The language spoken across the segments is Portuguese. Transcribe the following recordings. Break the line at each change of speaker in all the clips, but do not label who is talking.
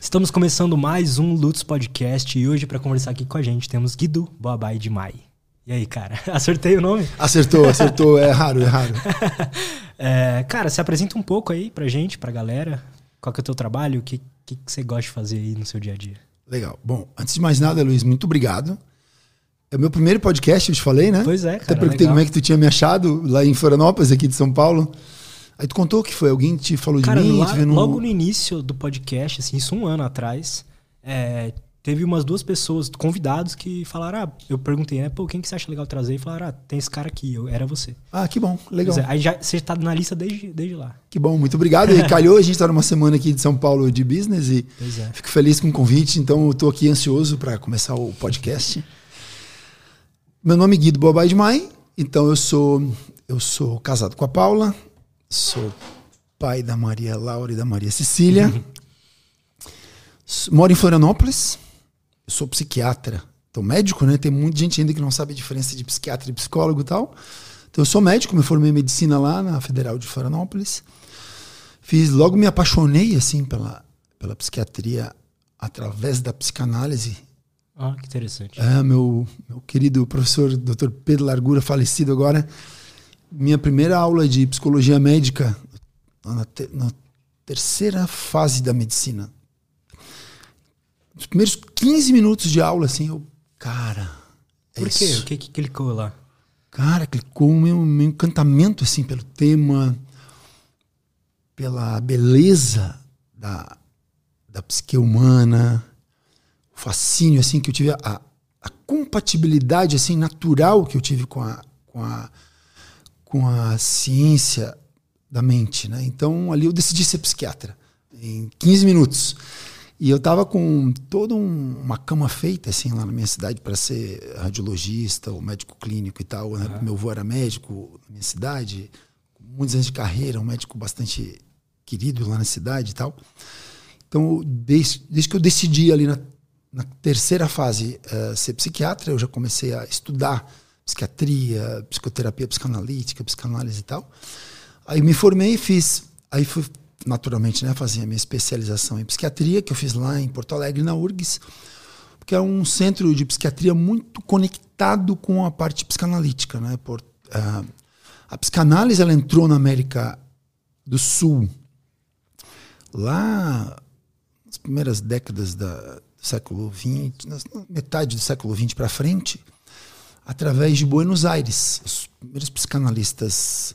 Estamos começando mais um Lutz Podcast e hoje para conversar aqui com a gente temos Guido Boabai de Mai. E aí, cara? Acertei o nome?
Acertou, acertou. É raro, é raro.
é, cara, se apresenta um pouco aí pra gente, pra galera. Qual que é o teu trabalho? O que, que, que você gosta de fazer aí no seu dia a dia?
Legal. Bom, antes de mais nada, Luiz, muito obrigado. É o meu primeiro podcast, eu te falei, né?
Pois é, cara.
Até perguntei
legal.
como é que tu tinha me achado lá em Florianópolis, aqui de São Paulo. Aí tu contou que foi alguém te falou
cara,
de mim?
Lá,
no...
Logo no início do podcast, assim, isso um ano atrás, é, teve umas duas pessoas, convidados, que falaram, ah, eu perguntei, né, pô, quem que você acha legal trazer? E falaram, ah, tem esse cara aqui, eu, era você.
Ah, que bom, legal.
É, aí já, você tá na lista desde, desde lá.
Que bom, muito obrigado. E calhou, a gente tá numa semana aqui de São Paulo de business e
é.
fico feliz com o convite, então eu tô aqui ansioso para começar o podcast. Meu nome é Guido Bobai de Mai, então eu sou eu sou casado com a Paula, sou pai da Maria Laura e da Maria Cecília. Moro em Florianópolis. Eu sou psiquiatra. Então, médico, né? Tem muita gente ainda que não sabe a diferença de psiquiatra e psicólogo e tal. Então, eu sou médico, me formei em medicina lá na Federal de Florianópolis. Fiz, logo me apaixonei, assim, pela, pela psiquiatria através da psicanálise.
Ah, que interessante.
É, meu, meu querido professor, Dr. Pedro Largura, falecido agora, minha primeira aula de psicologia médica na, te, na terceira fase da medicina. Os primeiros 15 minutos de aula, assim, eu. Cara.
É Por quê? Isso. O que, que clicou lá?
Cara, clicou o meu, meu encantamento, assim, pelo tema, pela beleza da, da psique humana, o fascínio, assim, que eu tive, a, a compatibilidade, assim, natural que eu tive com a, com a, com a ciência da mente, né? Então ali eu decidi ser psiquiatra em 15 minutos. E eu tava com toda um, uma cama feita assim lá na minha cidade para ser radiologista ou médico clínico e tal. Né? Meu avô era médico na minha cidade, muitos anos de carreira, um médico bastante querido lá na cidade e tal. Então, desde, desde que eu decidi ali na, na terceira fase uh, ser psiquiatra, eu já comecei a estudar psiquiatria, psicoterapia psicanalítica, psicanálise e tal. Aí me formei e fiz. Aí fui, naturalmente, né, fazer a minha especialização em psiquiatria, que eu fiz lá em Porto Alegre, na URGS, que é um centro de psiquiatria muito conectado com a parte psicanalítica. Né? Por, uh, a psicanálise ela entrou na América do Sul lá nas primeiras décadas da, do século XX, metade do século XX para frente, através de Buenos Aires. Os primeiros psicanalistas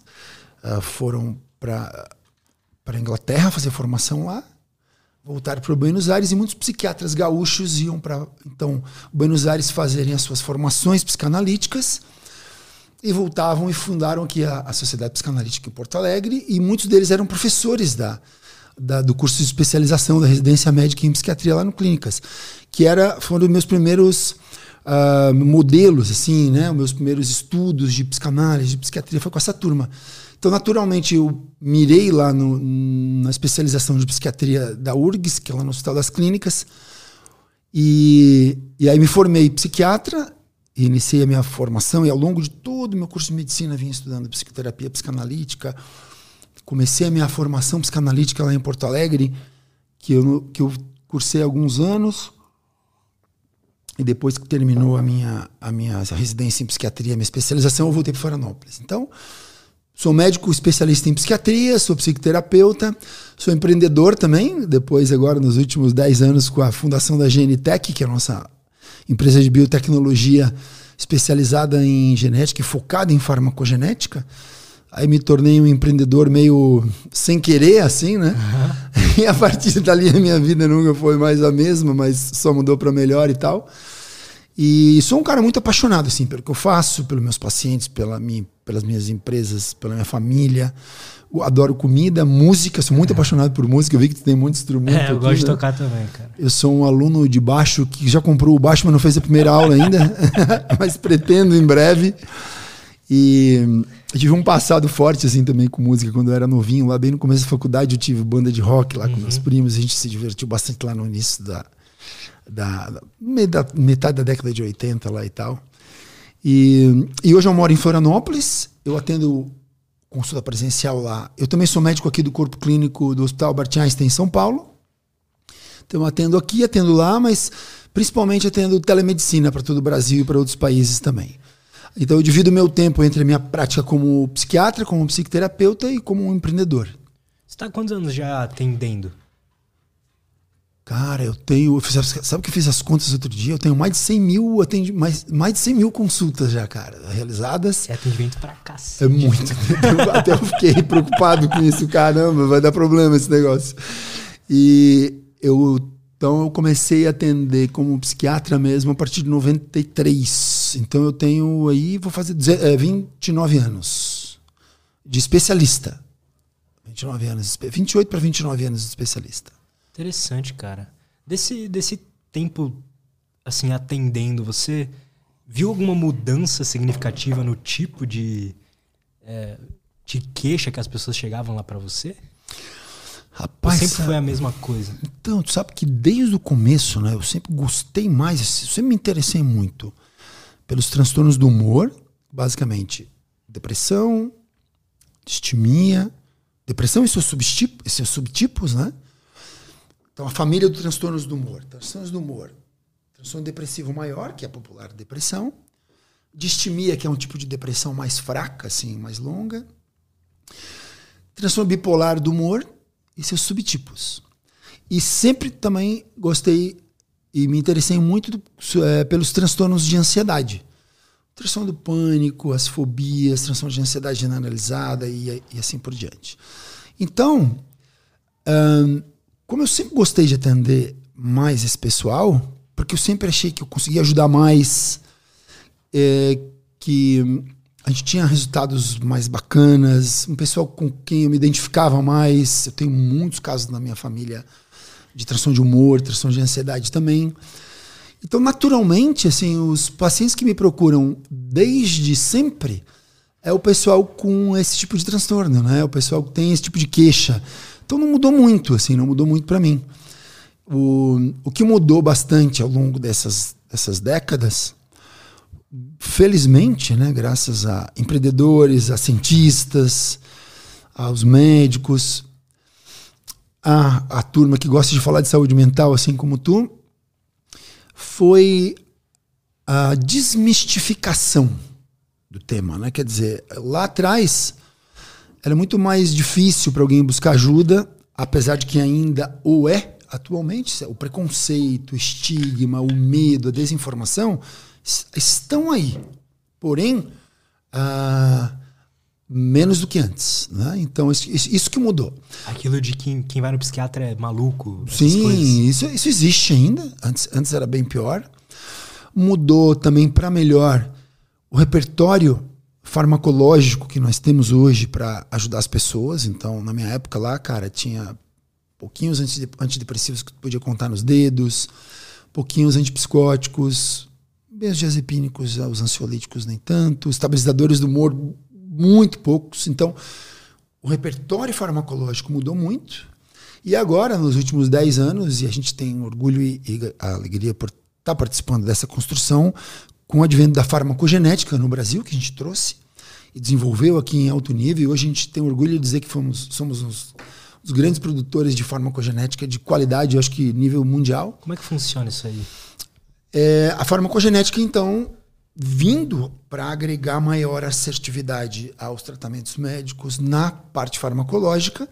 uh, foram para para Inglaterra fazer formação lá, voltaram para Buenos Aires e muitos psiquiatras gaúchos iam para então Buenos Aires fazerem as suas formações psicanalíticas e voltavam e fundaram aqui a, a Sociedade Psicanalítica em Porto Alegre e muitos deles eram professores da, da, do curso de especialização da residência médica em psiquiatria lá no Clínicas, que era foram os meus primeiros uh, modelos assim, né, os meus primeiros estudos de psicanálise, de psiquiatria foi com essa turma. Então, naturalmente, eu mirei lá no, na especialização de psiquiatria da URGS, que é lá no Hospital das Clínicas, e, e aí me formei psiquiatra, e iniciei a minha formação, e ao longo de todo o meu curso de medicina vim estudando psicoterapia psicanalítica. Comecei a minha formação psicanalítica lá em Porto Alegre, que eu, que eu cursei alguns anos, e depois que terminou a minha, a minha residência em psiquiatria, minha especialização, eu voltei para Florianópolis. Então, Sou médico especialista em psiquiatria, sou psicoterapeuta, sou empreendedor também, depois agora nos últimos 10 anos com a fundação da GNTech, que é a nossa empresa de biotecnologia especializada em genética e focada em farmacogenética. Aí me tornei um empreendedor meio sem querer, assim, né? Uhum. E a partir dali a minha vida nunca foi mais a mesma, mas só mudou para melhor e tal. E sou um cara muito apaixonado, assim, pelo que eu faço, pelos meus pacientes, pela minha, pelas minhas empresas, pela minha família. Eu adoro comida, música, sou muito é. apaixonado por música. Eu vi que tu tem muito instrumento.
É, eu aqui, gosto né? de tocar também, cara.
Eu sou um aluno de baixo que já comprou o baixo, mas não fez a primeira aula ainda. mas pretendo em breve. E eu tive um passado forte, assim, também com música, quando eu era novinho. Lá bem no começo da faculdade, eu tive banda de rock lá uhum. com meus primos. A gente se divertiu bastante lá no início da, da, da metade da década de 80 lá e tal. E, e hoje eu moro em Florianópolis, eu atendo consulta presencial lá. Eu também sou médico aqui do Corpo Clínico do Hospital Albert Einstein em São Paulo. Então, atendo aqui, atendo lá, mas principalmente atendo telemedicina para todo o Brasil e para outros países também. Então, eu divido meu tempo entre a minha prática como psiquiatra, como psicoterapeuta e como um empreendedor.
Você está quantos anos já atendendo?
Cara, eu tenho. Sabe que eu fiz as contas outro dia? Eu tenho mais de 100 mil, atendi, mais, mais de 100 mil consultas já, cara, realizadas.
É atendimento pra cacete.
É muito. até eu fiquei preocupado com isso. Caramba, vai dar problema esse negócio. E eu. Então eu comecei a atender como psiquiatra mesmo a partir de 93. Então eu tenho aí, vou fazer 29 é, anos de especialista. 29 anos, 28 para 29 anos de especialista.
Interessante, cara. Desse, desse tempo, assim, atendendo, você viu alguma mudança significativa no tipo de, é, de queixa que as pessoas chegavam lá para você?
Rapaz,
sempre foi a mesma coisa.
Então, tu sabe que desde o começo, né, eu sempre gostei mais, eu sempre me interessei muito pelos transtornos do humor, basicamente depressão, distimia, depressão e seus subtipos, seus subtipos, né? Então, a família dos transtornos do humor. Transtornos do humor. Transtorno depressivo maior, que é a popular depressão. Distimia, que é um tipo de depressão mais fraca, assim, mais longa. Transtorno bipolar do humor e seus subtipos. E sempre também gostei e me interessei muito é, pelos transtornos de ansiedade. Transtorno do pânico, as fobias, transtorno de ansiedade generalizada e, e assim por diante. Então, como eu sempre gostei de atender mais esse pessoal, porque eu sempre achei que eu conseguia ajudar mais, é, que a gente tinha resultados mais bacanas, um pessoal com quem eu me identificava mais. Eu tenho muitos casos na minha família de transtorno de humor, transtorno de ansiedade também. Então, naturalmente, assim, os pacientes que me procuram desde sempre é o pessoal com esse tipo de transtorno, né? O pessoal que tem esse tipo de queixa. Então não mudou muito, assim, não mudou muito para mim. O, o que mudou bastante ao longo dessas, dessas décadas, felizmente, né, graças a empreendedores, a cientistas, aos médicos, a, a turma que gosta de falar de saúde mental, assim como tu, foi a desmistificação do tema. Né? Quer dizer, lá atrás era muito mais difícil para alguém buscar ajuda, apesar de que ainda o é atualmente. O preconceito, o estigma, o medo, a desinformação estão aí. Porém, ah, menos do que antes. Né? Então, isso, isso, que mudou.
Aquilo de quem, quem vai no psiquiatra é maluco.
Sim, isso, isso existe ainda. Antes, antes era bem pior. Mudou também para melhor o repertório farmacológico que nós temos hoje para ajudar as pessoas. Então, na minha época lá, cara, tinha pouquinhos antidepressivos que tu podia contar nos dedos, pouquinhos antipsicóticos, benzodiazepínicos, os ansiolíticos nem tanto, estabilizadores do humor muito poucos. Então, o repertório farmacológico mudou muito. E agora, nos últimos 10 anos, e a gente tem orgulho e, e alegria por estar tá participando dessa construção, com o advento da farmacogenética no Brasil, que a gente trouxe e desenvolveu aqui em alto nível, e hoje a gente tem orgulho de dizer que fomos, somos os, os grandes produtores de farmacogenética de qualidade, eu acho que nível mundial.
Como é que funciona isso aí?
É, a farmacogenética, então, vindo para agregar maior assertividade aos tratamentos médicos na parte farmacológica.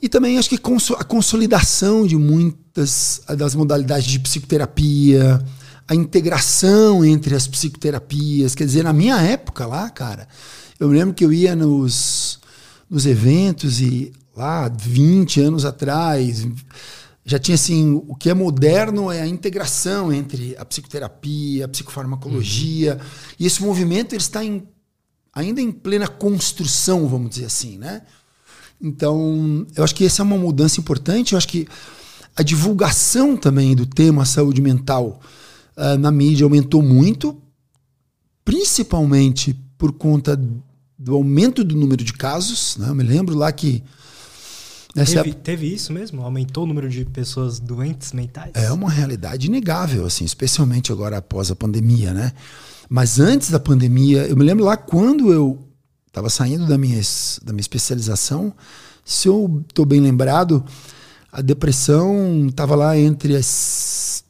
E também acho que a consolidação de muitas das modalidades de psicoterapia, a integração entre as psicoterapias. Quer dizer, na minha época lá, cara, eu lembro que eu ia nos, nos eventos e lá, 20 anos atrás, já tinha assim, o que é moderno é a integração entre a psicoterapia, a psicofarmacologia, uhum. e esse movimento ele está em, ainda em plena construção, vamos dizer assim, né? Então, eu acho que essa é uma mudança importante, eu acho que a divulgação também do tema saúde mental, uh, na mídia aumentou muito, principalmente por conta do aumento do número de casos. Né? Eu me lembro lá que.
Teve, teve, isso mesmo? Aumentou o número de pessoas doentes mentais?
É uma realidade inegável, assim, especialmente agora após a pandemia, né? Mas antes da pandemia, eu me lembro lá quando eu estava saindo da minha, da minha especialização, se eu estou bem lembrado, a depressão estava lá entre as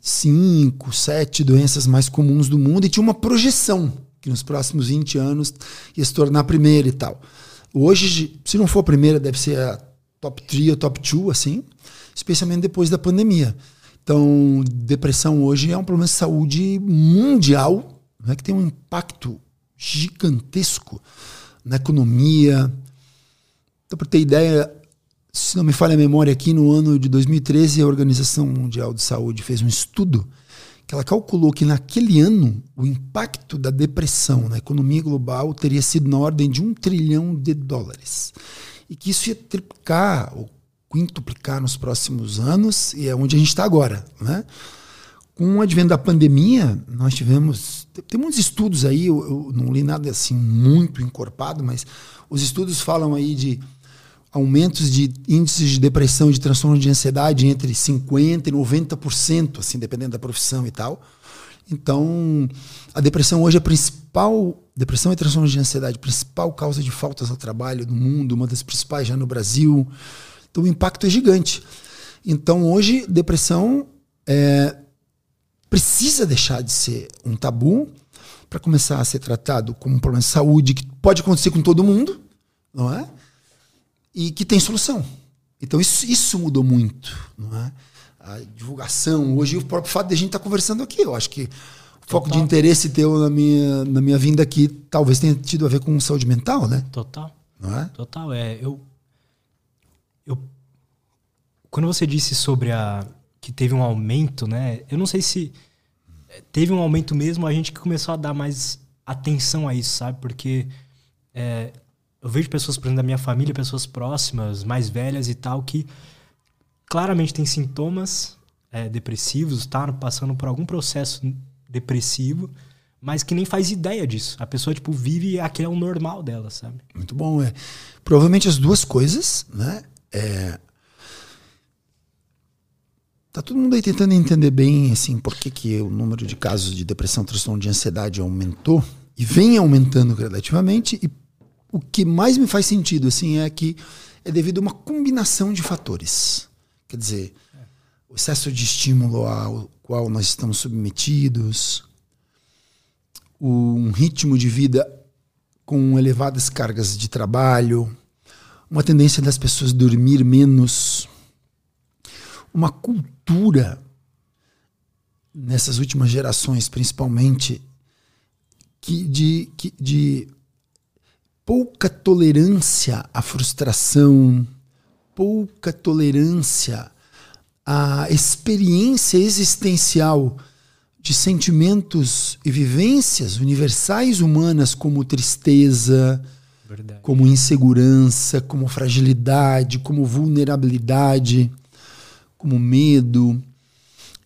cinco, sete doenças mais comuns do mundo e tinha uma projeção que nos próximos 20 anos ia se tornar a primeira e tal. Hoje, se não for a primeira, deve ser a top 3 ou top 2, assim, especialmente depois da pandemia. Então, depressão hoje é um problema de saúde mundial, né, que tem um impacto gigantesco na economia. Então, para ter ideia, se não me falha a memória, aqui no ano de 2013, a Organização Mundial de Saúde fez um estudo que ela calculou que naquele ano o impacto da depressão na economia global teria sido na ordem de um trilhão de dólares. E que isso ia triplicar ou quintuplicar nos próximos anos, e é onde a gente está agora. Né? Com o advento da pandemia, nós tivemos. Tem muitos estudos aí, eu, eu não li nada assim muito encorpado, mas os estudos falam aí de aumentos de índices de depressão, de transtorno de ansiedade entre 50% e 90%, assim, dependendo da profissão e tal. Então, a depressão hoje é a principal, depressão e transtorno de ansiedade, principal causa de faltas ao trabalho no mundo, uma das principais já no Brasil. Então, o impacto é gigante. Então, hoje, depressão é, precisa deixar de ser um tabu para começar a ser tratado como um problema de saúde que pode acontecer com todo mundo, não é? E que tem solução. Então isso, isso mudou muito, não é? A divulgação, hoje o próprio fato de a gente estar tá conversando aqui, eu acho que o foco de interesse teu na minha, na minha vinda aqui talvez tenha tido a ver com saúde mental, né?
Total.
Não é?
Total, é. Eu, eu, quando você disse sobre a que teve um aumento, né? Eu não sei se teve um aumento mesmo, a gente que começou a dar mais atenção a isso, sabe? Porque é, eu vejo pessoas, por exemplo, da minha família, pessoas próximas, mais velhas e tal, que claramente têm sintomas é, depressivos, tá passando por algum processo depressivo, mas que nem faz ideia disso. A pessoa, tipo, vive aquele é o normal dela, sabe?
Muito bom, é. Provavelmente as duas coisas, né? É... Tá todo mundo aí tentando entender bem, assim, por que, que o número de casos de depressão, transtorno de ansiedade aumentou e vem aumentando gradativamente e o que mais me faz sentido assim é que é devido a uma combinação de fatores. Quer dizer, o excesso de estímulo ao qual nós estamos submetidos, um ritmo de vida com elevadas cargas de trabalho, uma tendência das pessoas dormir menos, uma cultura nessas últimas gerações, principalmente, que de, que, de pouca tolerância à frustração, pouca tolerância à experiência existencial de sentimentos e vivências universais humanas como tristeza, Verdade. como insegurança, como fragilidade, como vulnerabilidade, como medo.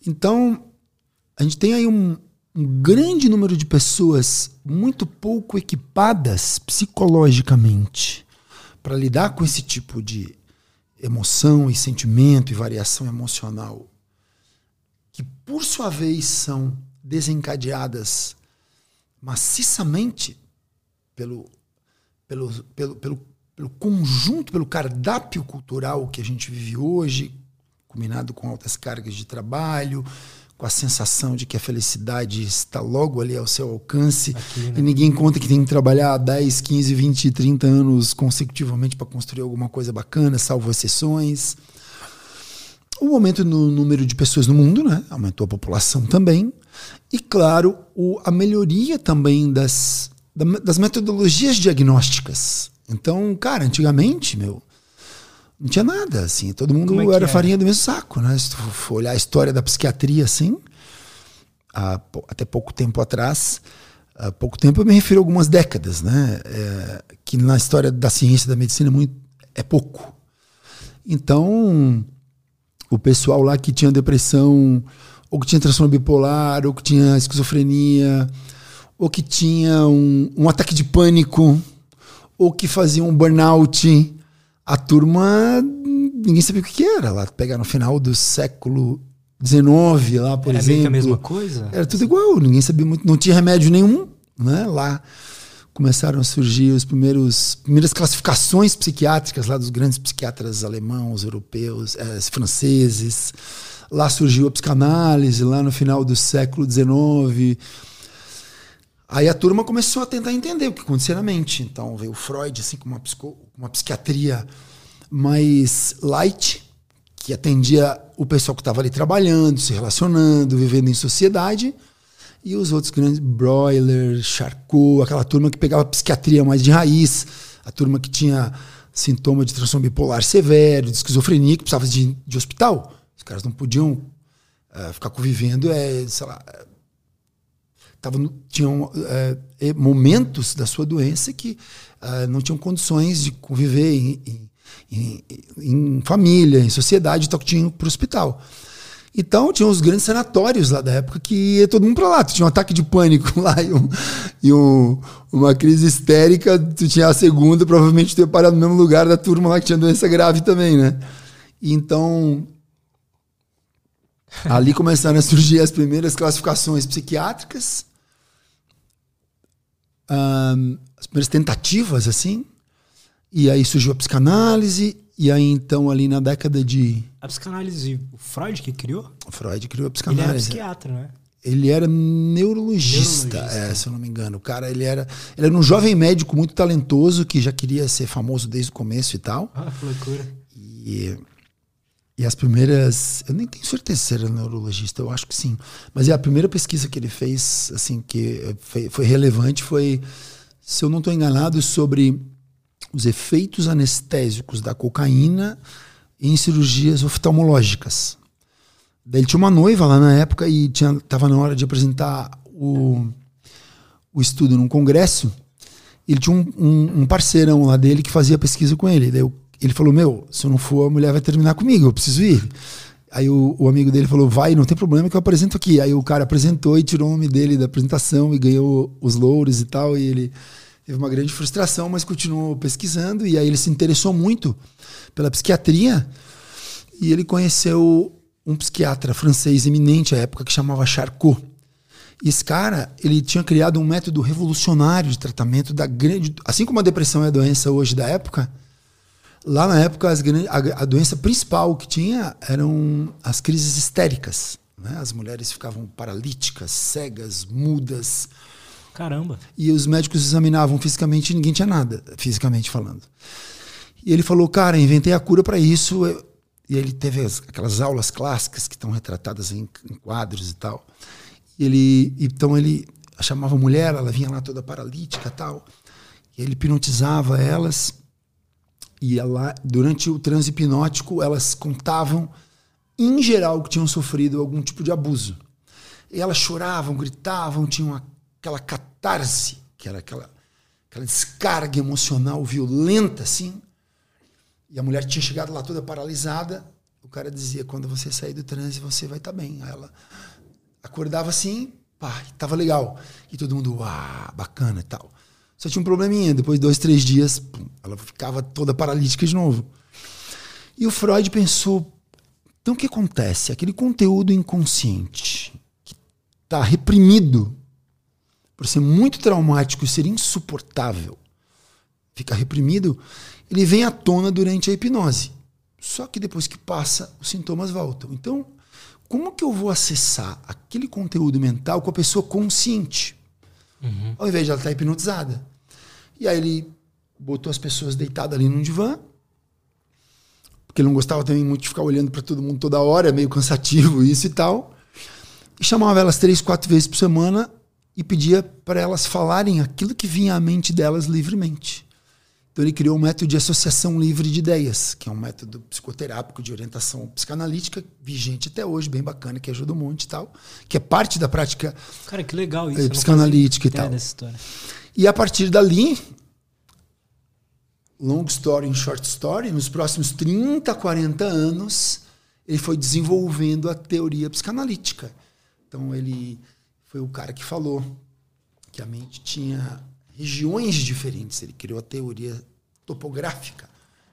Então, a gente tem aí um, um grande número de pessoas muito pouco equipadas psicologicamente para lidar com esse tipo de emoção e sentimento e variação emocional, que por sua vez são desencadeadas maciçamente pelo, pelo, pelo, pelo, pelo conjunto, pelo cardápio cultural que a gente vive hoje, combinado com altas cargas de trabalho, com a sensação de que a felicidade está logo ali ao seu alcance Aqui, né? e ninguém conta que tem que trabalhar 10, 15, 20, 30 anos consecutivamente para construir alguma coisa bacana, salvo exceções. O aumento no número de pessoas no mundo, né? aumentou a população também. E, claro, o, a melhoria também das, das metodologias diagnósticas. Então, cara, antigamente, meu, não tinha nada, assim. Todo mundo é era é? farinha do mesmo saco, né? Se tu for olhar a história da psiquiatria, assim, há, até pouco tempo atrás, há pouco tempo eu me refiro a algumas décadas, né? É, que na história da ciência da medicina é, muito, é pouco. Então, o pessoal lá que tinha depressão, ou que tinha transtorno bipolar, ou que tinha esquizofrenia, ou que tinha um, um ataque de pânico, ou que fazia um burnout, a turma, ninguém sabia o que era. Lá pegar no final do século XIX, lá, por
era
exemplo.
Era a mesma coisa?
Era tudo igual, ninguém sabia muito, não tinha remédio nenhum, né? Lá começaram a surgir os primeiros primeiras classificações psiquiátricas lá dos grandes psiquiatras alemãos, europeus, eh, franceses. Lá surgiu a psicanálise, lá no final do século XIX. Aí a turma começou a tentar entender o que acontecia na mente. Então veio o Freud assim com uma, psico, uma psiquiatria mais light, que atendia o pessoal que estava ali trabalhando, se relacionando, vivendo em sociedade. E os outros grandes, Broiler, Charcot, aquela turma que pegava psiquiatria mais de raiz, a turma que tinha sintoma de transtorno bipolar severo, de esquizofrenia, que precisava de, de hospital. Os caras não podiam uh, ficar convivendo, é, sei lá, tava, tinham uh, momentos da sua doença que uh, não tinham condições de conviver em, em, em, em família, em sociedade, então tinham para o hospital. Então, tinha os grandes sanatórios lá da época que ia todo mundo para lá. Tu tinha um ataque de pânico lá e, um, e um, uma crise histérica. Tu tinha a segunda, provavelmente tu ia parar no mesmo lugar da turma lá que tinha doença grave também, né? então, ali começaram a surgir as primeiras classificações psiquiátricas, um, as primeiras tentativas, assim. E aí surgiu a psicanálise, e aí, então, ali na década de.
A psicanálise, o Freud que criou?
O Freud criou a psicanálise.
Ele era psiquiatra, né?
Ele era neurologista, neurologista. É, se eu não me engano. O cara, ele era, ele era um jovem médico muito talentoso que já queria ser famoso desde o começo e tal.
Ah, que loucura.
E, e as primeiras. Eu nem tenho certeza se era neurologista, eu acho que sim. Mas é a primeira pesquisa que ele fez, assim, que foi, relevante foi, se eu não estou enganado, sobre os efeitos anestésicos da cocaína em cirurgias oftalmológicas. Daí ele tinha uma noiva lá na época e estava na hora de apresentar o, o estudo num congresso. Ele tinha um, um, um, parceirão lá dele que fazia pesquisa com ele. Daí ele falou: Meu, se eu não for, a mulher vai terminar comigo, eu preciso ir. Aí o, o, amigo dele falou: Vai, não tem problema que eu apresento aqui. Aí o cara apresentou e tirou o nome dele da apresentação e ganhou os louros e tal. E ele teve uma grande frustração, mas continuou pesquisando e aí ele se interessou muito pela psiquiatria e ele conheceu um psiquiatra francês eminente à época que chamava Charcot. E esse cara, ele tinha criado um método revolucionário de tratamento da grande, assim como a depressão é a doença hoje da época, lá na época as, a, a doença principal que tinha eram as crises histéricas. Né? As mulheres ficavam paralíticas, cegas, mudas,
Caramba.
E os médicos examinavam fisicamente e ninguém tinha nada, fisicamente falando. E ele falou, cara, inventei a cura para isso. E ele teve as, aquelas aulas clássicas que estão retratadas em, em, quadros e tal. E ele, então ele chamava a mulher, ela vinha lá toda paralítica e tal. E ele hipnotizava elas. E ela, durante o transe hipnótico, elas contavam, em geral, que tinham sofrido algum tipo de abuso. E elas choravam, gritavam, tinham aquela catarse, que era aquela, aquela descarga emocional violenta, assim. E a mulher tinha chegado lá toda paralisada. O cara dizia: quando você sair do transe, você vai estar tá bem. Aí ela acordava assim, pá, tava legal. E todo mundo, ah, bacana e tal. Só tinha um probleminha. Depois de dois, três dias, pum, ela ficava toda paralítica de novo. E o Freud pensou: então o que acontece? Aquele conteúdo inconsciente que está reprimido por ser muito traumático e ser insuportável, fica reprimido, ele vem à tona durante a hipnose. Só que depois que passa, os sintomas voltam. Então, como que eu vou acessar aquele conteúdo mental com a pessoa consciente? Uhum. Ao invés de ela estar hipnotizada. E aí ele botou as pessoas deitadas ali num divã, porque ele não gostava também muito de ficar olhando para todo mundo toda hora, é meio cansativo isso e tal. E chamava elas três, quatro vezes por semana e pedia para elas falarem aquilo que vinha à mente delas livremente. Então ele criou um método de associação livre de ideias, que é um método psicoterápico de orientação psicanalítica vigente até hoje, bem bacana, que ajuda um monte e tal, que é parte da prática
Cara, que legal isso,
psicanalítica e tal. E a partir dali, long story in short story, nos próximos 30, 40 anos, ele foi desenvolvendo a teoria psicanalítica. Então ele foi o cara que falou que a mente tinha regiões diferentes. Ele criou a teoria topográfica.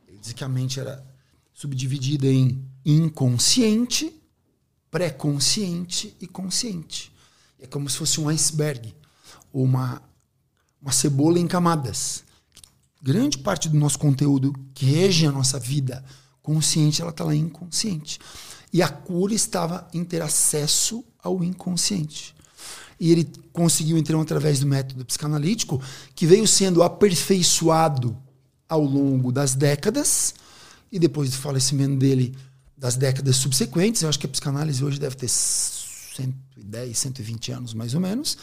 Ele disse que a mente era subdividida em inconsciente, pré-consciente e consciente. É como se fosse um iceberg, uma, uma cebola em camadas. Grande parte do nosso conteúdo que rege a nossa vida consciente, ela está lá inconsciente. E a cura estava em ter acesso ao inconsciente. E ele conseguiu, então, através do método psicanalítico, que veio sendo aperfeiçoado ao longo das décadas, e depois do falecimento dele, das décadas subsequentes. Eu acho que a psicanálise hoje deve ter 110, 120 anos, mais ou menos.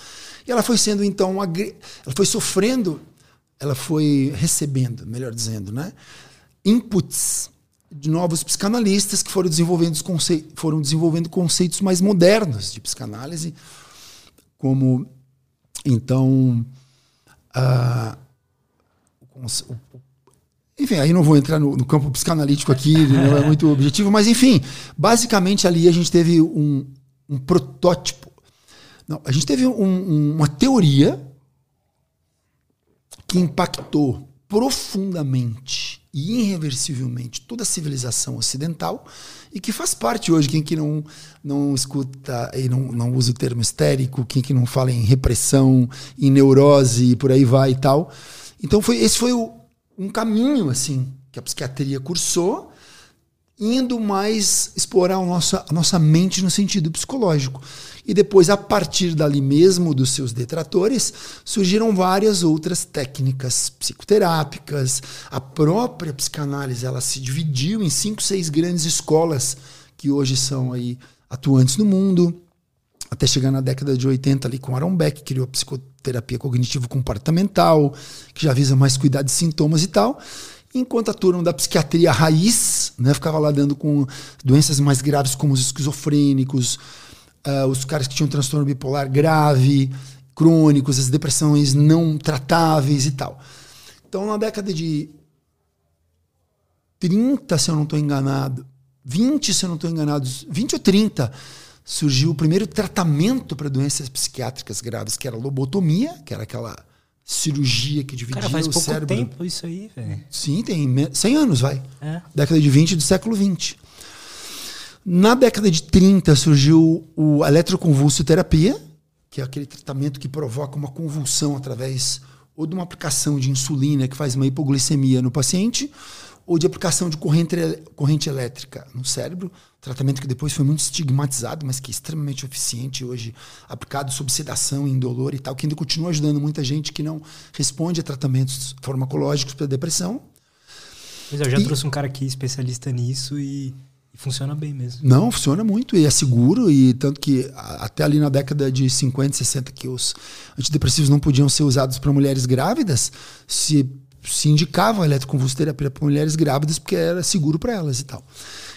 E ela foi sendo, então, ela foi sofrendo, ela foi recebendo, melhor dizendo, né? inputs de novos psicanalistas que foram desenvolvendo, conce foram desenvolvendo conceitos mais modernos de psicanálise, como, então, enfim, aí não vou entrar no, no campo psicanalítico aqui, não é muito objetivo, mas enfim, basicamente ali a gente teve um, um protótipo. Não, a gente teve um, uma teoria que impactou profundamente e irreversivelmente toda a civilização ocidental e que faz parte hoje, quem que não, não escuta e não, não usa o termo histérico, quem que não fala em repressão, em neurose e por aí vai e tal. Então foi, esse foi o, um caminho assim que a psiquiatria cursou, indo mais explorar a nossa, a nossa mente no sentido psicológico. E depois, a partir dali mesmo, dos seus detratores, surgiram várias outras técnicas psicoterápicas. A própria psicanálise ela se dividiu em cinco, seis grandes escolas que hoje são aí atuantes no mundo. Até chegar na década de 80 ali com Aaron Beck, que criou a psicoterapia cognitivo-comportamental, que já visa mais cuidar de sintomas e tal enquanto a turma da psiquiatria raiz né, ficava lá dando com doenças mais graves como os esquizofrênicos, uh, os caras que tinham transtorno bipolar grave, crônicos, as depressões não tratáveis e tal. Então, na década de 30, se eu não estou enganado, 20, se eu não estou enganado, 20 ou 30, surgiu o primeiro tratamento para doenças psiquiátricas graves, que era a lobotomia, que era aquela cirurgia que dividia Cara, faz o
pouco
cérebro.
tempo isso aí, velho.
Sim, tem 100 anos, vai. É. Década de 20 do século 20. Na década de 30 surgiu o eletroconvulsoterapia, que é aquele tratamento que provoca uma convulsão através ou de uma aplicação de insulina que faz uma hipoglicemia no paciente, ou de aplicação de corrente, corrente elétrica no cérebro, tratamento que depois foi muito estigmatizado, mas que é extremamente eficiente hoje, aplicado sob sedação, indolor e tal, que ainda continua ajudando muita gente que não responde a tratamentos farmacológicos para depressão.
Mas eu já e, trouxe um cara aqui especialista nisso e funciona bem mesmo.
Não, funciona muito e é seguro e tanto que até ali na década de 50, 60 que os antidepressivos não podiam ser usados para mulheres grávidas, se se indicava a eletroconvulsoterapia para mulheres grávidas porque era seguro para elas e tal.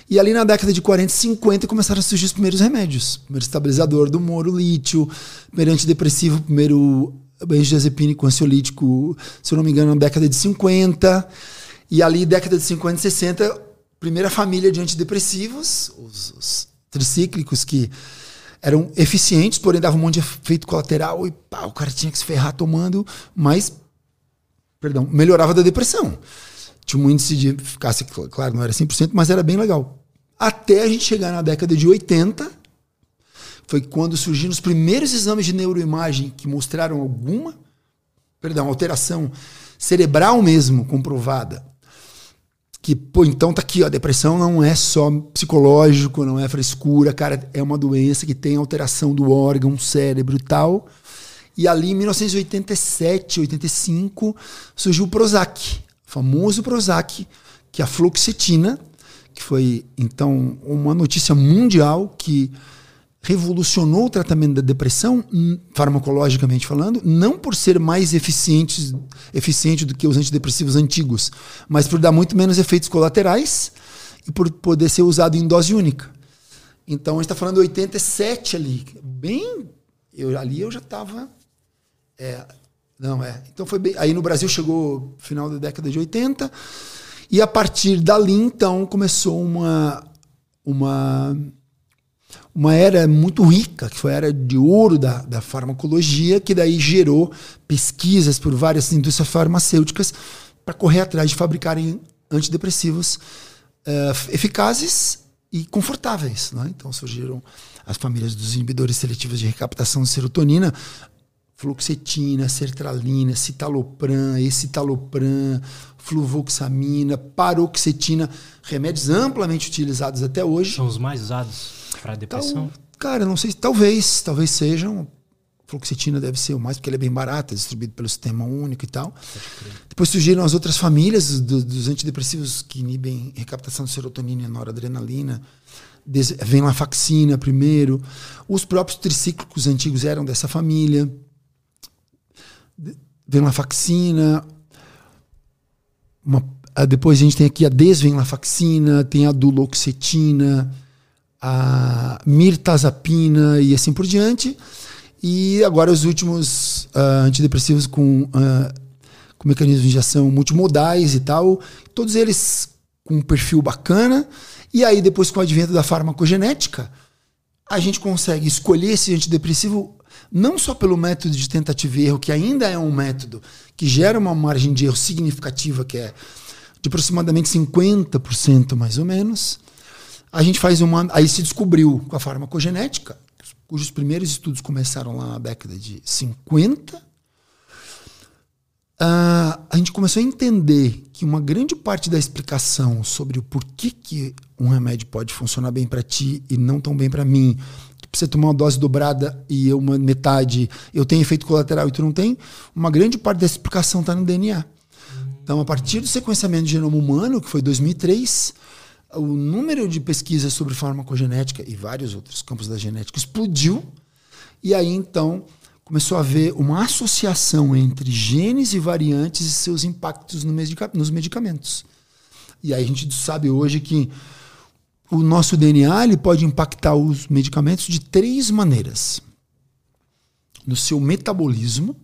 E ali na década de 40 e 50 começaram a surgir os primeiros remédios. Primeiro estabilizador do humor, o lítio, primeiro antidepressivo, primeiro benzodiazepínico, ansiolítico, se eu não me engano, na década de 50. E ali, década de 50 e 60, primeira família de antidepressivos, os, os tricíclicos que eram eficientes, porém davam um monte de efeito colateral e pá, o cara tinha que se ferrar tomando, mas, perdão, melhorava da depressão. Tinha um índice de eficácia, claro, não era 100%, mas era bem legal. Até a gente chegar na década de 80, foi quando surgiram os primeiros exames de neuroimagem que mostraram alguma, perdão, alteração cerebral mesmo comprovada que, pô, então tá aqui, ó, a depressão não é só psicológico, não é frescura, cara, é uma doença que tem alteração do órgão, cérebro e tal. E ali em 1987, 85, surgiu o Prozac, famoso Prozac, que é a fluoxetina, que foi então uma notícia mundial que revolucionou o tratamento da depressão, farmacologicamente falando, não por ser mais eficiente, eficiente do que os antidepressivos antigos, mas por dar muito menos efeitos colaterais e por poder ser usado em dose única. Então a gente está falando de 87 ali, bem. Eu, ali eu já estava. É, não, é. Então foi bem. Aí no Brasil chegou final da década de 80. E a partir dali, então, começou uma. uma uma era muito rica, que foi a era de ouro da, da farmacologia, que daí gerou pesquisas por várias indústrias farmacêuticas para correr atrás de fabricarem antidepressivos uh, eficazes e confortáveis. Né? Então surgiram as famílias dos inibidores seletivos de recaptação de serotonina, fluoxetina, sertralina, citalopram, escitalopram, fluvoxamina, paroxetina, remédios amplamente utilizados até hoje.
São os mais usados para depressão? Tal,
cara, não sei, talvez, talvez sejam. Fluoxetina deve ser o mais, porque ele é bem barato, é distribuído pelo sistema único e tal. Depois surgiram as outras famílias do, dos antidepressivos que inibem recaptação de serotonina e noradrenalina. Vem a faxina primeiro. Os próprios tricíclicos antigos eram dessa família venlafaxina. Uma, depois a gente tem aqui a desvenlafaxina, tem a duloxetina, a mirtazapina e assim por diante. E agora os últimos uh, antidepressivos com, uh, com mecanismos de ação multimodais e tal, todos eles com um perfil bacana. E aí, depois, com o advento da farmacogenética, a gente consegue escolher esse antidepressivo não só pelo método de tentativa e erro, que ainda é um método que gera uma margem de erro significativa, que é de aproximadamente 50% mais ou menos. A gente faz uma. Aí se descobriu com a farmacogenética, cujos primeiros estudos começaram lá na década de 50. Uh, ah, a gente começou a entender que uma grande parte da explicação sobre o porquê que um remédio pode funcionar bem para ti e não tão bem para mim, você tomar uma dose dobrada e uma metade eu tenho efeito colateral e tu não tem, uma grande parte dessa explicação está no DNA. Então, a partir do sequenciamento de genoma humano, que foi 2003, o número de pesquisas sobre farmacogenética e vários outros campos da genética explodiu. E aí, então, começou a haver uma associação entre genes e variantes e seus impactos nos medicamentos. E aí a gente sabe hoje que o nosso DNA ele pode impactar os medicamentos de três maneiras: no seu metabolismo.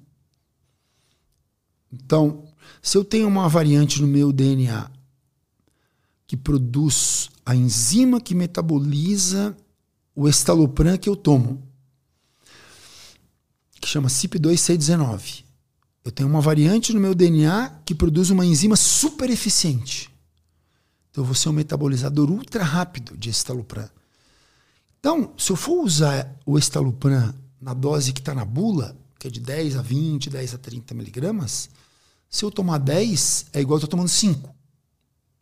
Então, se eu tenho uma variante no meu DNA que produz a enzima que metaboliza o estalopram que eu tomo, que chama CYP2C19. Eu tenho uma variante no meu DNA que produz uma enzima super eficiente. Então eu vou ser um metabolizador ultra rápido de estalopram. Então, se eu for usar o estalopram na dose que está na bula, que é de 10 a 20, 10 a 30 miligramas, se eu tomar 10, é igual eu estou tomando 5.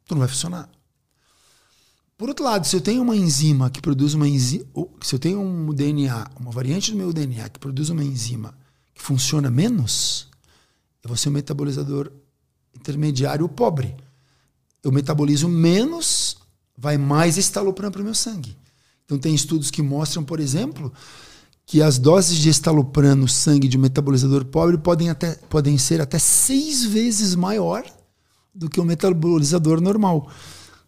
Então não vai funcionar. Por outro lado, se eu tenho uma enzima que produz uma enzima, se eu tenho um DNA, uma variante do meu DNA que produz uma enzima que funciona menos, eu vou ser um metabolizador intermediário pobre eu metabolizo menos, vai mais estalopram para o meu sangue. Então tem estudos que mostram, por exemplo, que as doses de estalopram no sangue de um metabolizador pobre podem, até, podem ser até seis vezes maior do que o metabolizador normal.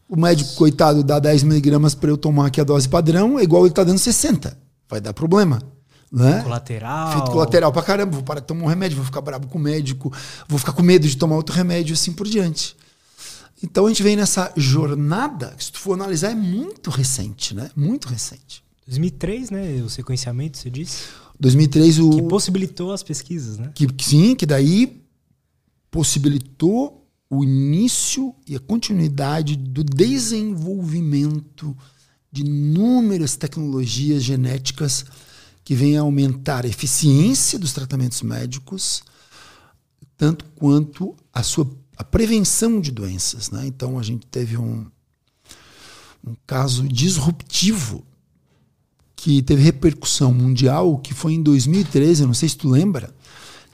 O médico, coitado, dá 10 miligramas para eu tomar aqui a dose padrão, é igual ele está dando 60. Vai dar problema. Né?
Colateral.
Efeito colateral pra caramba. Vou parar de tomar um remédio, vou ficar bravo com o médico, vou ficar com medo de tomar outro remédio, assim por diante. Então a gente vem nessa jornada, que se tu for analisar, é muito recente, né? Muito recente.
2003, né? O sequenciamento, você disse?
2003 o...
Que possibilitou as pesquisas, né?
Que, sim, que daí possibilitou o início e a continuidade do desenvolvimento de inúmeras tecnologias genéticas que vêm a aumentar a eficiência dos tratamentos médicos, tanto quanto a sua a prevenção de doenças. Né? Então a gente teve um, um caso disruptivo que teve repercussão mundial, que foi em 2013, não sei se tu lembra,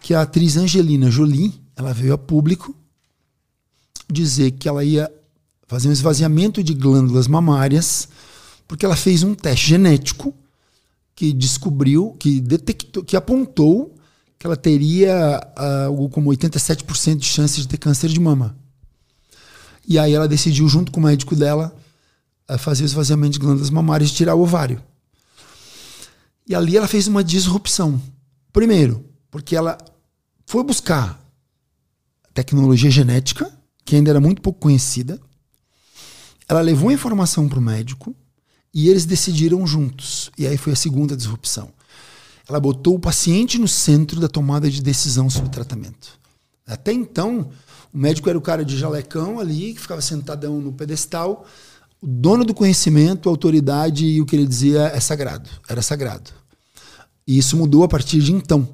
que a atriz Angelina Jolie, ela veio a público dizer que ela ia fazer um esvaziamento de glândulas mamárias, porque ela fez um teste genético que descobriu, que detectou, que apontou que ela teria uh, algo como 87% de chances de ter câncer de mama. E aí ela decidiu, junto com o médico dela, uh, fazer o esvaziamento de glândulas mamárias e tirar o ovário. E ali ela fez uma disrupção. Primeiro, porque ela foi buscar tecnologia genética, que ainda era muito pouco conhecida. Ela levou a informação para o médico e eles decidiram juntos. E aí foi a segunda disrupção. Ela botou o paciente no centro da tomada de decisão sobre tratamento. Até então, o médico era o cara de jalecão ali, que ficava sentadão no pedestal. O dono do conhecimento, a autoridade e o que ele dizia é sagrado, era sagrado. E isso mudou a partir de então.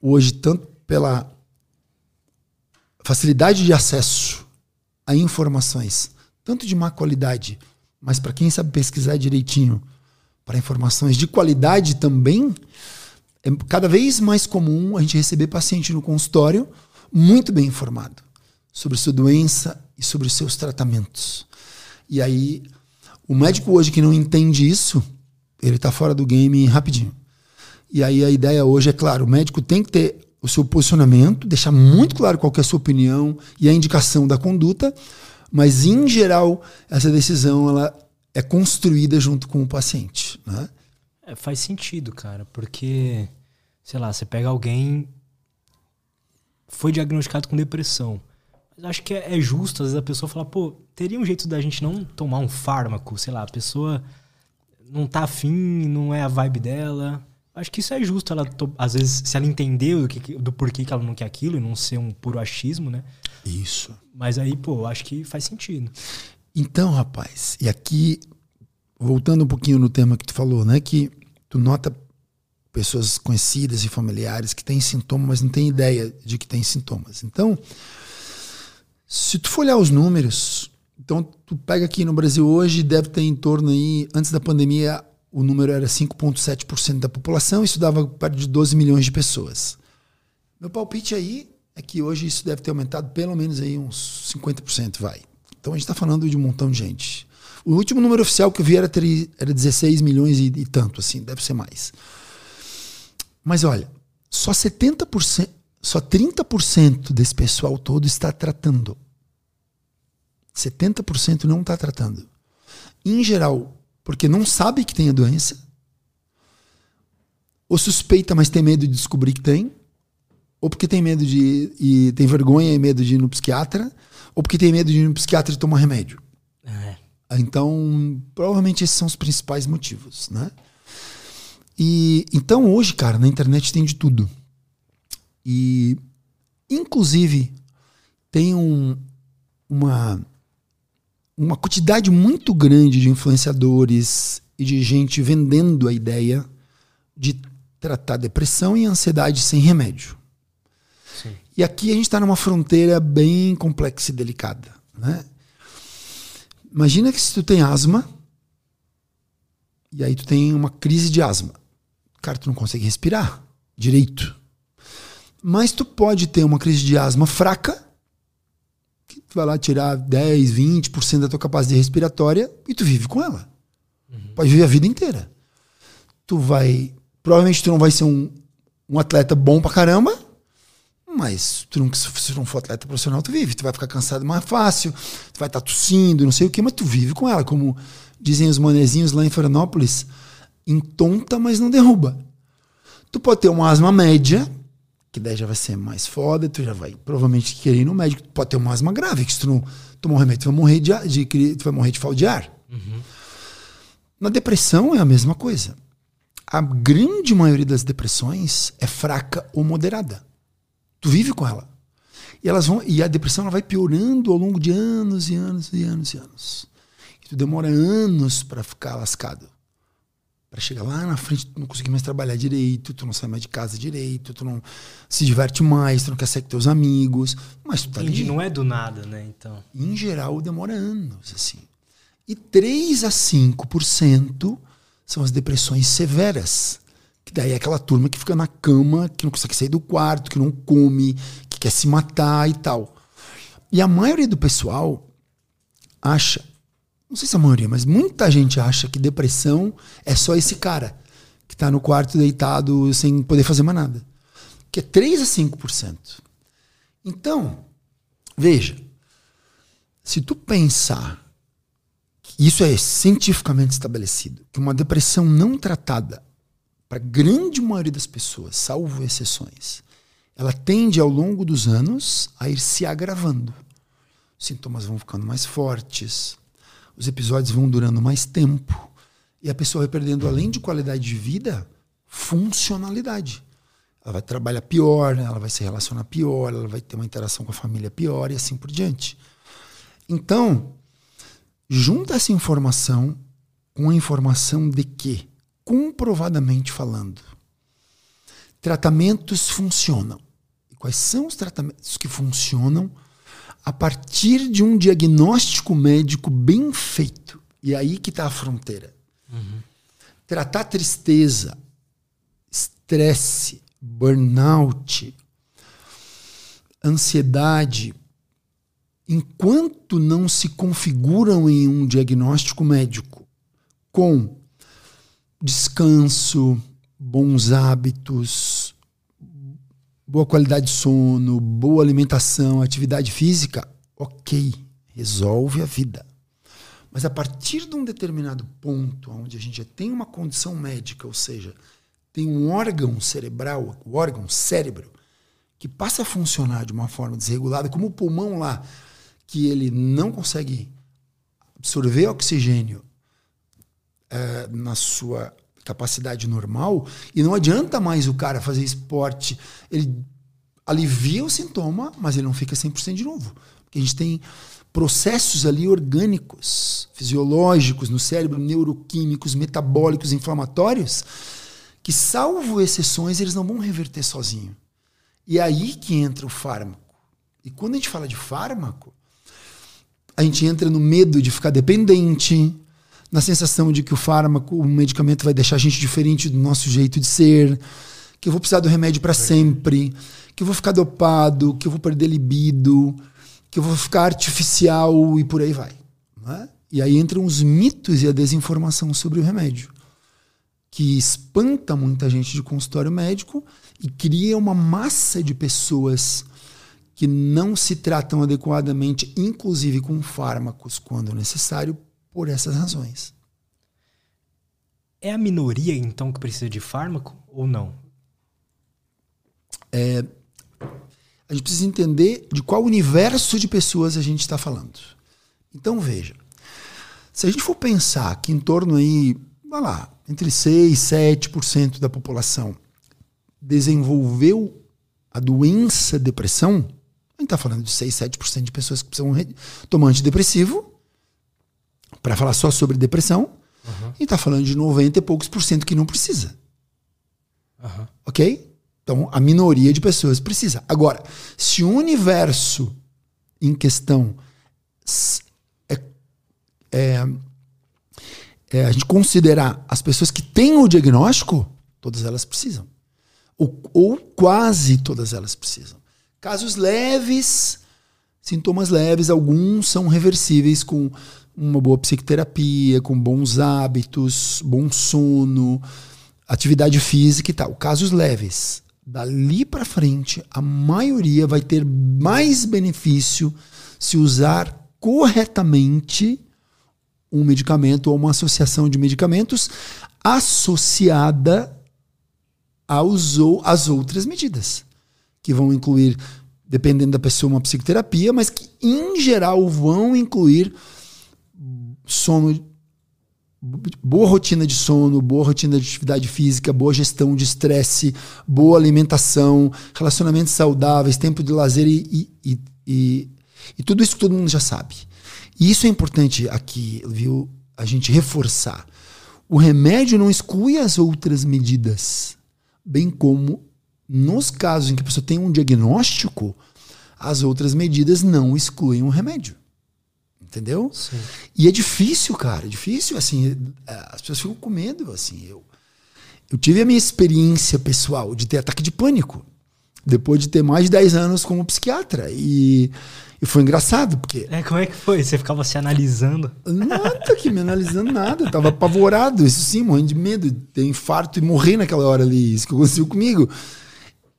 hoje, tanto pela facilidade de acesso a informações, tanto de má qualidade, mas para quem sabe pesquisar direitinho, para informações de qualidade também, é cada vez mais comum a gente receber paciente no consultório muito bem informado sobre sua doença e sobre seus tratamentos. E aí, o médico hoje que não entende isso, ele está fora do game rapidinho. E aí a ideia hoje é, claro, o médico tem que ter o seu posicionamento, deixar muito claro qual é a sua opinião e a indicação da conduta, mas em geral essa decisão ela é construída junto com o paciente, né?
É, faz sentido, cara, porque sei lá, você pega alguém foi diagnosticado com depressão. Mas acho que é, é justo às vezes a pessoa falar, pô, teria um jeito da gente não tomar um fármaco, sei lá, a pessoa não tá afim, não é a vibe dela. Acho que isso é justo, ela às vezes, se ela entendeu do, que, do porquê que ela não quer aquilo e não ser um puro achismo, né?
Isso.
Mas aí, pô, acho que faz sentido.
Então, rapaz, e aqui, voltando um pouquinho no tema que tu falou, né? Que tu nota pessoas conhecidas e familiares que têm sintomas, mas não têm ideia de que têm sintomas. Então, se tu for olhar os números, então tu pega aqui no Brasil hoje, deve ter em torno aí, antes da pandemia, o número era 5,7% da população, isso dava perto de 12 milhões de pessoas. Meu palpite aí é que hoje isso deve ter aumentado pelo menos aí uns 50%, vai. Então a gente está falando de um montão de gente. O último número oficial que eu vi era, ter, era 16 milhões e, e tanto, assim, deve ser mais. Mas olha, só 70%, só 30% desse pessoal todo está tratando. 70% não está tratando. Em geral, porque não sabe que tem a doença, ou suspeita, mas tem medo de descobrir que tem, ou porque tem medo de e tem vergonha e medo de ir no psiquiatra, ou porque tem medo de ir no psiquiatra e tomar remédio. É. Então, provavelmente esses são os principais motivos, né? E então hoje, cara, na internet tem de tudo. E inclusive tem um, uma uma quantidade muito grande de influenciadores e de gente vendendo a ideia de tratar depressão e ansiedade sem remédio. Sim. E aqui a gente está numa fronteira bem complexa e delicada. Né? Imagina que se tu tem asma e aí tu tem uma crise de asma. Cara, tu não consegue respirar direito. Mas tu pode ter uma crise de asma fraca tu vai lá tirar 10, 20% da tua capacidade respiratória e tu vive com ela. Uhum. Pode viver a vida inteira. Tu vai. Provavelmente tu não vai ser um, um atleta bom pra caramba, mas tu não, se tu não for atleta profissional, tu vive. Tu vai ficar cansado mais fácil, tu vai estar tá tossindo, não sei o que, mas tu vive com ela. Como dizem os manezinhos lá em Florianópolis, entonta, mas não derruba. Tu pode ter uma asma média, que daí já vai ser mais foda, tu já vai provavelmente querer ir no médico. Pode ter uma asma grave, que se tu não tomar um remédio, tu vai morrer de, de, tu vai morrer de falta de ar. Uhum. Na depressão é a mesma coisa. A grande maioria das depressões é fraca ou moderada. Tu vive com ela. E elas vão e a depressão ela vai piorando ao longo de anos e anos e anos e anos. E tu demora anos para ficar lascado para chegar lá na frente, tu não conseguir mais trabalhar direito, tu não sai mais de casa direito, tu não se diverte mais, tu não quer sair com teus amigos, mas tu tá Entendi, ali.
não é do nada, né, então.
Em geral, demora anos, assim. E 3 a 5% são as depressões severas. Que daí é aquela turma que fica na cama, que não consegue sair do quarto, que não come, que quer se matar e tal. E a maioria do pessoal acha não sei se a maioria, mas muita gente acha que depressão é só esse cara que está no quarto deitado sem poder fazer mais nada. Que é 3 a 5%. Então, veja, se tu pensar, isso é cientificamente estabelecido, que uma depressão não tratada, para a grande maioria das pessoas, salvo exceções, ela tende ao longo dos anos a ir se agravando. Os sintomas vão ficando mais fortes, os episódios vão durando mais tempo e a pessoa vai perdendo, além de qualidade de vida, funcionalidade. Ela vai trabalhar pior, ela vai se relacionar pior, ela vai ter uma interação com a família pior e assim por diante. Então, junta essa informação com a informação de que, comprovadamente falando, tratamentos funcionam. E quais são os tratamentos que funcionam a partir de um diagnóstico médico bem feito? E aí que está a fronteira. Uhum. Tratar tristeza, estresse, burnout, ansiedade, enquanto não se configuram em um diagnóstico médico com descanso, bons hábitos, boa qualidade de sono, boa alimentação, atividade física, ok, resolve a vida. Mas a partir de um determinado ponto, onde a gente já tem uma condição médica, ou seja, tem um órgão cerebral, o órgão cérebro, que passa a funcionar de uma forma desregulada, como o pulmão lá, que ele não consegue absorver oxigênio é, na sua capacidade normal, e não adianta mais o cara fazer esporte, ele alivia o sintoma, mas ele não fica 100% de novo. Porque a gente tem processos ali orgânicos, fisiológicos no cérebro, neuroquímicos, metabólicos, inflamatórios, que salvo exceções, eles não vão reverter sozinho. E é aí que entra o fármaco. E quando a gente fala de fármaco, a gente entra no medo de ficar dependente, na sensação de que o fármaco, o medicamento vai deixar a gente diferente do nosso jeito de ser, que eu vou precisar do remédio para sempre, que eu vou ficar dopado, que eu vou perder libido, que eu vou ficar artificial e por aí vai. É? E aí entram os mitos e a desinformação sobre o remédio, que espanta muita gente de consultório médico e cria uma massa de pessoas que não se tratam adequadamente, inclusive com fármacos, quando necessário, por essas razões.
É a minoria, então, que precisa de fármaco ou não?
É, a gente precisa entender de qual universo de pessoas a gente está falando. Então, veja. Se a gente for pensar que em torno aí, vai lá, entre 6 e 7% da população desenvolveu a doença depressão, a gente está falando de 6, 7% de pessoas que precisam tomar antidepressivo para falar só sobre depressão. Uhum. E está falando de 90 e poucos por cento que não precisa. Uhum. Ok? Então, a minoria de pessoas precisa. Agora, se o universo em questão é, é, é, a gente considerar as pessoas que têm o diagnóstico, todas elas precisam. Ou, ou quase todas elas precisam. Casos leves, sintomas leves, alguns são reversíveis com uma boa psicoterapia, com bons hábitos, bom sono, atividade física e tal. Casos leves. Dali para frente, a maioria vai ter mais benefício se usar corretamente um medicamento ou uma associação de medicamentos associada aos, às outras medidas que vão incluir, dependendo da pessoa, uma psicoterapia, mas que em geral vão incluir sono, boa rotina de sono, boa rotina de atividade física, boa gestão de estresse, boa alimentação, relacionamentos saudáveis, tempo de lazer e, e, e, e tudo isso que todo mundo já sabe. E isso é importante aqui, viu? A gente reforçar. O remédio não exclui as outras medidas, bem como nos casos em que a pessoa tem um diagnóstico, as outras medidas não excluem o remédio. Entendeu? Sim. E é difícil, cara, é difícil, assim, é, as pessoas ficam com medo, assim, eu eu tive a minha experiência pessoal de ter ataque de pânico depois de ter mais de 10 anos como psiquiatra e, e foi engraçado, porque...
É, como é que foi? Você ficava se analisando?
Nada que me analisando nada, eu tava apavorado, isso sim, morrendo de medo de ter infarto e morrer naquela hora ali, isso que aconteceu comigo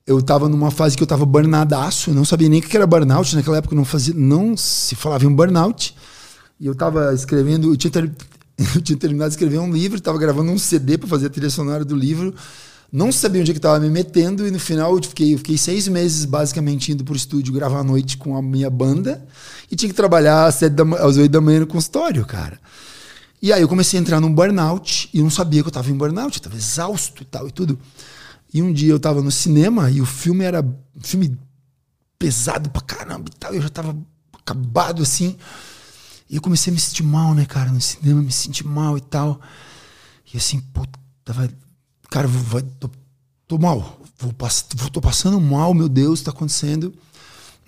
eu tava numa fase que eu tava burnadaço, não sabia nem o que era burnout, naquela época não fazia, não se falava em burnout. E eu tava escrevendo, eu tinha, ter, eu tinha terminado de escrever um livro, tava gravando um CD para fazer a trilha sonora do livro. Não sabia onde é que tava me metendo e no final eu fiquei, eu fiquei seis meses basicamente indo pro estúdio gravar à noite com a minha banda e tinha que trabalhar às, sete da, às oito da manhã no consultório, cara. E aí eu comecei a entrar num burnout e não sabia que eu tava em burnout, eu tava exausto e tal e tudo. E um dia eu tava no cinema e o filme era um filme pesado pra caramba e tal. Eu já tava acabado assim. E eu comecei a me sentir mal, né, cara? No cinema, me senti mal e tal. E assim, puta, vai. Cara, vai, tô tô mal, vou, vou tô passando mal, meu Deus, tá acontecendo.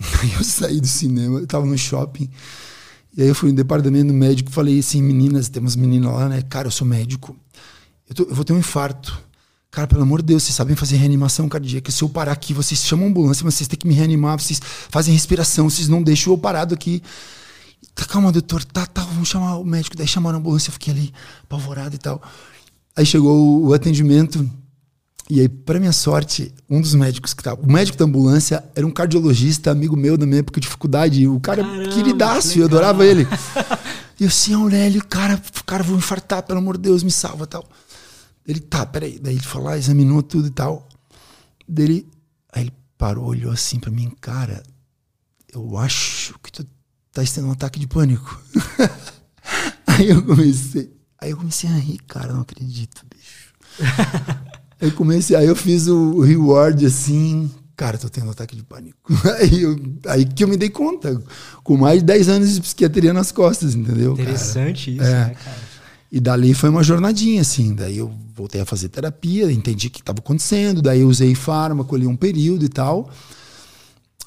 Aí eu saí do cinema, eu tava no shopping. E aí eu fui no departamento médico falei assim, meninas, tem umas meninas lá, né? Cara, eu sou médico. Eu, tô, eu vou ter um infarto. Cara, pelo amor de Deus, vocês sabem fazer reanimação cardíaca. Se eu parar aqui, vocês chamam a ambulância, mas vocês têm que me reanimar, vocês fazem respiração, vocês não deixam eu parado aqui. Tá, calma, doutor, tá, tá, vamos chamar o médico. Daí chamaram a ambulância, eu fiquei ali, apavorado e tal. Aí chegou o atendimento, e aí, para minha sorte, um dos médicos que tava. O médico da ambulância era um cardiologista, amigo meu da minha época de dificuldade. O cara Caramba, queridaço, que eu adorava ele. e eu assim, Aurélio, cara, cara, vou infartar, pelo amor de Deus, me salva tal. Ele, tá, peraí. Daí ele falou, ah, examinou tudo e tal. Dele, aí ele parou, olhou assim para mim, cara, eu acho que tu tá tendo um ataque de pânico. aí eu comecei, aí eu comecei a rir, cara, não acredito, bicho. aí comecei, aí eu fiz o reward assim, cara, tô tendo um ataque de pânico. Aí, eu, aí que eu me dei conta, com mais de 10 anos de psiquiatria nas costas, entendeu?
Interessante cara? isso, é. né, cara?
E dali foi uma jornadinha, assim. Daí eu voltei a fazer terapia, entendi o que estava acontecendo, daí usei fármaco ali um período e tal.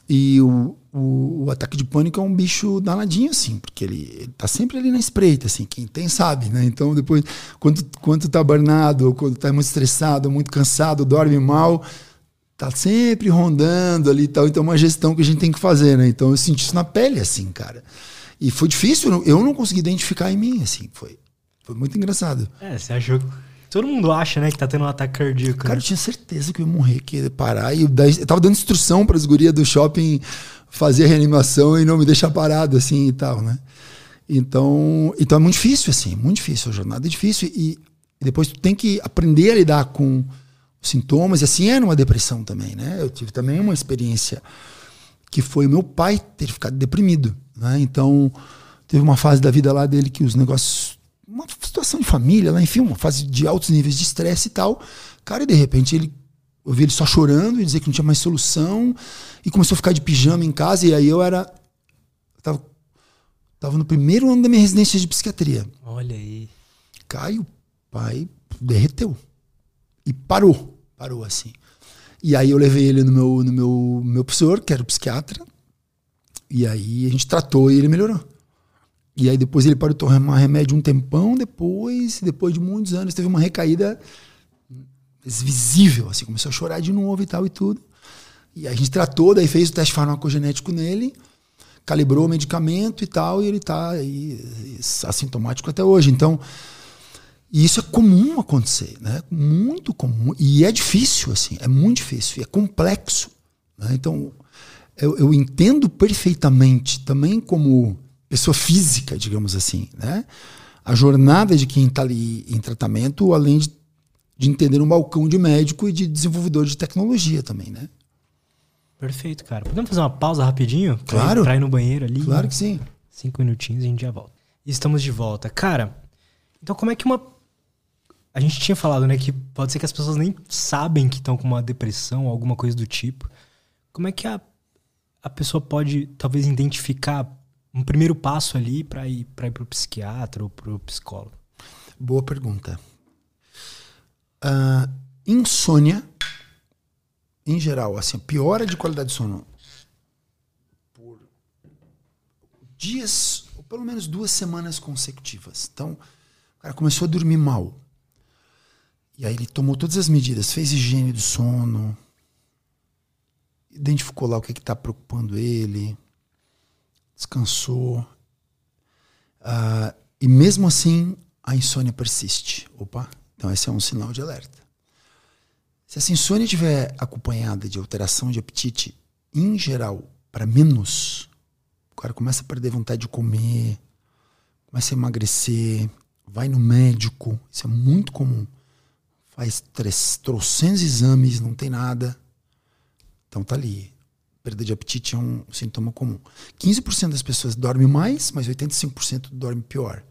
E o, o, o, ataque de pânico é um bicho danadinho, assim, porque ele, ele tá sempre ali na espreita, assim, quem tem sabe, né? Então depois, quando, quando tá burnado, quando tá muito estressado, muito cansado, dorme mal, tá sempre rondando ali e tal. Então é uma gestão que a gente tem que fazer, né? Então eu senti isso na pele, assim, cara. E foi difícil, eu não consegui identificar em mim, assim, foi. Foi muito engraçado.
É, você achou. Todo mundo acha, né, que tá tendo um ataque cardíaco.
Cara,
né?
eu tinha certeza que eu ia morrer, que ia parar. E eu, eu tava dando instrução para as gurias do shopping fazer a reanimação e não me deixar parado, assim e tal, né? Então, então é muito difícil, assim, muito difícil. A jornada é difícil. E, e depois tu tem que aprender a lidar com os sintomas. E assim é numa depressão também, né? Eu tive também uma experiência que foi o meu pai ter ficado deprimido, né? Então, teve uma fase da vida lá dele que os negócios uma situação de família, lá, enfim, uma fase de altos níveis de estresse e tal. Cara, e de repente ele eu vi ele só chorando e dizer que não tinha mais solução e começou a ficar de pijama em casa e aí eu era eu tava, tava no primeiro ano da minha residência de psiquiatria.
Olha aí.
Caio, pai derreteu e parou, parou assim. E aí eu levei ele no meu no meu meu professor, que era o psiquiatra, e aí a gente tratou e ele melhorou. E aí depois ele parou de tomar remédio um tempão depois, depois de muitos anos, teve uma recaída visível, assim, começou a chorar de novo e tal e tudo. E a gente tratou, daí fez o teste farmacogenético nele, calibrou o medicamento e tal, e ele está assintomático até hoje. Então, isso é comum acontecer, né? Muito comum. E é difícil, assim, é muito difícil, e é complexo. Né? Então, eu, eu entendo perfeitamente também como pessoa física, digamos assim, né? A jornada de quem está ali em tratamento, além de, de entender um balcão de médico e de desenvolvedor de tecnologia também, né?
Perfeito, cara. Podemos fazer uma pausa rapidinho?
Claro.
Pra ir no banheiro ali?
Claro que sim.
Cinco minutinhos e a gente já volta. Estamos de volta. Cara, então como é que uma. A gente tinha falado, né, que pode ser que as pessoas nem sabem que estão com uma depressão ou alguma coisa do tipo. Como é que a, a pessoa pode, talvez, identificar um primeiro passo ali para ir para ir o psiquiatra ou para o psicólogo?
Boa pergunta. Uh, insônia, em geral, assim, piora de qualidade de sono por dias, ou pelo menos duas semanas consecutivas. Então, o cara começou a dormir mal. E aí ele tomou todas as medidas, fez higiene do sono, identificou lá o que está preocupando ele, descansou. Uh, e mesmo assim, a insônia persiste. Opa, então esse é um sinal de alerta. Se essa insônia estiver acompanhada de alteração de apetite, em geral, para menos, o cara começa a perder vontade de comer, começa a emagrecer, vai no médico, isso é muito comum. Faz três, trocentos exames, não tem nada. Então tá ali perda de apetite é um sintoma comum. 15% das pessoas dormem mais, mas 85% dorme pior.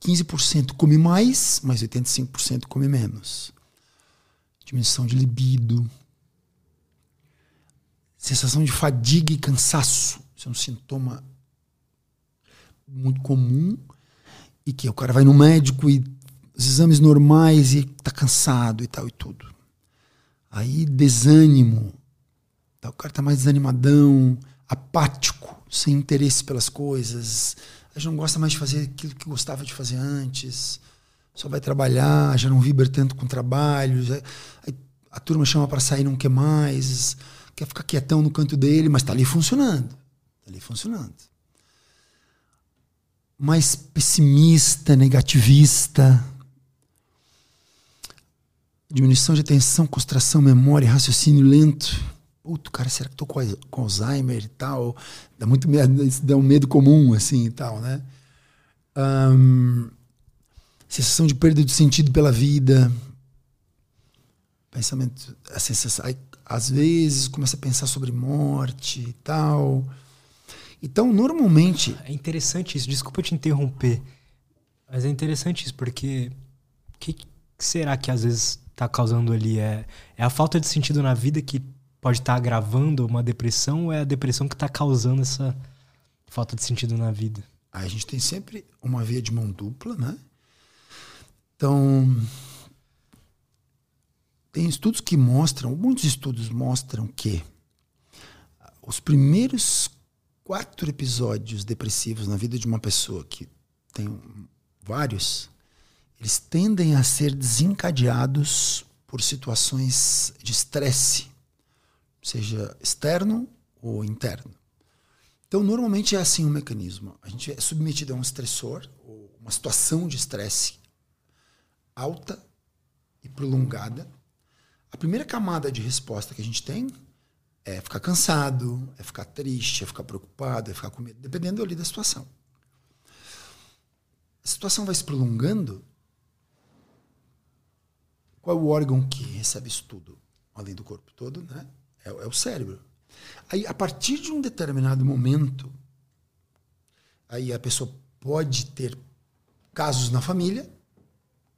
15% come mais, mas 85% come menos. Diminuição de libido. Sensação de fadiga e cansaço. Isso é um sintoma muito comum e que o cara vai no médico e os exames normais e tá cansado e tal e tudo. Aí desânimo. Tá, o cara tá mais desanimadão, apático, sem interesse pelas coisas. A gente não gosta mais de fazer aquilo que gostava de fazer antes. Só vai trabalhar, já não vibra tanto com trabalho. Já, aí a turma chama para sair, não quer mais. Quer ficar quietão no canto dele, mas tá ali funcionando. Tá ali funcionando. Mais pessimista, negativista diminuição de atenção, concentração, memória, raciocínio lento. Puto, cara, será que tô com, com Alzheimer e tal? Dá muito medo, dá um medo comum, assim e tal, né? Um, sensação de perda de sentido pela vida. Pensamento, a sensação, aí, às vezes começa a pensar sobre morte e tal. Então, normalmente.
É interessante isso, desculpa te interromper. Mas é interessante isso, porque o que, que será que às vezes está causando ali? É, é a falta de sentido na vida que pode estar tá agravando uma depressão ou é a depressão que está causando essa falta de sentido na vida?
A gente tem sempre uma via de mão dupla, né? Então, tem estudos que mostram, muitos estudos mostram que os primeiros quatro episódios depressivos na vida de uma pessoa que tem vários, eles tendem a ser desencadeados por situações de estresse, seja externo ou interno. Então, normalmente é assim o mecanismo. A gente é submetido a um estressor, ou uma situação de estresse alta e prolongada. A primeira camada de resposta que a gente tem é ficar cansado, é ficar triste, é ficar preocupado, é ficar com medo, dependendo ali da situação. A situação vai se prolongando, qual é o órgão que recebe isso tudo, além do corpo todo? Né? É, é o cérebro. Aí, a partir de um determinado momento, aí a pessoa pode ter casos na família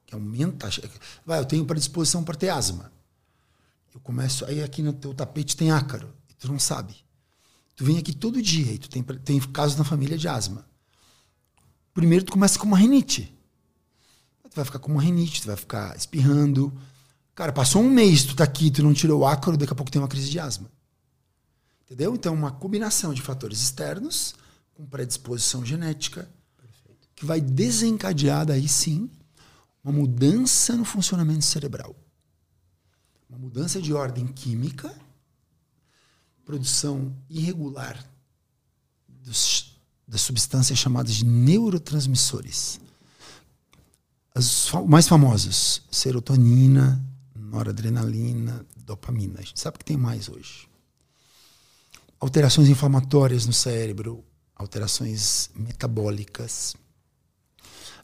que aumenta. Vai, eu tenho predisposição para ter asma. Eu começo, aí aqui no teu tapete tem ácaro, e tu não sabe. Tu vem aqui todo dia e tu tem, tem casos na família de asma. Primeiro tu começa com uma rinite tu vai ficar com uma rinite, tu vai ficar espirrando. Cara, passou um mês, tu tá aqui, tu não tirou o ácaro, daqui a pouco tem uma crise de asma. Entendeu? Então, uma combinação de fatores externos com predisposição genética Perfeito. que vai desencadear daí sim uma mudança no funcionamento cerebral. Uma mudança de ordem química, produção irregular dos, das substâncias chamadas de neurotransmissores as mais famosas, serotonina, noradrenalina, dopamina. A gente sabe que tem mais hoje. Alterações inflamatórias no cérebro, alterações metabólicas,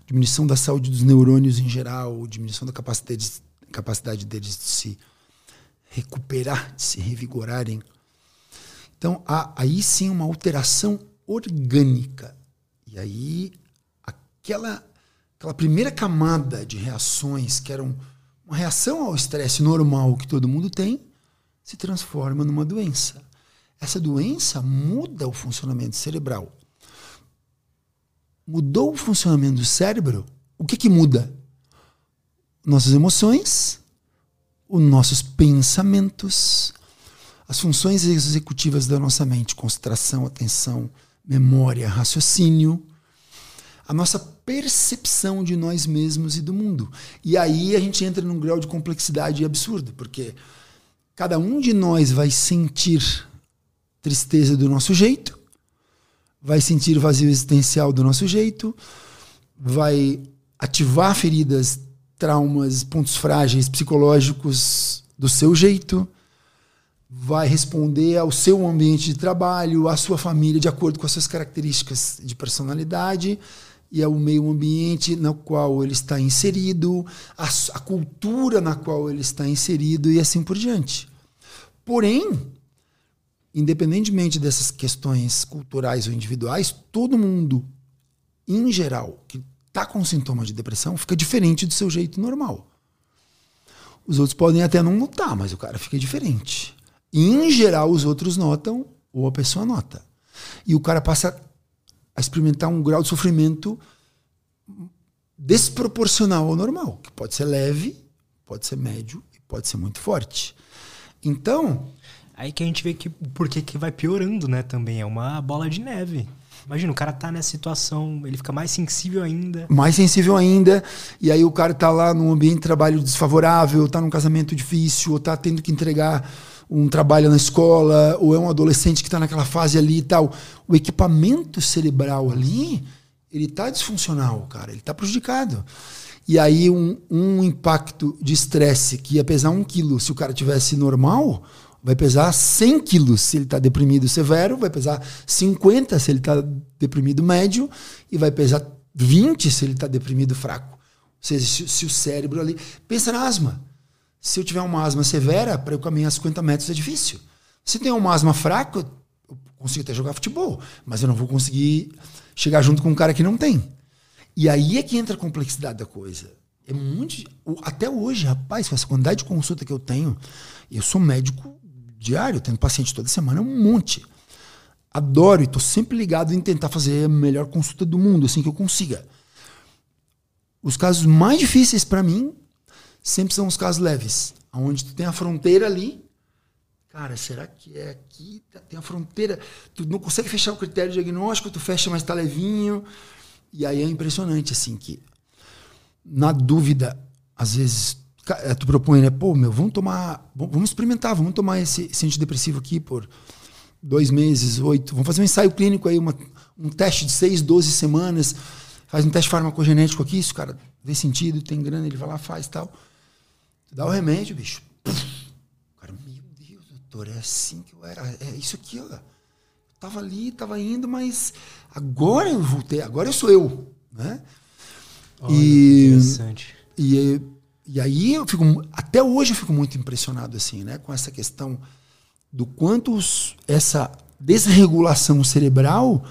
diminuição da saúde dos neurônios em geral, diminuição da capacidade, capacidade deles de se recuperar, de se revigorarem. Então, há aí sim uma alteração orgânica. E aí, aquela aquela primeira camada de reações que eram uma reação ao estresse normal que todo mundo tem, se transforma numa doença. Essa doença muda o funcionamento cerebral. Mudou o funcionamento do cérebro, o que, que muda? Nossas emoções, os nossos pensamentos, as funções executivas da nossa mente, concentração, atenção, memória, raciocínio, a nossa percepção de nós mesmos e do mundo. E aí a gente entra num grau de complexidade absurdo, porque cada um de nós vai sentir tristeza do nosso jeito, vai sentir vazio existencial do nosso jeito, vai ativar feridas, traumas, pontos frágeis psicológicos do seu jeito, vai responder ao seu ambiente de trabalho, à sua família, de acordo com as suas características de personalidade e é o meio ambiente no qual ele está inserido, a, a, cultura na qual ele está inserido e assim por diante. Porém, independentemente dessas questões culturais ou individuais, todo mundo, em geral, que está com sintomas de depressão, fica diferente do seu jeito normal. Os outros podem até não notar, mas o cara fica diferente. E, em geral, os outros notam ou a pessoa nota. E o cara passa a experimentar um grau de sofrimento desproporcional ao normal, que pode ser leve, pode ser médio e pode ser muito forte. Então.
Aí que a gente vê que por que vai piorando, né? Também é uma bola de neve. Imagina, o cara tá nessa situação, ele fica mais sensível ainda.
Mais sensível ainda. E aí o cara tá lá num ambiente de trabalho desfavorável, tá num casamento difícil, ou tá tendo que entregar um trabalho na escola, ou é um adolescente que está naquela fase ali e tal. O equipamento cerebral ali, ele tá disfuncional, cara. Ele tá prejudicado. E aí um, um impacto de estresse que ia pesar um quilo se o cara tivesse normal, vai pesar 100 quilos se ele está deprimido severo, vai pesar 50 se ele está deprimido médio e vai pesar 20 se ele está deprimido fraco. Ou seja, se, se, o cérebro ali. Pensa na asma. Se eu tiver uma asma severa, para eu caminhar 50 metros é difícil. Se tem uma asma fraca, eu consigo até jogar futebol, mas eu não vou conseguir chegar junto com um cara que não tem. E aí é que entra a complexidade da coisa. É muito. Até hoje, rapaz, com essa quantidade de consulta que eu tenho, eu sou médico diário, tendo paciente toda semana, é um monte. Adoro e estou sempre ligado em tentar fazer a melhor consulta do mundo, assim que eu consiga. Os casos mais difíceis para mim sempre são os casos leves, onde tu tem a fronteira ali. Cara, será que é aqui? Tem a fronteira. Tu não consegue fechar o critério diagnóstico, tu fecha, mas está levinho. E aí é impressionante, assim, que na dúvida, às vezes eh, tu propõe, né? Pô, meu, vamos tomar, vamos experimentar, vamos tomar esse, esse antidepressivo aqui por dois meses, oito, vamos fazer um ensaio clínico aí, uma, um teste de seis, doze semanas, faz um teste farmacogenético aqui, isso, cara, vê sentido, tem grana, ele vai lá, faz tal. Tu dá o remédio, bicho. Cara, meu Deus, doutor, é assim que eu era, é isso aqui, ó. Eu tava ali, tava indo, mas agora eu voltei, agora eu sou eu, né?
Olha, e, interessante.
E e aí eu fico, até hoje eu fico muito impressionado assim, né, com essa questão do quanto essa desregulação cerebral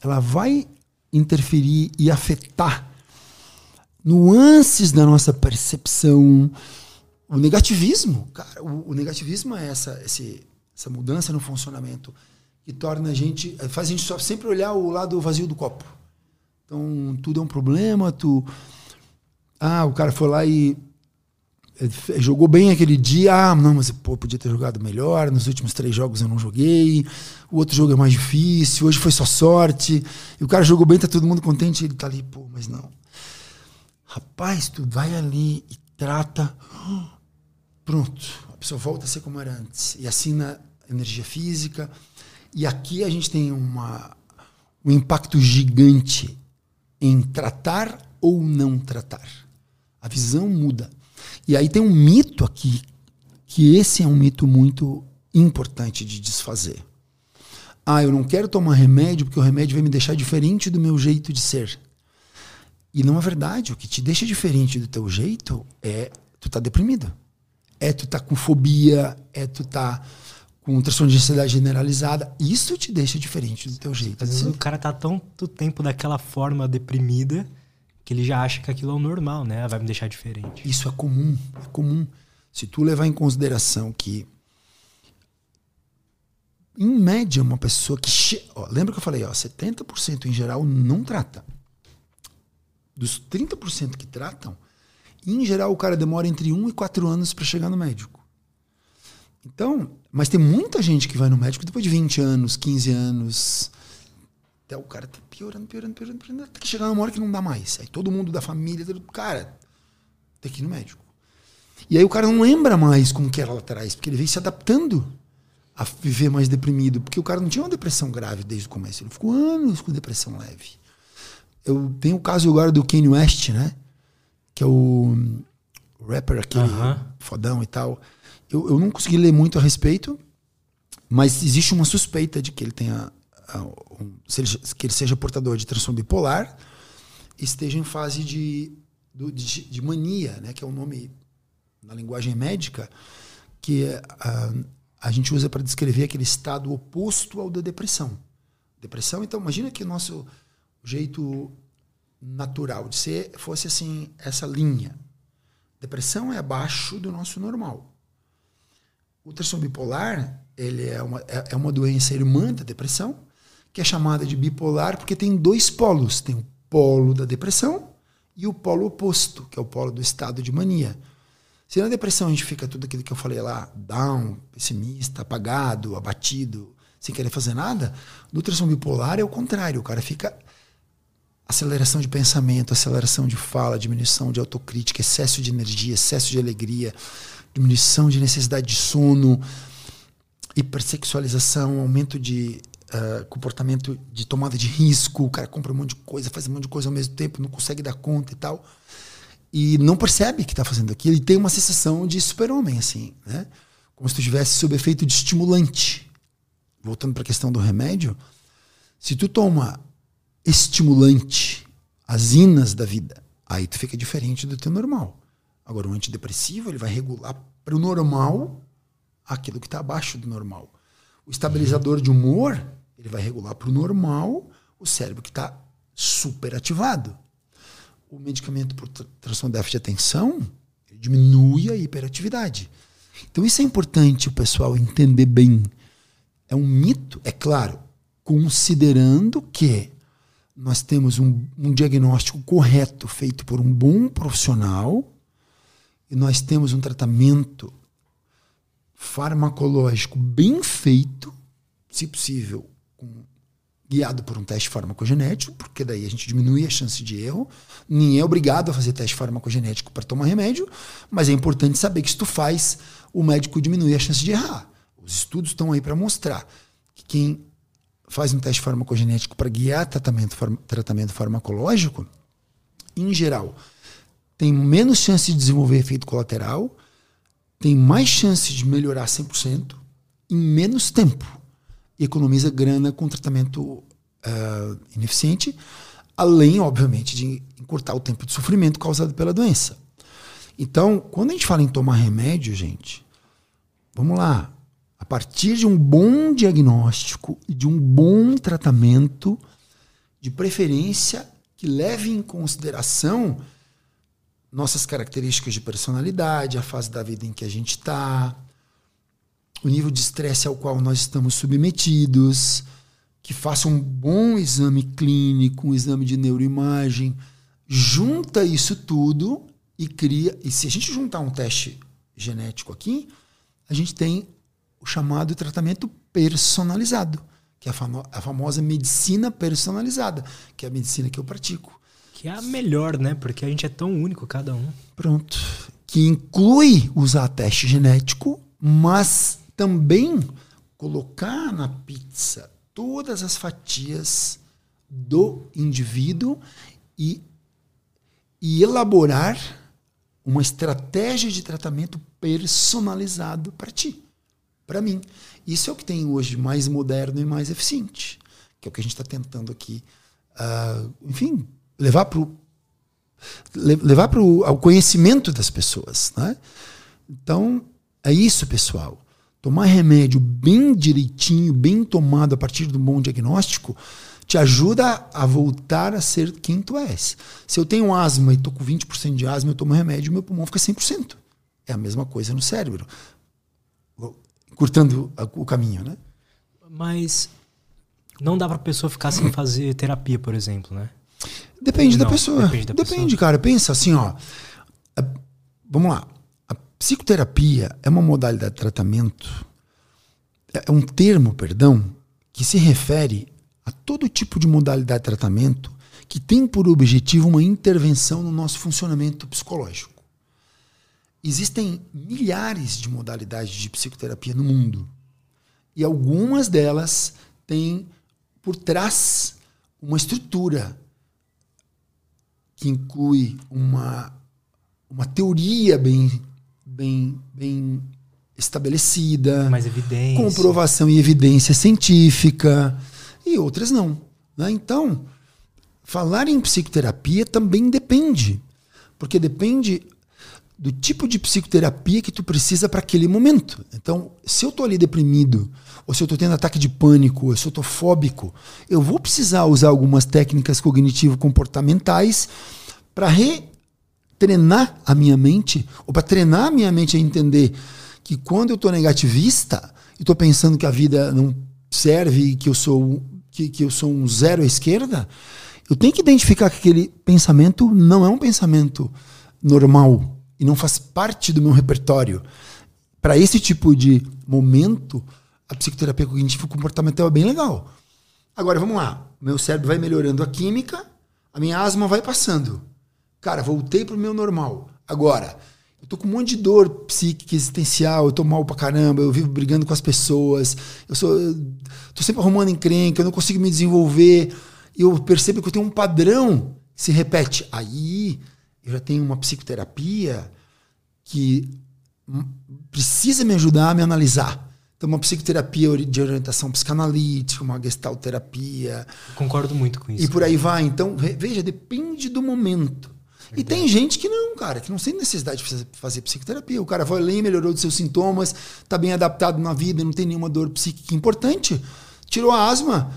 ela vai interferir e afetar nuances da nossa percepção, o negativismo, cara, o, o negativismo é essa, esse, essa mudança no funcionamento que torna a gente, faz a gente só sempre olhar o lado vazio do copo. Então tudo é um problema, tu, ah, o cara foi lá e jogou bem aquele dia, ah, não, mas pô, podia ter jogado melhor, nos últimos três jogos eu não joguei, o outro jogo é mais difícil, hoje foi só sorte, e o cara jogou bem, tá todo mundo contente, ele tá ali, pô, mas não. Rapaz, tu vai ali e trata, pronto, a pessoa volta a ser como era antes, e assina energia física, e aqui a gente tem uma, um impacto gigante em tratar ou não tratar. A visão muda. E aí tem um mito aqui, que esse é um mito muito importante de desfazer. Ah, eu não quero tomar remédio porque o remédio vai me deixar diferente do meu jeito de ser. E não é verdade. O que te deixa diferente do teu jeito é tu tá deprimido. É tu tá com fobia, é tu tá com transtorno de ansiedade generalizada. Isso te deixa diferente do teu jeito.
Às vezes o cara tá tanto tempo daquela forma deprimida que ele já acha que aquilo é o normal, né? Vai me deixar diferente.
Isso é comum, é comum. Se tu levar em consideração que em média uma pessoa que che... ó, lembra que eu falei, ó, 70% em geral não trata. Dos 30% que tratam, em geral o cara demora entre 1 e 4 anos para chegar no médico. Então, mas tem muita gente que vai no médico depois de 20 anos, 15 anos, até o cara tá piorando, piorando, piorando, piorando, até que chegar numa hora que não dá mais. Aí todo mundo da família, todo, cara, tem que ir no médico. E aí o cara não lembra mais como que era lá atrás, porque ele veio se adaptando a viver mais deprimido, porque o cara não tinha uma depressão grave desde o começo, ele ficou anos com depressão leve. Eu tenho o caso agora do Kanye West, né? Que é o, rapper aquele uh -huh. fodão e tal. Eu, eu não consegui ler muito a respeito, mas existe uma suspeita de que ele tenha um, ele, que ele seja portador de transtorno bipolar, esteja em fase de, de, de mania, né, que é o um nome na linguagem médica, que a, a gente usa para descrever aquele estado oposto ao da depressão. Depressão, então, imagina que o nosso jeito natural de ser fosse assim, essa linha. Depressão é abaixo do nosso normal. O transtorno bipolar, ele é uma, é, é uma doença irmã da depressão, que é chamada de bipolar porque tem dois polos. Tem o polo da depressão e o polo oposto, que é o polo do estado de mania. Se na depressão a gente fica tudo aquilo que eu falei lá, down, pessimista, apagado, abatido, sem querer fazer nada, no transtorno bipolar é o contrário. O cara fica aceleração de pensamento, aceleração de fala, diminuição de autocrítica, excesso de energia, excesso de alegria, diminuição de necessidade de sono, hipersexualização, aumento de uh, comportamento de tomada de risco, o cara compra um monte de coisa, faz um monte de coisa ao mesmo tempo, não consegue dar conta e tal e não percebe que está fazendo aquilo e tem uma sensação de super-homem, assim, né? Como se tu estivesse sob efeito de estimulante. Voltando para a questão do remédio, se tu toma estimulante, as inas da vida, aí tu fica diferente do teu normal. Agora, o antidepressivo, ele vai regular para o normal aquilo que está abaixo do normal. O estabilizador de humor, ele vai regular para o normal o cérebro que está super ativado o medicamento para transtorno de déficit de atenção diminui a hiperatividade. Então isso é importante o pessoal entender bem. É um mito, é claro, considerando que nós temos um, um diagnóstico correto feito por um bom profissional e nós temos um tratamento farmacológico bem feito, se possível, com guiado por um teste farmacogenético, porque daí a gente diminui a chance de erro. Ninguém é obrigado a fazer teste farmacogenético para tomar remédio, mas é importante saber que se tu faz, o médico diminui a chance de errar. Os estudos estão aí para mostrar que quem faz um teste farmacogenético para guiar tratamento, tratamento farmacológico, em geral, tem menos chance de desenvolver efeito colateral, tem mais chance de melhorar 100% em menos tempo e economiza grana com tratamento uh, ineficiente, além, obviamente, de encurtar o tempo de sofrimento causado pela doença. Então, quando a gente fala em tomar remédio, gente, vamos lá. A partir de um bom diagnóstico e de um bom tratamento, de preferência que leve em consideração nossas características de personalidade, a fase da vida em que a gente está, o nível de estresse ao qual nós estamos submetidos, que faça um bom exame clínico, um exame de neuroimagem, junta isso tudo e cria. E se a gente juntar um teste genético aqui, a gente tem o chamado tratamento personalizado, que é a, famo a famosa medicina personalizada, que é a medicina que eu pratico.
Que é a melhor, né? Porque a gente é tão único, cada um.
Pronto. Que inclui usar teste genético, mas também colocar na pizza todas as fatias do indivíduo e, e elaborar uma estratégia de tratamento personalizado para ti, para mim. Isso é o que tem hoje mais moderno e mais eficiente, que é o que a gente está tentando aqui, uh, enfim, levar para levar para o conhecimento das pessoas, né? Então é isso, pessoal. Tomar remédio bem direitinho, bem tomado a partir um bom diagnóstico, te ajuda a voltar a ser quem tu és. Se eu tenho asma e estou com 20% de asma, eu tomo remédio, meu pulmão fica 100%. É a mesma coisa no cérebro. Curtando o caminho, né?
Mas não dá para a pessoa ficar sem fazer terapia, por exemplo, né?
Depende não, da pessoa. Depende, da depende pessoa. cara. Pensa assim, ó. É, vamos lá. Psicoterapia é uma modalidade de tratamento, é um termo, perdão, que se refere a todo tipo de modalidade de tratamento que tem por objetivo uma intervenção no nosso funcionamento psicológico. Existem milhares de modalidades de psicoterapia no mundo e algumas delas têm por trás uma estrutura que inclui uma, uma teoria bem bem, bem estabelecida,
mais evidência,
comprovação e evidência científica, e outras não. Né? Então, falar em psicoterapia também depende, porque depende do tipo de psicoterapia que tu precisa para aquele momento. Então, se eu estou ali deprimido, ou se eu estou tendo ataque de pânico, ou se eu estou fóbico, eu vou precisar usar algumas técnicas cognitivo-comportamentais para re treinar a minha mente, ou para treinar a minha mente a entender que quando eu estou negativista e estou pensando que a vida não serve, que eu sou que, que eu sou um zero à esquerda, eu tenho que identificar que aquele pensamento não é um pensamento normal e não faz parte do meu repertório. Para esse tipo de momento, a psicoterapia cognitiva comportamental é bem legal. Agora vamos lá. Meu cérebro vai melhorando a química, a minha asma vai passando. Cara, voltei pro meu normal. Agora, eu tô com um monte de dor psíquica, existencial, eu tô mal pra caramba, eu vivo brigando com as pessoas, eu sou. Eu tô sempre arrumando encrenca, eu não consigo me desenvolver. Eu percebo que eu tenho um padrão que se repete. Aí eu já tenho uma psicoterapia que precisa me ajudar a me analisar. Então, uma psicoterapia de orientação psicanalítica, uma gestalterapia.
Concordo muito com isso.
E por aí vai. Então, veja, depende do momento. Verdade. E tem gente que não, cara, que não tem necessidade de fazer psicoterapia. O cara foi além, melhorou dos seus sintomas, está bem adaptado na vida, não tem nenhuma dor psíquica importante. Tirou a asma,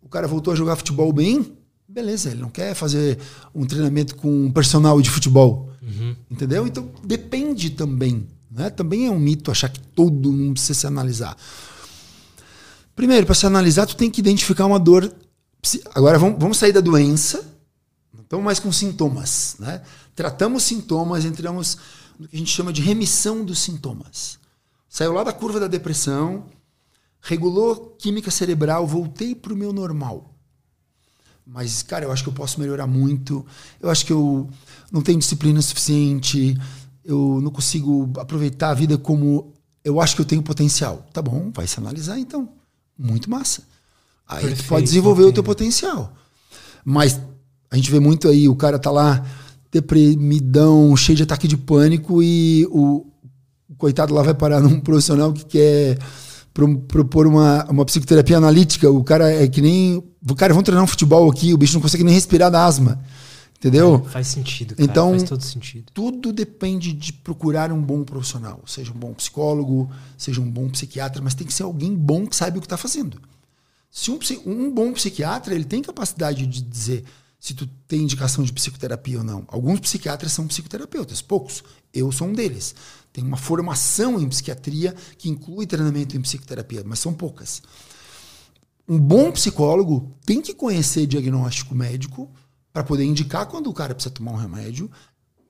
o cara voltou a jogar futebol bem, beleza, ele não quer fazer um treinamento com um personal de futebol. Uhum. Entendeu? Então, depende também. Né? Também é um mito achar que todo mundo precisa se analisar. Primeiro, para se analisar, tu tem que identificar uma dor. Agora vamos, vamos sair da doença, não estamos mais com sintomas. Né? Tratamos sintomas, entramos no que a gente chama de remissão dos sintomas. Saiu lá da curva da depressão, regulou química cerebral, voltei para o meu normal. Mas, cara, eu acho que eu posso melhorar muito. Eu acho que eu não tenho disciplina suficiente eu não consigo aproveitar a vida como eu acho que eu tenho potencial. Tá bom, vai se analisar então. Muito massa. Aí Perfeito, tu pode desenvolver o teu potencial. Mas a gente vê muito aí, o cara tá lá deprimidão, cheio de ataque de pânico e o, o coitado lá vai parar num profissional que quer pro, propor uma, uma psicoterapia analítica. O cara é que nem. Cara, vamos treinar um futebol aqui, o bicho não consegue nem respirar da asma. Entendeu?
É, faz sentido, cara.
Então,
faz todo sentido.
Tudo depende de procurar um bom profissional, seja um bom psicólogo, seja um bom psiquiatra, mas tem que ser alguém bom que saiba o que está fazendo. Se um, um bom psiquiatra, ele tem capacidade de dizer se tu tem indicação de psicoterapia ou não. Alguns psiquiatras são psicoterapeutas, poucos. Eu sou um deles. Tem uma formação em psiquiatria que inclui treinamento em psicoterapia, mas são poucas. Um bom psicólogo tem que conhecer diagnóstico médico, para poder indicar quando o cara precisa tomar um remédio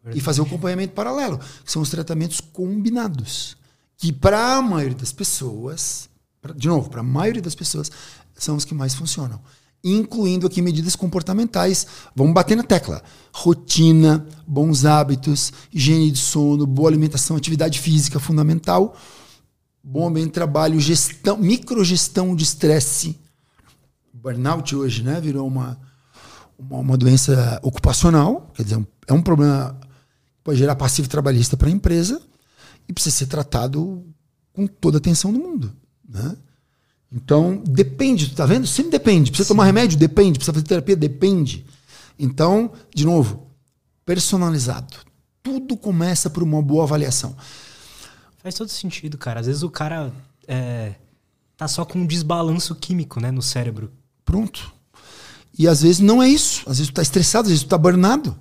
Verdade. e fazer o acompanhamento paralelo, que são os tratamentos combinados, que para a maioria das pessoas, pra, de novo, para a maioria das pessoas, são os que mais funcionam, incluindo aqui medidas comportamentais. Vamos bater na tecla: rotina, bons hábitos, higiene de sono, boa alimentação, atividade física fundamental, bom ambiente de trabalho, gestão, microgestão de estresse. Burnout hoje, né, virou uma uma, uma doença ocupacional, quer dizer, é um problema que pode gerar passivo trabalhista para a empresa e precisa ser tratado com toda a atenção do mundo. Né? Então, depende, tá vendo? Sempre depende. Precisa Sim. tomar remédio? Depende. Precisa fazer terapia? Depende. Então, de novo, personalizado. Tudo começa por uma boa avaliação.
Faz todo sentido, cara. Às vezes o cara é, tá só com um desbalanço químico né, no cérebro.
Pronto. E às vezes não é isso. Às vezes tu tá estressado, às vezes tu tá burnado.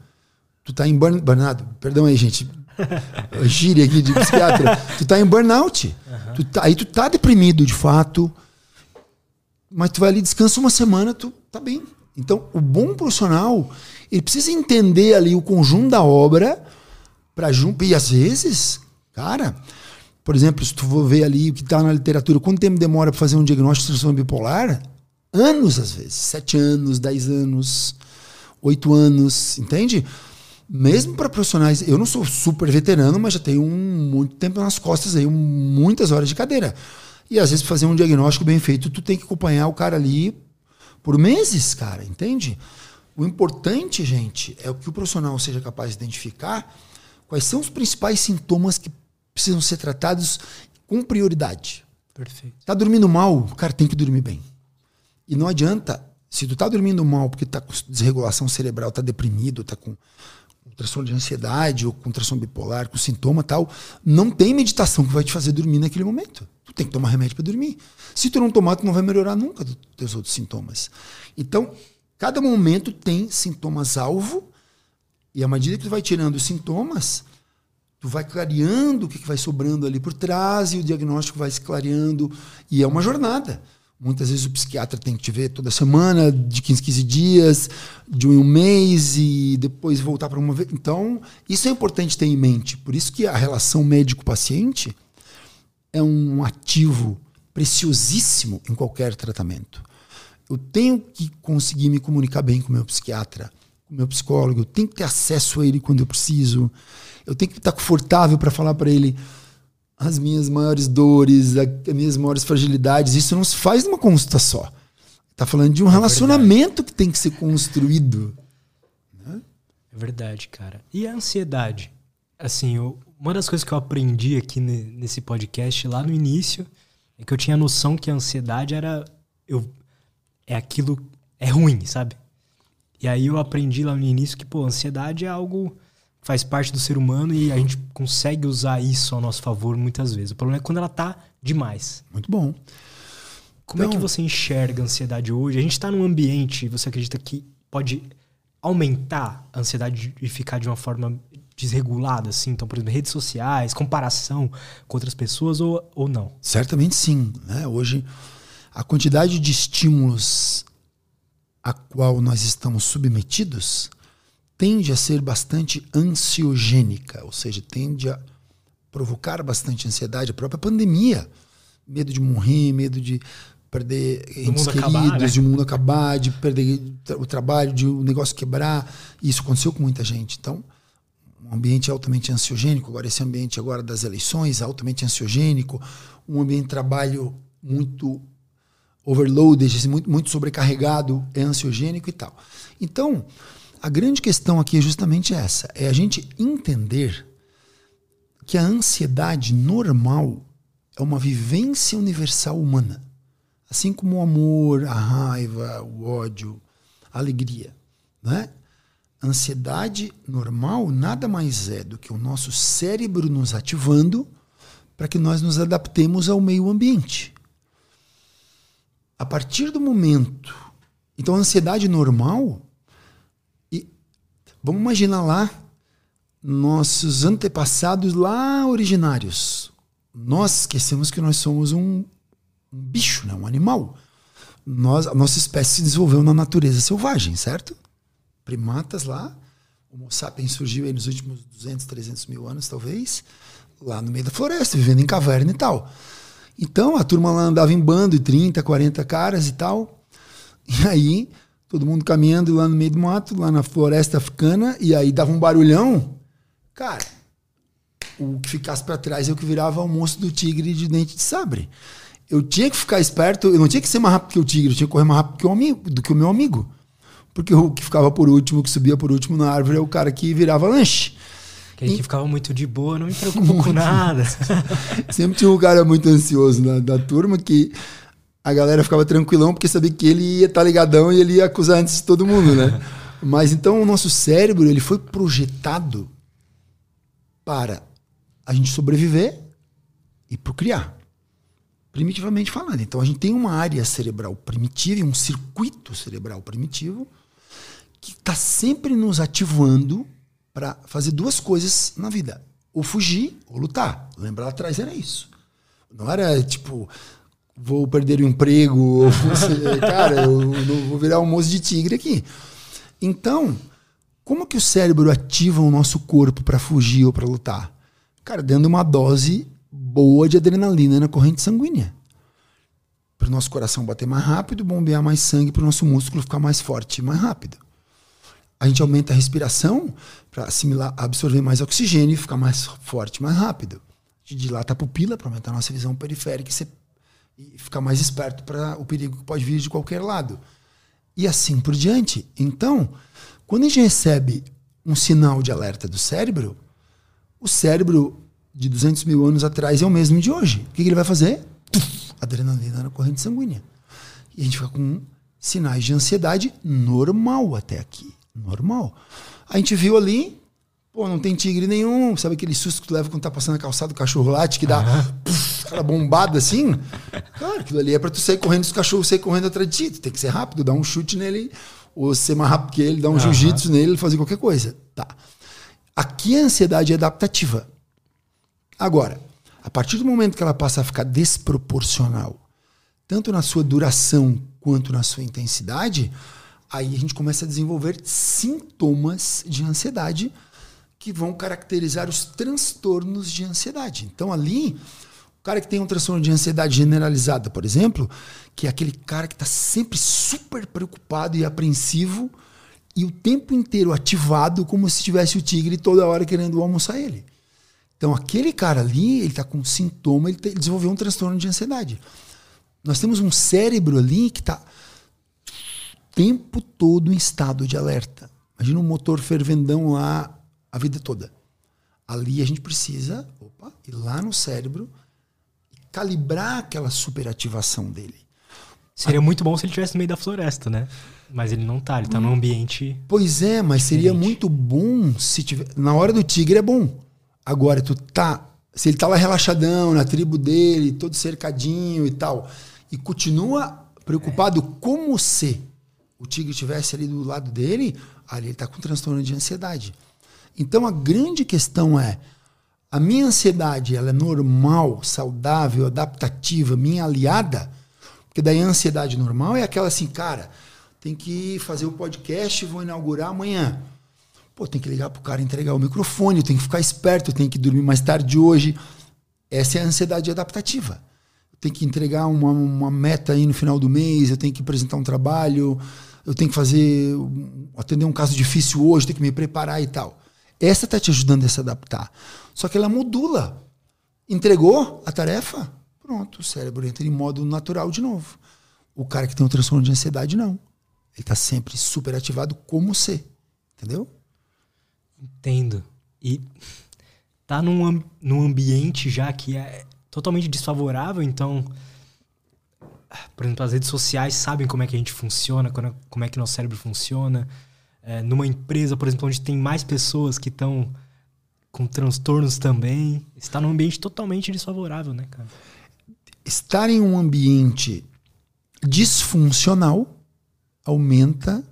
Tu tá em burn, burnado. Perdão aí, gente. Gíria aqui de psiquiatra. tu tá em burnout. Uhum. Tu tá, aí tu tá deprimido, de fato. Mas tu vai ali, descansa uma semana, tu tá bem. Então, o bom profissional, ele precisa entender ali o conjunto da obra para junto. E às vezes, cara, por exemplo, se tu for ver ali o que está na literatura, quanto tempo demora para fazer um diagnóstico de transtorno bipolar? Anos às vezes, sete anos, dez anos, oito anos, entende? Mesmo para profissionais, eu não sou super veterano, mas já tenho um, muito tempo nas costas aí, muitas horas de cadeira. E às vezes fazer um diagnóstico bem feito, tu tem que acompanhar o cara ali por meses, cara, entende? O importante, gente, é que o profissional seja capaz de identificar quais são os principais sintomas que precisam ser tratados com prioridade.
Perfeito.
Tá dormindo mal, o cara tem que dormir bem. E não adianta, se tu tá dormindo mal porque tá com desregulação cerebral, tá deprimido, tá com transtorno de ansiedade ou com transtorno bipolar, com sintoma tal, não tem meditação que vai te fazer dormir naquele momento. Tu tem que tomar remédio para dormir. Se tu não tomar, tu não vai melhorar nunca dos teus outros sintomas. Então, cada momento tem sintomas alvo e à medida que tu vai tirando os sintomas, tu vai clareando o que, vai sobrando ali por trás e o diagnóstico vai se clareando e é uma jornada. Muitas vezes o psiquiatra tem que te ver toda semana, de 15, 15 dias, de um mês e depois voltar para uma vez. Então, isso é importante ter em mente. Por isso que a relação médico-paciente é um ativo preciosíssimo em qualquer tratamento. Eu tenho que conseguir me comunicar bem com o meu psiquiatra, com o meu psicólogo, eu tenho que ter acesso a ele quando eu preciso, eu tenho que estar confortável para falar para ele as minhas maiores dores, as minhas maiores fragilidades. Isso não se faz numa consulta só. Está falando de um é relacionamento verdade. que tem que ser construído.
Né? É verdade, cara. E a ansiedade? Assim, eu, uma das coisas que eu aprendi aqui nesse podcast lá no início é que eu tinha a noção que a ansiedade era. Eu, é aquilo. É ruim, sabe? E aí eu aprendi lá no início que, pô, ansiedade é algo faz parte do ser humano e a gente consegue usar isso ao nosso favor muitas vezes. O problema é quando ela tá demais.
Muito bom.
Como então, é que então- você enxerga a ansiedade hoje? A gente está num ambiente, você acredita que pode aumentar a ansiedade e ficar de uma forma desregulada, assim? Então, por exemplo, redes sociais, comparação com outras pessoas ou, ou não?
Certamente sim. Né? Hoje, a quantidade de estímulos a qual nós estamos submetidos tende a ser bastante ansiogênica, ou seja, tende a provocar bastante ansiedade. A própria pandemia, medo de morrer, medo de perder entes queridos, acabar, né? de o mundo acabar, de perder o trabalho, de o um negócio quebrar. Isso aconteceu com muita gente. Então, um ambiente altamente ansiogênico, agora esse ambiente agora das eleições, altamente ansiogênico, um ambiente de trabalho muito overloaded, assim, muito, muito sobrecarregado, é ansiogênico e tal. Então, a grande questão aqui é justamente essa: é a gente entender que a ansiedade normal é uma vivência universal humana. Assim como o amor, a raiva, o ódio, a alegria. Né? Ansiedade normal nada mais é do que o nosso cérebro nos ativando para que nós nos adaptemos ao meio ambiente. A partir do momento. Então, a ansiedade normal Vamos imaginar lá nossos antepassados lá originários. Nós esquecemos que nós somos um, um bicho, né? um animal. Nós, a nossa espécie se desenvolveu na natureza selvagem, certo? Primatas lá, o Homo sapiens surgiu aí nos últimos 200, 300 mil anos, talvez, lá no meio da floresta, vivendo em caverna e tal. Então a turma lá andava em bando, de 30, 40 caras e tal. E aí todo mundo caminhando lá no meio do mato, lá na floresta africana, e aí dava um barulhão. Cara, o que ficasse para trás é o que virava o monstro do tigre de dente de sabre. Eu tinha que ficar esperto, eu não tinha que ser mais rápido que o tigre, eu tinha que correr mais rápido que o, amigo, do que o meu amigo. Porque o que ficava por último, o que subia por último na árvore é o cara que virava lanche.
Que e... ficava muito de boa, não me preocupo com nada.
Sempre tinha um cara muito ansioso na, da turma que a galera ficava tranquilão porque sabia que ele ia estar tá ligadão e ele ia acusar antes de todo mundo, né? Mas então o nosso cérebro ele foi projetado para a gente sobreviver e procriar. Primitivamente falando. Então a gente tem uma área cerebral primitiva e um circuito cerebral primitivo que está sempre nos ativando para fazer duas coisas na vida: ou fugir ou lutar. Lembrar atrás era isso. Não era tipo, vou perder o emprego, cara, eu, eu vou virar um moço de tigre aqui. Então, como que o cérebro ativa o nosso corpo para fugir ou para lutar? Cara, dando uma dose boa de adrenalina na corrente sanguínea. Para o nosso coração bater mais rápido, bombear mais sangue para o nosso músculo ficar mais forte e mais rápido. A gente aumenta a respiração para assimilar, absorver mais oxigênio e ficar mais forte, mais rápido. A gente dilata a pupila para aumentar a nossa visão periférica e ser e ficar mais esperto para o perigo que pode vir de qualquer lado. E assim por diante. Então, quando a gente recebe um sinal de alerta do cérebro, o cérebro de 200 mil anos atrás é o mesmo de hoje. O que, ele vai fazer? Adrenalina na corrente sanguínea. E a gente fica com sinais de ansiedade normal até aqui. Normal. A gente viu ali, pô, não tem tigre nenhum. Sabe aquele susto que tu leva quando tá passando a calçada do cachorro late que dá. Uhum cara bombado assim, cara, aquilo ali é pra tu sair correndo, os cachorros sair correndo atrás de ti. Tu tem que ser rápido, dar um chute nele, ou ser mais rápido que ele, dar um uhum. jiu-jitsu nele, fazer qualquer coisa. Tá. Aqui a ansiedade é adaptativa. Agora, a partir do momento que ela passa a ficar desproporcional, tanto na sua duração quanto na sua intensidade, aí a gente começa a desenvolver sintomas de ansiedade que vão caracterizar os transtornos de ansiedade. Então ali, o cara que tem um transtorno de ansiedade generalizada, por exemplo, que é aquele cara que está sempre super preocupado e apreensivo e o tempo inteiro ativado como se tivesse o tigre toda hora querendo almoçar ele. Então aquele cara ali, ele está com sintoma, ele, desenvolveu um transtorno de ansiedade. Nós temos um cérebro ali que está o tempo todo em estado de alerta. Imagina um motor fervendão lá a vida toda. Ali a gente precisa opa, ir lá no cérebro e calibrar aquela superativação dele.
Seria muito bom se ele estivesse no meio da floresta, né? Mas ele não tá, ele tá hum. num ambiente.
Pois é, mas diferente. seria muito bom se tiver. Na hora do tigre é bom. Agora, tu tá. Se ele tá lá relaxadão, na tribo dele, todo cercadinho e tal, e continua preocupado é. como se o tigre estivesse ali do lado dele, ali ele tá com transtorno de ansiedade. Então a grande questão é: a minha ansiedade ela é normal, saudável, adaptativa, minha aliada? Porque daí a ansiedade normal é aquela assim, cara, tem que fazer o podcast, vou inaugurar amanhã. Pô, tem que ligar pro cara entregar o microfone, tem que ficar esperto, tem que dormir mais tarde hoje. Essa é a ansiedade adaptativa. Tenho que entregar uma, uma meta aí no final do mês, eu tenho que apresentar um trabalho, eu tenho que fazer atender um caso difícil hoje, tenho que me preparar e tal. Essa está te ajudando a se adaptar. Só que ela modula. Entregou a tarefa? Pronto, o cérebro entra em modo natural de novo. O cara que tem um transtorno de ansiedade, não. Ele está sempre super ativado como ser. Entendeu?
Entendo. E tá num, num ambiente já que é totalmente desfavorável, então. Por exemplo, as redes sociais sabem como é que a gente funciona, como é que nosso cérebro funciona é, numa empresa, por exemplo, onde tem mais pessoas que estão com transtornos também, está num ambiente totalmente desfavorável, né, cara?
Estar em um ambiente disfuncional aumenta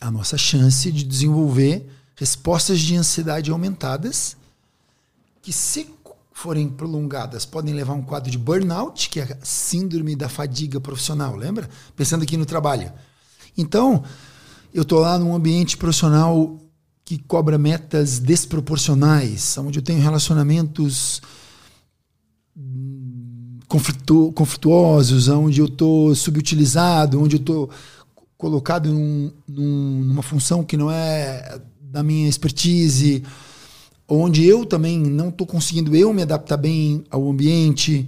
a nossa chance de desenvolver respostas de ansiedade aumentadas, que se forem prolongadas podem levar a um quadro de burnout, que é a síndrome da fadiga profissional, lembra? Pensando aqui no trabalho. Então, eu estou lá num ambiente profissional que cobra metas desproporcionais, onde eu tenho relacionamentos conflito, conflituosos, onde eu estou subutilizado, onde eu estou colocado num, num, numa função que não é da minha expertise, onde eu também não estou conseguindo eu me adaptar bem ao ambiente,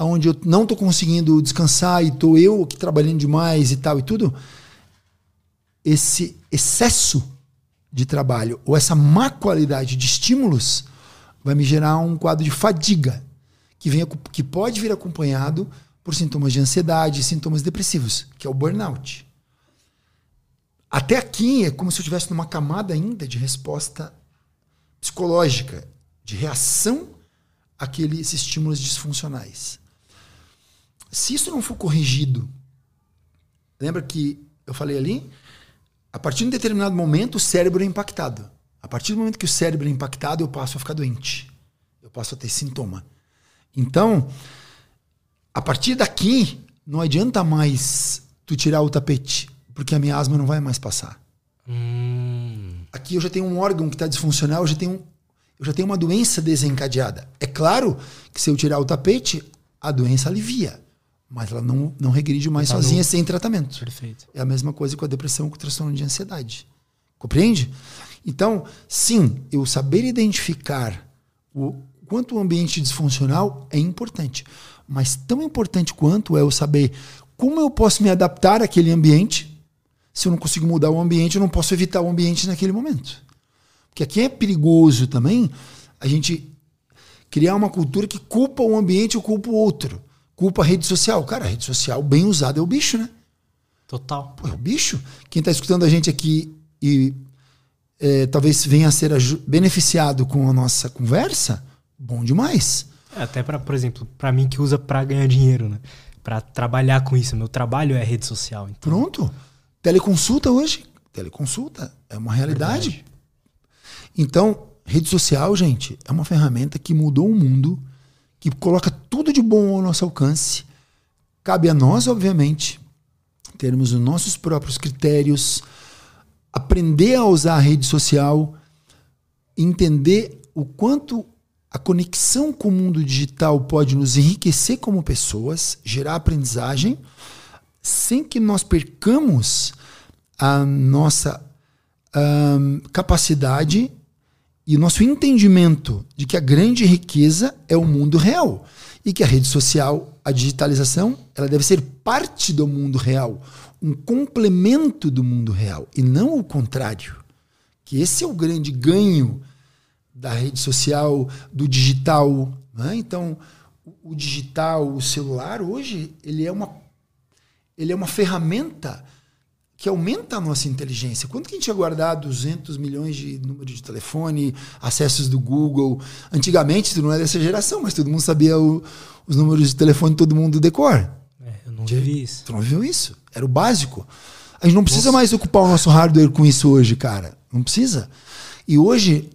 onde eu não estou conseguindo descansar e estou eu aqui trabalhando demais e tal e tudo esse excesso de trabalho ou essa má qualidade de estímulos vai me gerar um quadro de fadiga que, vem, que pode vir acompanhado por sintomas de ansiedade, sintomas depressivos, que é o burnout. Até aqui é como se eu estivesse numa camada ainda de resposta psicológica, de reação àqueles estímulos disfuncionais. Se isso não for corrigido, lembra que eu falei ali? A partir de um determinado momento, o cérebro é impactado. A partir do momento que o cérebro é impactado, eu passo a ficar doente. Eu passo a ter sintoma. Então, a partir daqui, não adianta mais tu tirar o tapete, porque a minha asma não vai mais passar. Hum. Aqui eu já tenho um órgão que está disfuncional, eu já tenho, eu já tenho uma doença desencadeada. É claro que se eu tirar o tapete, a doença alivia mas ela não, não regride mais tá sozinha no... sem tratamento.
Perfeito.
É a mesma coisa com a depressão, com o transtorno de ansiedade. Compreende? Então, sim, eu saber identificar o quanto o ambiente disfuncional é importante, mas tão importante quanto é eu saber como eu posso me adaptar àquele ambiente. Se eu não consigo mudar o ambiente, eu não posso evitar o ambiente naquele momento. Porque aqui é perigoso também a gente criar uma cultura que culpa o ambiente ou culpa o outro culpa a rede social. Cara, a rede social bem usada é o bicho, né?
Total.
Pô, é o bicho. Quem está escutando a gente aqui e é, talvez venha a ser beneficiado com a nossa conversa, bom demais.
É, até para, por exemplo, para mim que usa para ganhar dinheiro, né? Para trabalhar com isso. Meu trabalho é rede social. Então...
Pronto. Teleconsulta hoje. Teleconsulta é uma realidade. Verdade. Então, rede social, gente, é uma ferramenta que mudou o mundo que coloca tudo de bom ao nosso alcance, Cabe a nós, obviamente, termos os nossos próprios critérios, aprender a usar a rede social, entender o quanto a conexão com o mundo digital pode nos enriquecer como pessoas, gerar aprendizagem, sem que nós percamos a nossa um, capacidade e o nosso entendimento de que a grande riqueza é o mundo real e que a rede social, a digitalização, ela deve ser parte do mundo real, um complemento do mundo real e não o contrário. Que esse é o grande ganho da rede social, do digital. Né? Então, o digital, o celular, hoje, ele é uma, ele é uma ferramenta que aumenta a nossa inteligência. Quanto que a gente ia guardar 200 milhões de números de telefone, acessos do Google? Antigamente, tu não é dessa geração, mas todo mundo sabia o, os números de telefone, todo mundo decor.
É, eu não vi isso.
Tu não viu isso? Era o básico. A gente não precisa Nossa. mais ocupar o nosso hardware com isso hoje, cara. Não precisa. E hoje,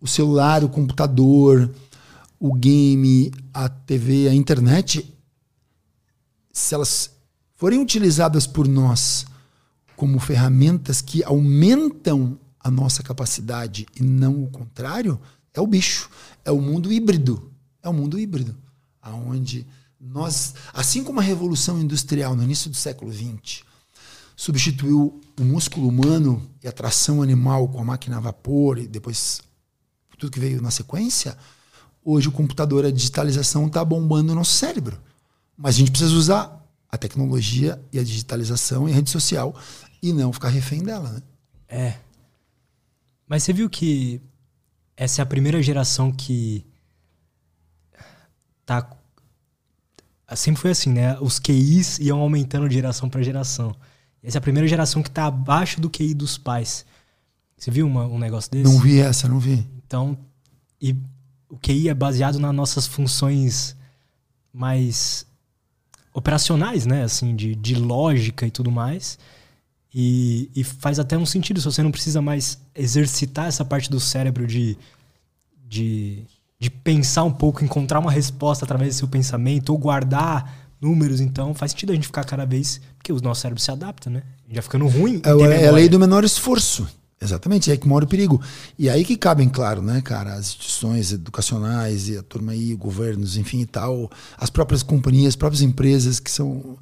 o celular, o computador, o game, a TV, a internet, se elas forem utilizadas por nós como ferramentas que aumentam a nossa capacidade e não o contrário, é o bicho. É o mundo híbrido. É o mundo híbrido. Onde nós, assim como a Revolução Industrial no início do século XX substituiu o músculo humano e a tração animal com a máquina a vapor e depois tudo que veio na sequência, hoje o computador, a digitalização está bombando o nosso cérebro. Mas a gente precisa usar a tecnologia e a digitalização e a rede social e não ficar refém dela, né?
É. Mas você viu que essa é a primeira geração que tá sempre foi assim, né? Os QIs iam aumentando de geração para geração. Essa é a primeira geração que está abaixo do QI dos pais. Você viu uma, um negócio desse?
Não vi essa, não vi.
Então, e o QI é baseado nas nossas funções mais operacionais, né? Assim, de, de lógica e tudo mais. E, e, faz até um sentido se você não precisa mais exercitar essa parte do cérebro de, de, de pensar um pouco, encontrar uma resposta através do seu pensamento ou guardar números. Então faz sentido a gente ficar cada vez. Porque o nosso cérebro se adapta, né? Já ficando ruim.
É, é a lei do menor esforço. Exatamente, é aí que mora o perigo. E aí que cabem, claro, né, cara, as instituições educacionais e a turma aí, governos, enfim e tal, as próprias companhias, as próprias empresas que são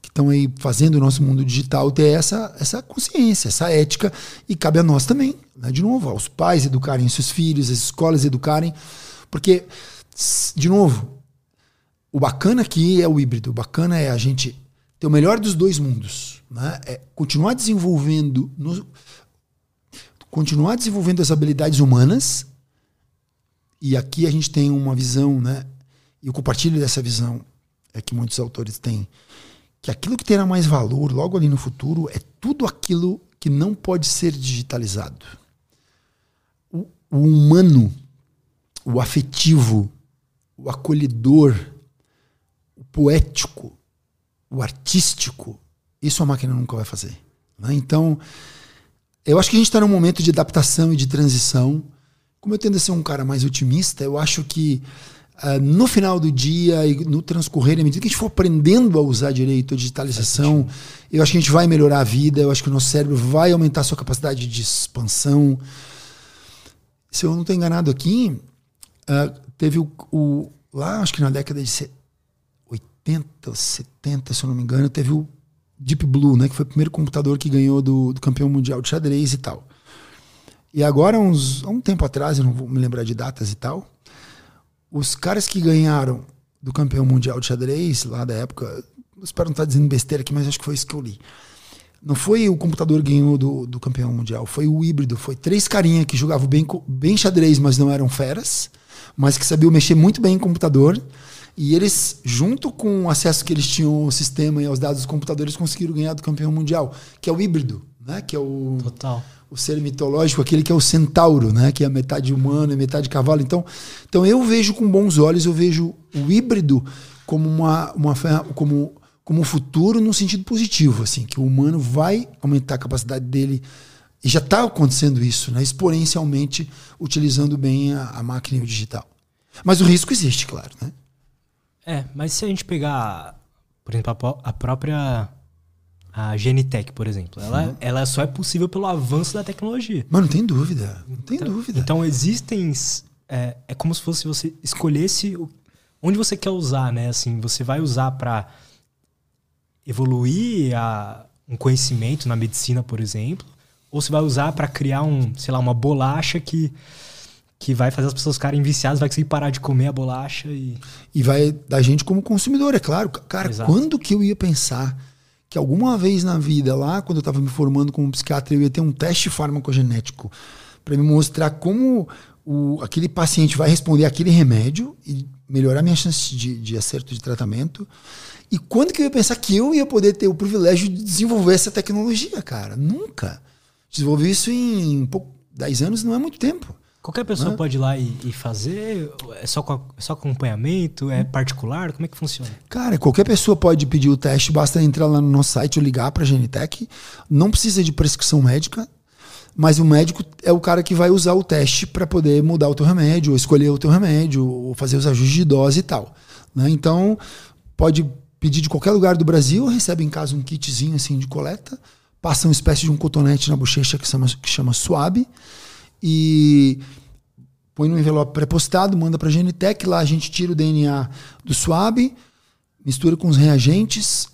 que estão aí fazendo o nosso mundo digital ter essa, essa consciência, essa ética, e cabe a nós também, né? de novo, aos pais educarem seus filhos, as escolas educarem, porque, de novo, o bacana aqui é o híbrido, o bacana é a gente ter o melhor dos dois mundos, né? é continuar desenvolvendo, no, continuar desenvolvendo as habilidades humanas, e aqui a gente tem uma visão, né? e eu compartilho dessa visão, é que muitos autores têm, que aquilo que terá mais valor logo ali no futuro é tudo aquilo que não pode ser digitalizado. O, o humano, o afetivo, o acolhedor, o poético, o artístico, isso a máquina nunca vai fazer. Né? Então, eu acho que a gente está num momento de adaptação e de transição. Como eu tendo a ser um cara mais otimista, eu acho que Uh, no final do dia e no transcorrer, à medida que a gente for aprendendo a usar direito a digitalização, eu acho que a gente vai melhorar a vida, eu acho que o nosso cérebro vai aumentar a sua capacidade de expansão. Se eu não estou enganado aqui, uh, teve o, o, Lá, acho que na década de 80 ou 70, se eu não me engano, teve o Deep Blue, né, que foi o primeiro computador que ganhou do, do campeão mundial de xadrez e tal. E agora, uns, há um tempo atrás, eu não vou me lembrar de datas e tal, os caras que ganharam do campeão mundial de xadrez, lá da época, espero não estar dizendo besteira aqui, mas acho que foi isso que eu li. Não foi o computador que ganhou do, do campeão mundial, foi o híbrido. Foi três carinhas que jogavam bem, bem xadrez, mas não eram feras, mas que sabiam mexer muito bem em computador. E eles, junto com o acesso que eles tinham ao sistema e aos dados dos computadores, conseguiram ganhar do campeão mundial, que é o híbrido, né? Que é o.
Total
o ser mitológico, aquele que é o centauro, né? que é metade humano e metade cavalo. Então, então eu vejo com bons olhos, eu vejo o híbrido como uma, uma como, como um futuro no sentido positivo, assim, que o humano vai aumentar a capacidade dele e já está acontecendo isso, né? exponencialmente utilizando bem a, a, máquina e o digital. Mas o risco existe, claro, né?
É, mas se a gente pegar, por exemplo, a, a própria a Genitec, por exemplo, ela, uhum. ela só é possível pelo avanço da tecnologia.
Mas não tem dúvida, não tem
então,
dúvida.
Então existem é, é como se fosse você escolhesse o, onde você quer usar, né? Assim, você vai usar para evoluir a, um conhecimento na medicina, por exemplo, ou você vai usar para criar um, sei lá, uma bolacha que que vai fazer as pessoas ficarem viciadas, vai conseguir parar de comer a bolacha e
e vai da gente como consumidor, é claro. Cara, Exato. quando que eu ia pensar que alguma vez na vida lá, quando eu estava me formando como psiquiatra, eu ia ter um teste farmacogenético para me mostrar como o, aquele paciente vai responder aquele remédio e melhorar minha chance de, de acerto de tratamento. E quando que eu ia pensar que eu ia poder ter o privilégio de desenvolver essa tecnologia, cara? Nunca. Desenvolver isso em pouco, 10 anos não é muito tempo.
Qualquer pessoa pode ir lá e, e, fazer? É só, é só acompanhamento? É particular? Como é que funciona?
Cara, qualquer pessoa pode pedir o teste, basta entrar lá no nosso site ou ligar para a Genitec. Não precisa de prescrição médica, mas o médico é o cara que vai usar o teste para poder mudar o teu remédio, ou escolher o teu remédio, ou fazer os ajustes de dose e tal. Né? Então, pode pedir de qualquer lugar do Brasil, recebe em casa um kitzinho assim de coleta, passa uma espécie de um cotonete na bochecha que chama, que chama suave e põe no envelope pré-postado, manda para a Genitec, lá a gente tira o DNA do suave, mistura com os reagentes,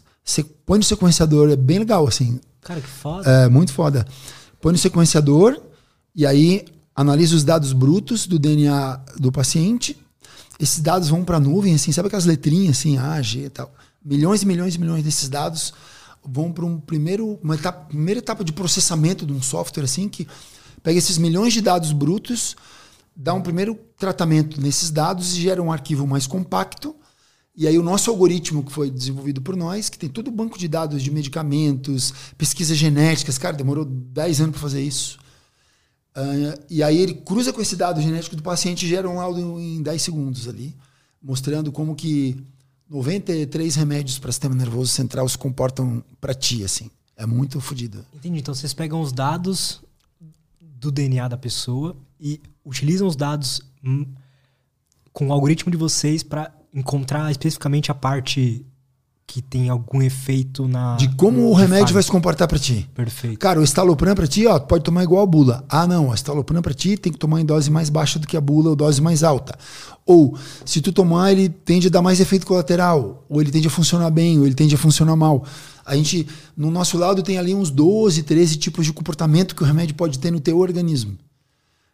põe no sequenciador, é bem legal assim.
Cara, que foda.
É muito foda põe no sequenciador e aí analisa os dados brutos do DNA do paciente. Esses dados vão para a nuvem, assim, sabe aquelas letrinhas assim, A, G e tal. Milhões e milhões e milhões desses dados vão para um primeiro, uma etapa, primeira etapa de processamento de um software assim que pega esses milhões de dados brutos, dá um primeiro tratamento nesses dados e gera um arquivo mais compacto e aí o nosso algoritmo que foi desenvolvido por nós, que tem todo o banco de dados de medicamentos, pesquisas genéticas, cara, demorou 10 anos para fazer isso. Uh, e aí ele cruza com esse dado genético do paciente e gera um laudo em 10 segundos ali, mostrando como que 93 remédios para sistema nervoso central se comportam para ti, assim. É muito fodido.
Entendi. Então vocês pegam os dados do DNA da pessoa e utilizam os dados hum, com o algoritmo de vocês para encontrar especificamente a parte que tem algum efeito na.
De como o remédio vai se comportar para ti.
Perfeito.
Cara, o estalopram para ti, ó, pode tomar igual a bula. Ah, não, o estalopram para ti tem que tomar em dose mais baixa do que a bula ou dose mais alta. Ou, se tu tomar, ele tende a dar mais efeito colateral, ou ele tende a funcionar bem, ou ele tende a funcionar mal. A gente, no nosso lado, tem ali uns 12, 13 tipos de comportamento que o remédio pode ter no teu organismo.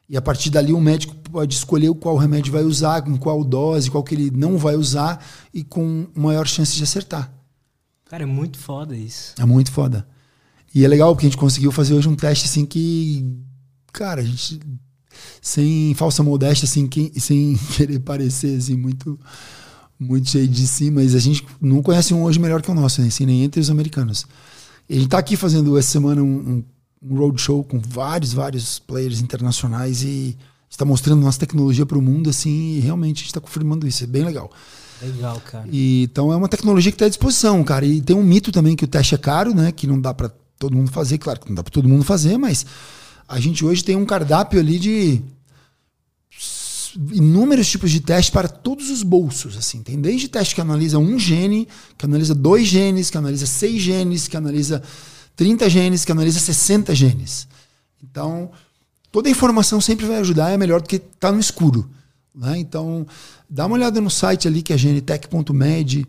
E a partir dali o médico pode escolher qual remédio vai usar, com qual dose, qual que ele não vai usar e com maior chance de acertar.
Cara, é muito foda isso.
É muito foda. E é legal porque a gente conseguiu fazer hoje um teste assim que, cara, a gente sem falsa modéstia, assim, sem querer parecer assim muito muito cheio de si, mas a gente não conhece um hoje melhor que o nosso, né? assim, nem entre os americanos. E a gente está aqui fazendo essa semana um, um um roadshow com vários, vários players internacionais e está mostrando nossa tecnologia para o mundo assim e realmente a gente está confirmando isso. É bem legal.
Legal, cara.
E, então é uma tecnologia que está à disposição, cara. E tem um mito também que o teste é caro, né? Que não dá para todo mundo fazer. Claro que não dá para todo mundo fazer, mas a gente hoje tem um cardápio ali de inúmeros tipos de testes para todos os bolsos. Assim. Tem desde teste que analisa um gene, que analisa dois genes, que analisa seis genes, que analisa 30 genes, que analisa 60 genes. Então, toda informação sempre vai ajudar, é melhor do que estar tá no escuro. Né? Então, dá uma olhada no site ali, que é genetec.med.br,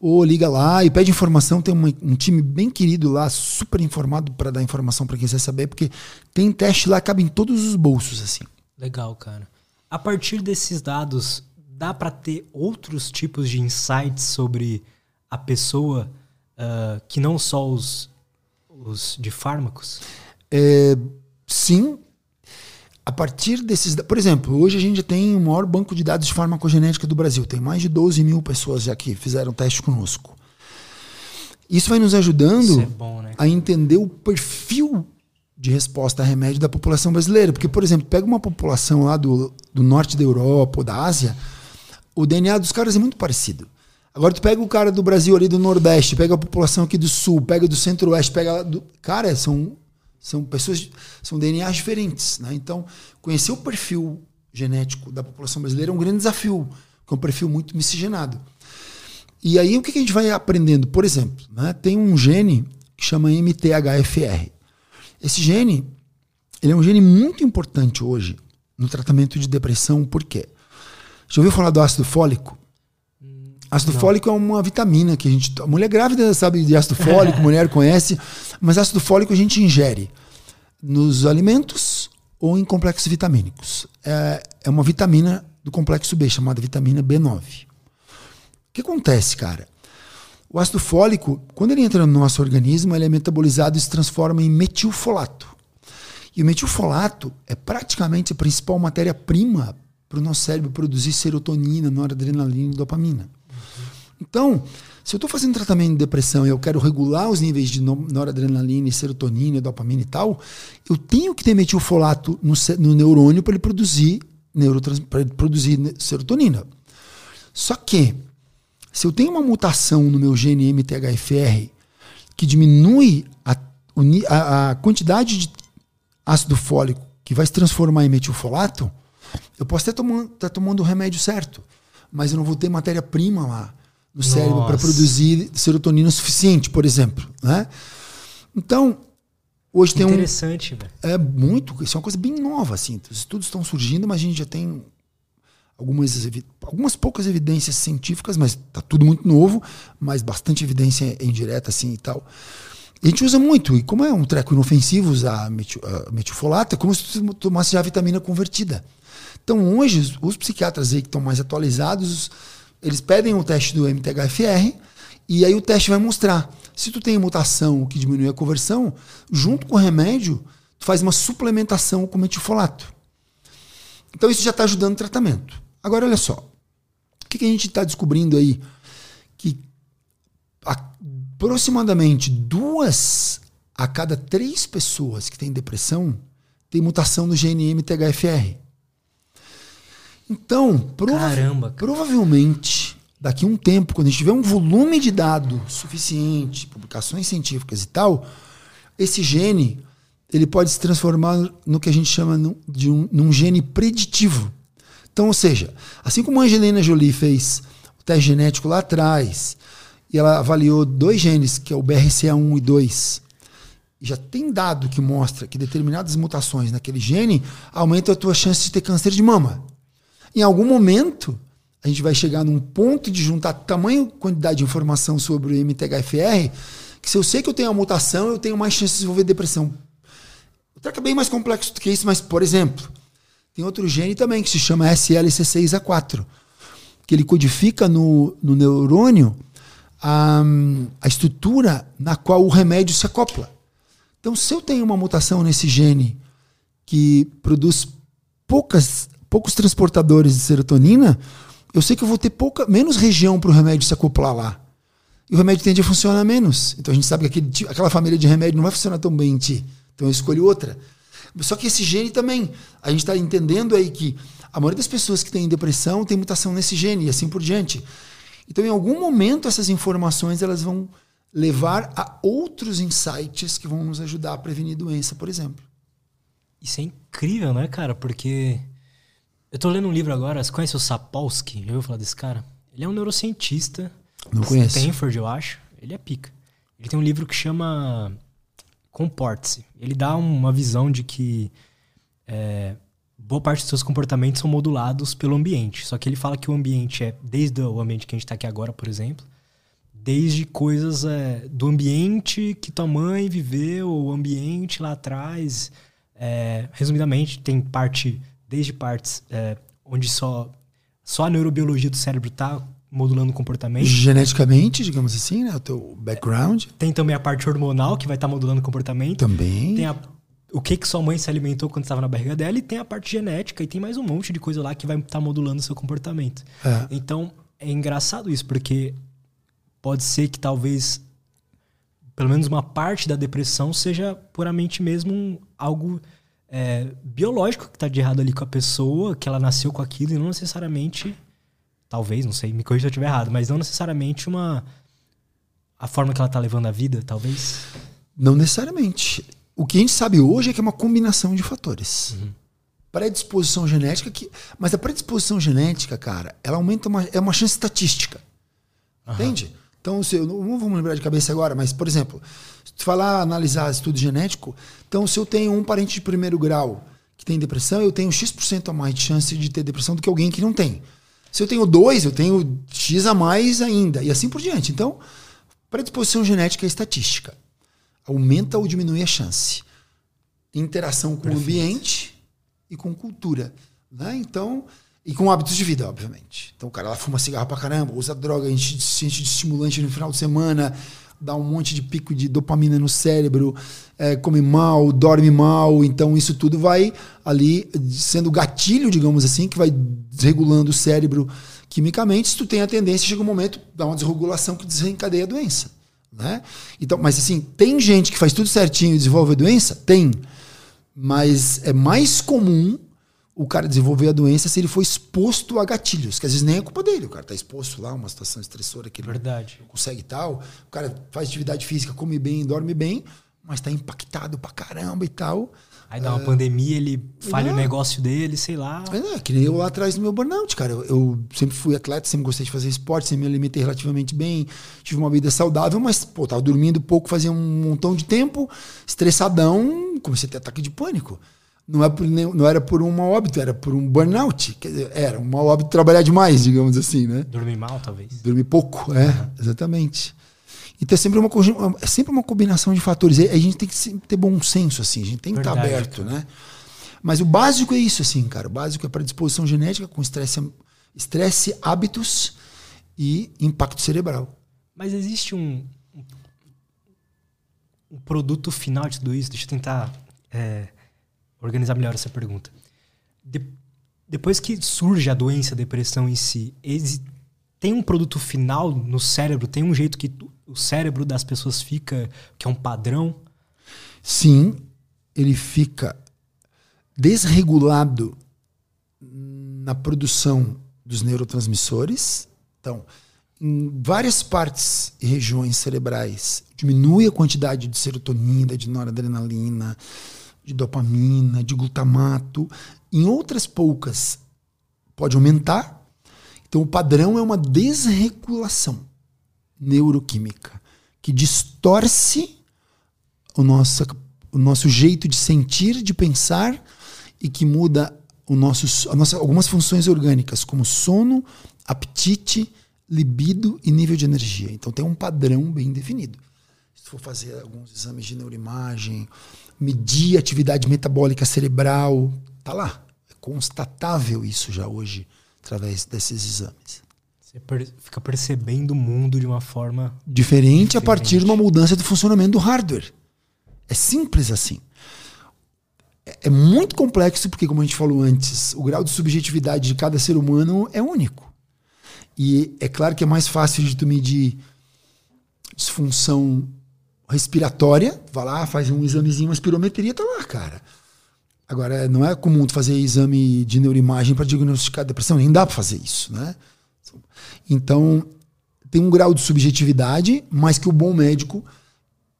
ou liga lá e pede informação. Tem uma, um time bem querido lá, super informado para dar informação para quem quiser saber, porque tem teste lá, cabe em todos os bolsos. assim.
Legal, cara. A partir desses dados, dá para ter outros tipos de insights sobre a pessoa uh, que não só os, os de fármacos?
É, sim. A partir desses. Por exemplo, hoje a gente tem o maior banco de dados de farmacogenética do Brasil. Tem mais de 12 mil pessoas já que fizeram teste conosco. Isso vai nos ajudando
é bom, né?
a entender o perfil de resposta a remédio da população brasileira. Porque, por exemplo, pega uma população lá do, do norte da Europa ou da Ásia, o DNA dos caras é muito parecido. Agora tu pega o cara do Brasil ali do Nordeste, pega a população aqui do Sul, pega do Centro-Oeste, pega do... Cara, são, são pessoas, são DNAs diferentes, né? Então, conhecer o perfil genético da população brasileira é um grande desafio, que é um perfil muito miscigenado. E aí o que, a gente vai aprendendo? Por exemplo, né, tem um gene que chama MTHFR. Esse gene, ele é um gene muito importante hoje no tratamento de depressão, por quê? Já ouviu falar do ácido fólico? Ácido Não. fólico é uma vitamina que a gente. A mulher grávida sabe de ácido fólico, mulher conhece, mas ácido fólico a gente ingere nos alimentos ou em complexos vitamínicos. É, é uma vitamina do complexo B, chamada vitamina B9. O que acontece, cara? O ácido fólico, quando ele entra no nosso organismo, ele é metabolizado e se transforma em metilfolato. E o metilfolato é praticamente a principal matéria-prima para o nosso cérebro produzir serotonina, noradrenalina e dopamina. Então, se eu estou fazendo tratamento de depressão e eu quero regular os níveis de noradrenalina, serotonina, dopamina e tal, eu tenho que ter metilfolato no, no neurônio para ele produzir para produzir serotonina. Só que se eu tenho uma mutação no meu gene MTHFR que diminui a, a, a quantidade de ácido fólico que vai se transformar em metilfolato, eu posso estar tomando, estar tomando o remédio certo, mas eu não vou ter matéria-prima lá no Nossa. cérebro para produzir serotonina suficiente, por exemplo. Né? Então, hoje tem
um. Interessante,
velho. É muito. Isso é uma coisa bem nova, assim. Os estudos estão surgindo, mas a gente já tem algumas, algumas poucas evidências científicas, mas está tudo muito novo, mas bastante evidência indireta, assim e tal. a gente usa muito, e como é um treco inofensivo usar uh, metilfolato, é como se tomasse já vitamina convertida. Então, hoje, os, os psiquiatras aí que estão mais atualizados eles pedem o teste do MTHFR e aí o teste vai mostrar. Se tu tem mutação que diminui a conversão, junto com o remédio, tu faz uma suplementação com metilfolato. Então isso já está ajudando o tratamento. Agora olha só. O que, que a gente está descobrindo aí? Que aproximadamente duas a cada três pessoas que têm depressão tem mutação no gene MTHFR. Então, prova Caramba, provavelmente, daqui a um tempo, quando a gente tiver um volume de dado suficiente, publicações científicas e tal, esse gene ele pode se transformar no que a gente chama de um, num gene preditivo. Então, ou seja, assim como a Angelina Jolie fez o teste genético lá atrás, e ela avaliou dois genes, que é o BRCA1 e 2, e já tem dado que mostra que determinadas mutações naquele gene aumentam a tua chance de ter câncer de mama. Em algum momento, a gente vai chegar num ponto de juntar tamanho quantidade de informação sobre o MTHFR, que se eu sei que eu tenho uma mutação, eu tenho mais chance de desenvolver depressão. O é bem mais complexo do que isso, mas, por exemplo, tem outro gene também que se chama SLC6A4, que ele codifica no, no neurônio a, a estrutura na qual o remédio se acopla. Então, se eu tenho uma mutação nesse gene que produz poucas poucos transportadores de serotonina, eu sei que eu vou ter pouca, menos região para o remédio se acoplar lá. E o remédio tende a funcionar menos. Então a gente sabe que aquele, aquela família de remédio não vai funcionar tão bem em ti. Então eu escolho outra. Só que esse gene também, a gente está entendendo aí que a maioria das pessoas que têm depressão tem mutação nesse gene e assim por diante. Então, em algum momento, essas informações elas vão levar a outros insights que vão nos ajudar a prevenir doença, por exemplo.
Isso é incrível, né, cara? Porque eu tô lendo um livro agora, você conhece o Sapolsky? Já ouviu falar desse cara? Ele é um neurocientista.
Não conheço.
Stanford, eu acho. Ele é pica. Ele tem um livro que chama Comporte-se. Ele dá uma visão de que é, boa parte dos seus comportamentos são modulados pelo ambiente. Só que ele fala que o ambiente é, desde o ambiente que a gente está aqui agora, por exemplo, desde coisas é, do ambiente que tua mãe viveu, o ambiente lá atrás. É, resumidamente, tem parte desde partes é, onde só, só a neurobiologia do cérebro está modulando o comportamento.
Geneticamente, digamos assim, né? O teu background.
Tem também a parte hormonal, que vai estar tá modulando o comportamento.
Também.
Tem a, o que, que sua mãe se alimentou quando estava na barriga dela. E tem a parte genética. E tem mais um monte de coisa lá que vai estar tá modulando o seu comportamento. É. Então, é engraçado isso, porque pode ser que talvez pelo menos uma parte da depressão seja puramente mesmo um, algo é, biológico que está de errado ali com a pessoa, que ela nasceu com aquilo e não necessariamente, talvez, não sei, me corrija se eu estiver errado, mas não necessariamente uma a forma que ela está levando a vida, talvez.
Não necessariamente. O que a gente sabe hoje é que é uma combinação de fatores. Uhum. Predisposição genética, que, mas a predisposição genética, cara, ela aumenta uma, é uma chance estatística. Entende? Então, se eu, não vamos lembrar de cabeça agora, mas, por exemplo, se falar, analisar estudo genético, então se eu tenho um parente de primeiro grau que tem depressão, eu tenho X% a mais de chance de ter depressão do que alguém que não tem. Se eu tenho dois, eu tenho X a mais ainda, e assim por diante. Então, predisposição genética é estatística. Aumenta ou diminui a chance. Interação com Perfeito. o ambiente e com cultura. Né? Então, e com hábitos de vida, obviamente. Então, o cara lá fuma cigarro pra caramba, usa droga, enche, enche de estimulante no final de semana, dá um monte de pico de dopamina no cérebro, é, come mal, dorme mal. Então, isso tudo vai ali sendo gatilho, digamos assim, que vai desregulando o cérebro quimicamente. Se tu tem a tendência, chega um momento, dá uma desregulação que desencadeia a doença. Né? Então, mas assim, tem gente que faz tudo certinho e desenvolve a doença? Tem. Mas é mais comum o cara desenvolver a doença se ele for exposto a gatilhos, que às vezes nem é culpa dele. O cara está exposto lá, uma situação estressora que ele
Verdade.
não consegue tal. O cara faz atividade física, come bem, dorme bem, mas está impactado pra caramba e tal.
Aí dá uma é, pandemia, ele falha o negócio dele, sei lá.
É, que nem eu lá atrás do meu burnout, cara. Eu, eu, sempre fui atleta, sempre gostei de fazer esporte, sempre me alimentei relativamente bem, tive uma vida saudável, mas, pô, tava dormindo pouco, fazia um montão de tempo, estressadão, comecei a ter ataque de pânico não, é por, não era por uma óbito, era por um burnout. Quer dizer, era um óbito trabalhar demais, digamos assim, né?
Dormir mal, talvez.
Dormir pouco, é, uhum. exatamente. Então é sempre uma, é sempre uma combinação de fatores. A gente tem que ter bom senso, assim, a gente tem que estar aberto, cara. né? Mas o básico é isso, assim, cara. O básico é predisposição genética com estresse, estresse hábitos e impacto cerebral.
Mas existe um, um produto final de tudo isso? Deixa eu tentar é, organizar melhor essa pergunta. De, depois que surge a doença, a depressão em si, tem um produto final no cérebro? Tem um jeito que o cérebro das pessoas fica, que é um padrão?
Sim, ele fica desregulado na produção dos neurotransmissores. Então, em várias partes e regiões cerebrais, diminui a quantidade de serotonina, de noradrenalina, de dopamina, de glutamato. Em outras poucas, pode aumentar. Então, o padrão é uma desregulação neuroquímica que distorce o nosso, o nosso jeito de sentir, de pensar e que muda o nosso, a nossa, algumas funções orgânicas, como sono, apetite, libido e nível de energia. Então, tem um padrão bem definido. Se for fazer alguns exames de neuroimagem, medir a atividade metabólica cerebral. Tá lá. É constatável isso já hoje, através desses exames.
Você per fica percebendo o mundo de uma forma
diferente, diferente a partir de uma mudança do funcionamento do hardware. É simples assim. É, é muito complexo porque, como a gente falou antes, o grau de subjetividade de cada ser humano é único. E é claro que é mais fácil de tu medir disfunção respiratória, vai lá, faz um examezinho, uma espirometria, tá lá, cara. Agora, não é comum fazer exame de neuroimagem para diagnosticar depressão, nem dá para fazer isso, né? Então, tem um grau de subjetividade, mas que o bom médico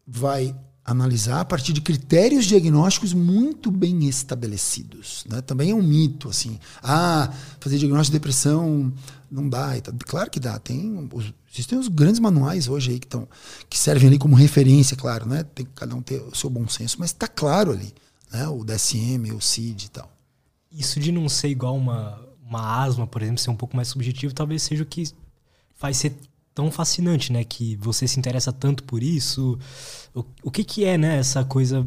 vai analisar a partir de critérios diagnósticos muito bem estabelecidos. Né? Também é um mito, assim. Ah, fazer diagnóstico de depressão não dá. Claro que dá. Tem os, existem os grandes manuais hoje aí que, tão, que servem ali como referência, claro, né? Tem que cada um ter o seu bom senso, mas está claro ali, né? O DSM, o CID e tal.
Isso de não ser igual uma, uma asma, por exemplo, ser um pouco mais subjetivo, talvez seja o que faz ser tão fascinante, né? Que você se interessa tanto por isso. O, o que que é, né? Essa coisa...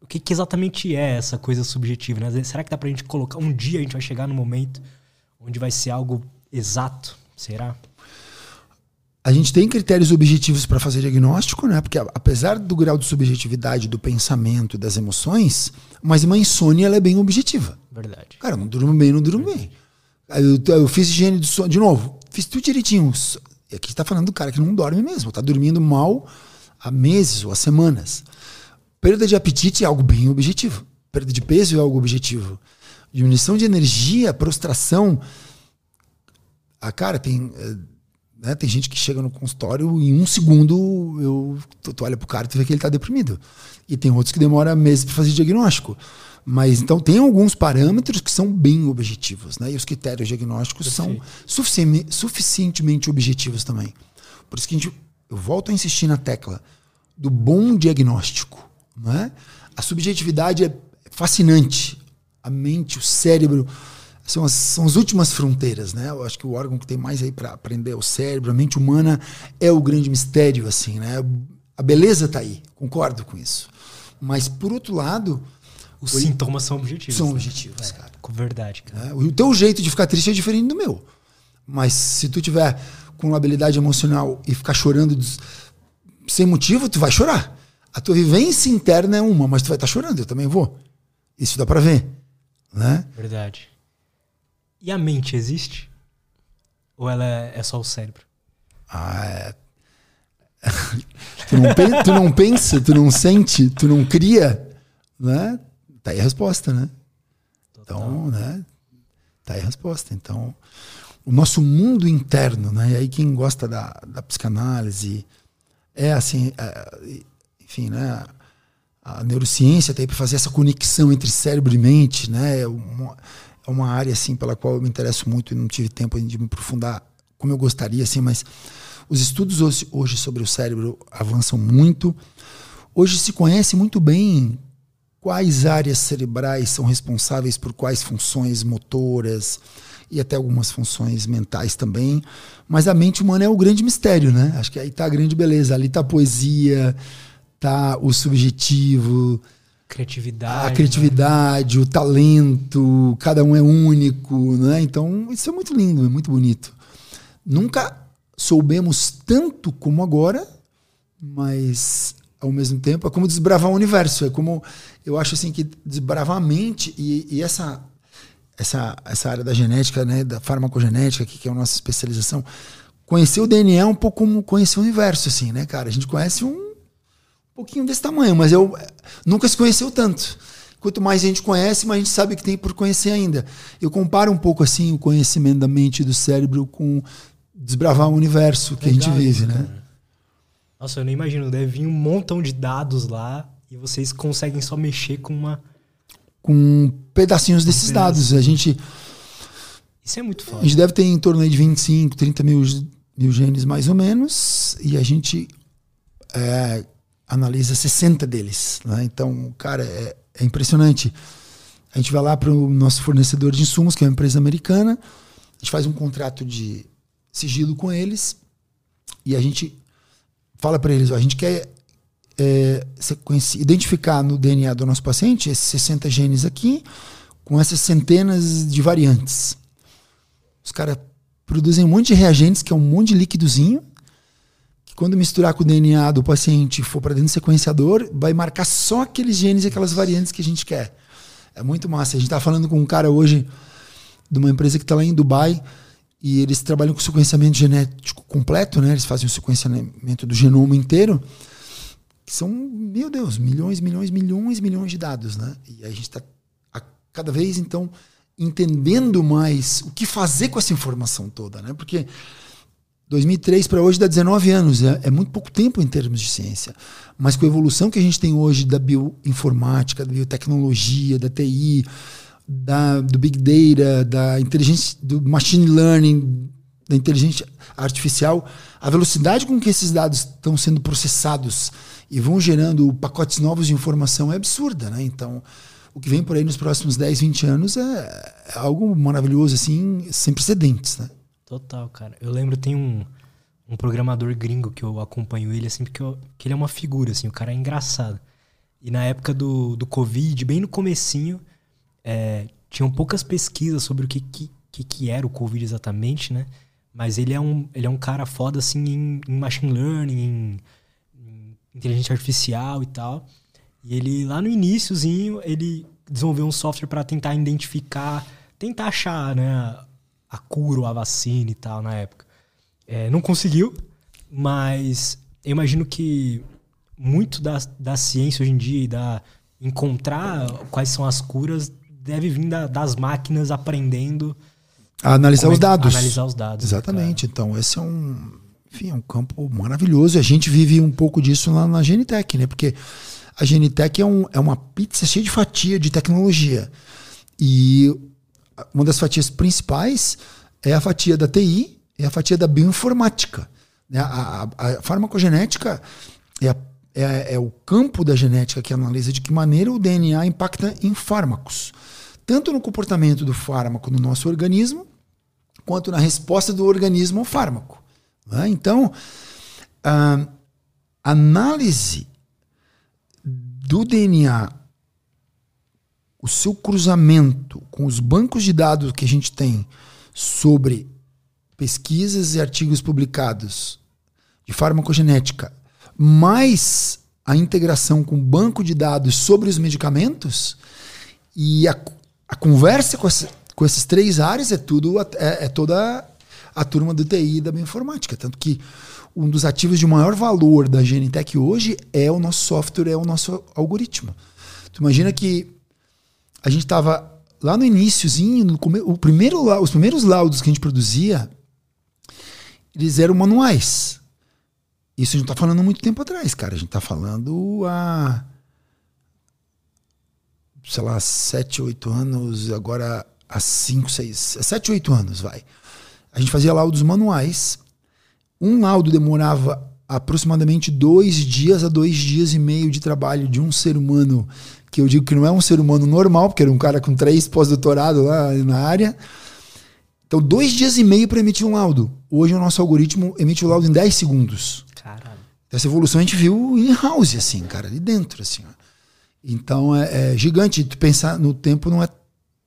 O que, que exatamente é essa coisa subjetiva, né? Será que dá pra gente colocar... Um dia a gente vai chegar no momento onde vai ser algo exato? Será?
A gente tem critérios objetivos para fazer diagnóstico, né? Porque apesar do grau de subjetividade do pensamento e das emoções, mas uma insônia ela é bem objetiva.
Verdade.
Cara, não durmo bem, não durmo bem. Eu, eu, fiz higiene do sono, de novo, fiz tudo direitinho. E aqui está falando do cara que não dorme mesmo, está dormindo mal há meses ou há semanas. Perda de apetite é algo bem objetivo. Perda de peso é algo objetivo. Diminuição de energia, prostração. A cara tem. Né? Tem gente que chega no consultório e em um segundo eu, tu, tu olha pro cara e tu vê que ele está deprimido. E tem outros que demoram meses para fazer diagnóstico. Mas então tem alguns parâmetros que são bem objetivos, né? E os critérios diagnósticos Perfeito. são sufici suficientemente objetivos também. Por isso que a gente, eu volto a insistir na tecla do bom diagnóstico, né? A subjetividade é fascinante. A mente, o cérebro são as, são as últimas fronteiras, né? Eu acho que o órgão que tem mais aí para aprender é o cérebro, a mente humana é o grande mistério, assim, né? A beleza está aí, concordo com isso. Mas por outro lado,
os sintomas são objetivos.
São né? objetivos, é, cara.
Com verdade, cara.
É, o teu jeito de ficar triste é diferente do meu. Mas se tu tiver com habilidade emocional e ficar chorando sem motivo, tu vai chorar. A tua vivência interna é uma, mas tu vai estar tá chorando, eu também vou. Isso dá para ver, né?
Verdade. E a mente existe? Ou ela é, é só o cérebro?
Ah, é. tu, não tu não pensa, tu não sente, tu não cria, né? Tá aí a resposta, né? Total. Então, né? Tá aí a resposta. Então, o nosso mundo interno, né? E aí quem gosta da, da psicanálise é assim, é, enfim, né? A neurociência tem tá para fazer essa conexão entre cérebro e mente, né? É uma, é uma área assim pela qual eu me interesso muito e não tive tempo de me aprofundar como eu gostaria, assim, mas os estudos hoje, hoje sobre o cérebro avançam muito. Hoje se conhece muito bem quais áreas cerebrais são responsáveis por quais funções motoras e até algumas funções mentais também. Mas a mente humana é o grande mistério, né? Acho que aí está a grande beleza. Ali está a poesia, tá o subjetivo,
criatividade,
a criatividade, né? o talento, cada um é único, né? Então, isso é muito lindo, é muito bonito. Nunca soubemos tanto como agora, mas ao mesmo tempo é como desbravar o universo, é como eu acho assim que desbravar a mente e, e essa essa essa área da genética, né, da farmacogenética, que, que é a nossa especialização, conhecer o DNA é um pouco como conhecer o universo assim, né, cara? A gente conhece um pouquinho desse tamanho, mas eu nunca se conheceu tanto. Quanto mais a gente conhece, mais a gente sabe que tem por conhecer ainda. Eu comparo um pouco assim o conhecimento da mente e do cérebro com desbravar o universo que a gente vive, né?
Nossa, eu nem imagino. Deve vir um montão de dados lá e vocês conseguem só mexer com uma.
Com pedacinhos desses dados. A gente.
Isso é muito foda.
A gente deve ter em torno de 25, 30 mil, mil genes mais ou menos. E a gente é, analisa 60 deles. Né? Então, cara, é, é impressionante. A gente vai lá para o nosso fornecedor de insumos, que é uma empresa americana. A gente faz um contrato de sigilo com eles e a gente fala para eles: ó, a gente quer é, identificar no DNA do nosso paciente esses 60 genes aqui, com essas centenas de variantes. Os caras produzem um monte de reagentes, que é um monte de líquidozinho, quando misturar com o DNA do paciente for para dentro do sequenciador, vai marcar só aqueles genes e aquelas variantes que a gente quer. É muito massa. A gente está falando com um cara hoje de uma empresa que está lá em Dubai e eles trabalham com sequenciamento genético completo, né? Eles fazem o sequenciamento do genoma inteiro, que são, meu Deus, milhões, milhões, milhões, milhões de dados, né? E a gente está cada vez então entendendo mais o que fazer com essa informação toda, né? Porque 2003 para hoje dá 19 anos, é, é, muito pouco tempo em termos de ciência. Mas com a evolução que a gente tem hoje da bioinformática, da biotecnologia, da TI, da, do Big Data, da inteligência, do machine learning, da inteligência artificial, a velocidade com que esses dados estão sendo processados e vão gerando pacotes novos de informação é absurda, né? Então, o que vem por aí nos próximos 10, 20 anos é, é algo maravilhoso, assim, sem precedentes, né?
Total, cara. Eu lembro, tem um, um programador gringo que eu acompanho ele, assim, porque eu, que ele é uma figura, assim, o cara é engraçado. E na época do, do Covid, bem no comecinho, é, tinham poucas pesquisas sobre o que, que, que era o Covid exatamente, né? Mas ele é um, ele é um cara foda, assim, em, em machine learning, em, em, inteligência artificial e tal. E ele, lá no iníciozinho, ele desenvolveu um software para tentar identificar, tentar achar, né, a cura ou a vacina e tal na época. É, não conseguiu, mas eu imagino que muito da, da ciência hoje em dia e da encontrar quais são as curas deve vir da, das máquinas aprendendo
A analisar os dados.
Analisar os dados.
Exatamente. Né, então, esse é um, enfim, é um campo maravilhoso. E a gente vive um pouco disso lá na Genitec, né? Porque a Genitec é, um, é uma pizza cheia de fatia de tecnologia. E uma das fatias principais é a fatia da TI e a fatia da bioinformática. Né? A, a, a farmacogenética é, a, é, é o campo da genética que analisa de que maneira o DNA impacta em fármacos tanto no comportamento do fármaco no nosso organismo, quanto na resposta do organismo ao fármaco. Né? Então, a análise do DNA, o seu cruzamento com os bancos de dados que a gente tem sobre pesquisas e artigos publicados de farmacogenética, mais a integração com o banco de dados sobre os medicamentos e a a conversa com, essa, com esses três áreas é tudo é, é, toda a turma do TI e da bioinformática. Tanto que um dos ativos de maior valor da Genentech hoje é o nosso software, é o nosso algoritmo. Tu imagina que a gente estava lá no iníciozinho, no o primeiro, os primeiros laudos que a gente produzia, eles eram manuais. Isso a gente está falando muito tempo atrás, cara. A gente está falando a sei lá, 7, 8 anos, agora há 5, 6, 7, 8 anos, vai. A gente fazia laudos manuais. Um laudo demorava aproximadamente dois dias a dois dias e meio de trabalho de um ser humano, que eu digo que não é um ser humano normal, porque era um cara com três pós-doutorado lá na área. Então, dois dias e meio para emitir um laudo. Hoje o nosso algoritmo emite o laudo em 10 segundos.
Caralho.
Essa evolução a gente viu em house, assim, cara, ali dentro, assim. Ó. Então é, é, gigante. Tu pensar no tempo não é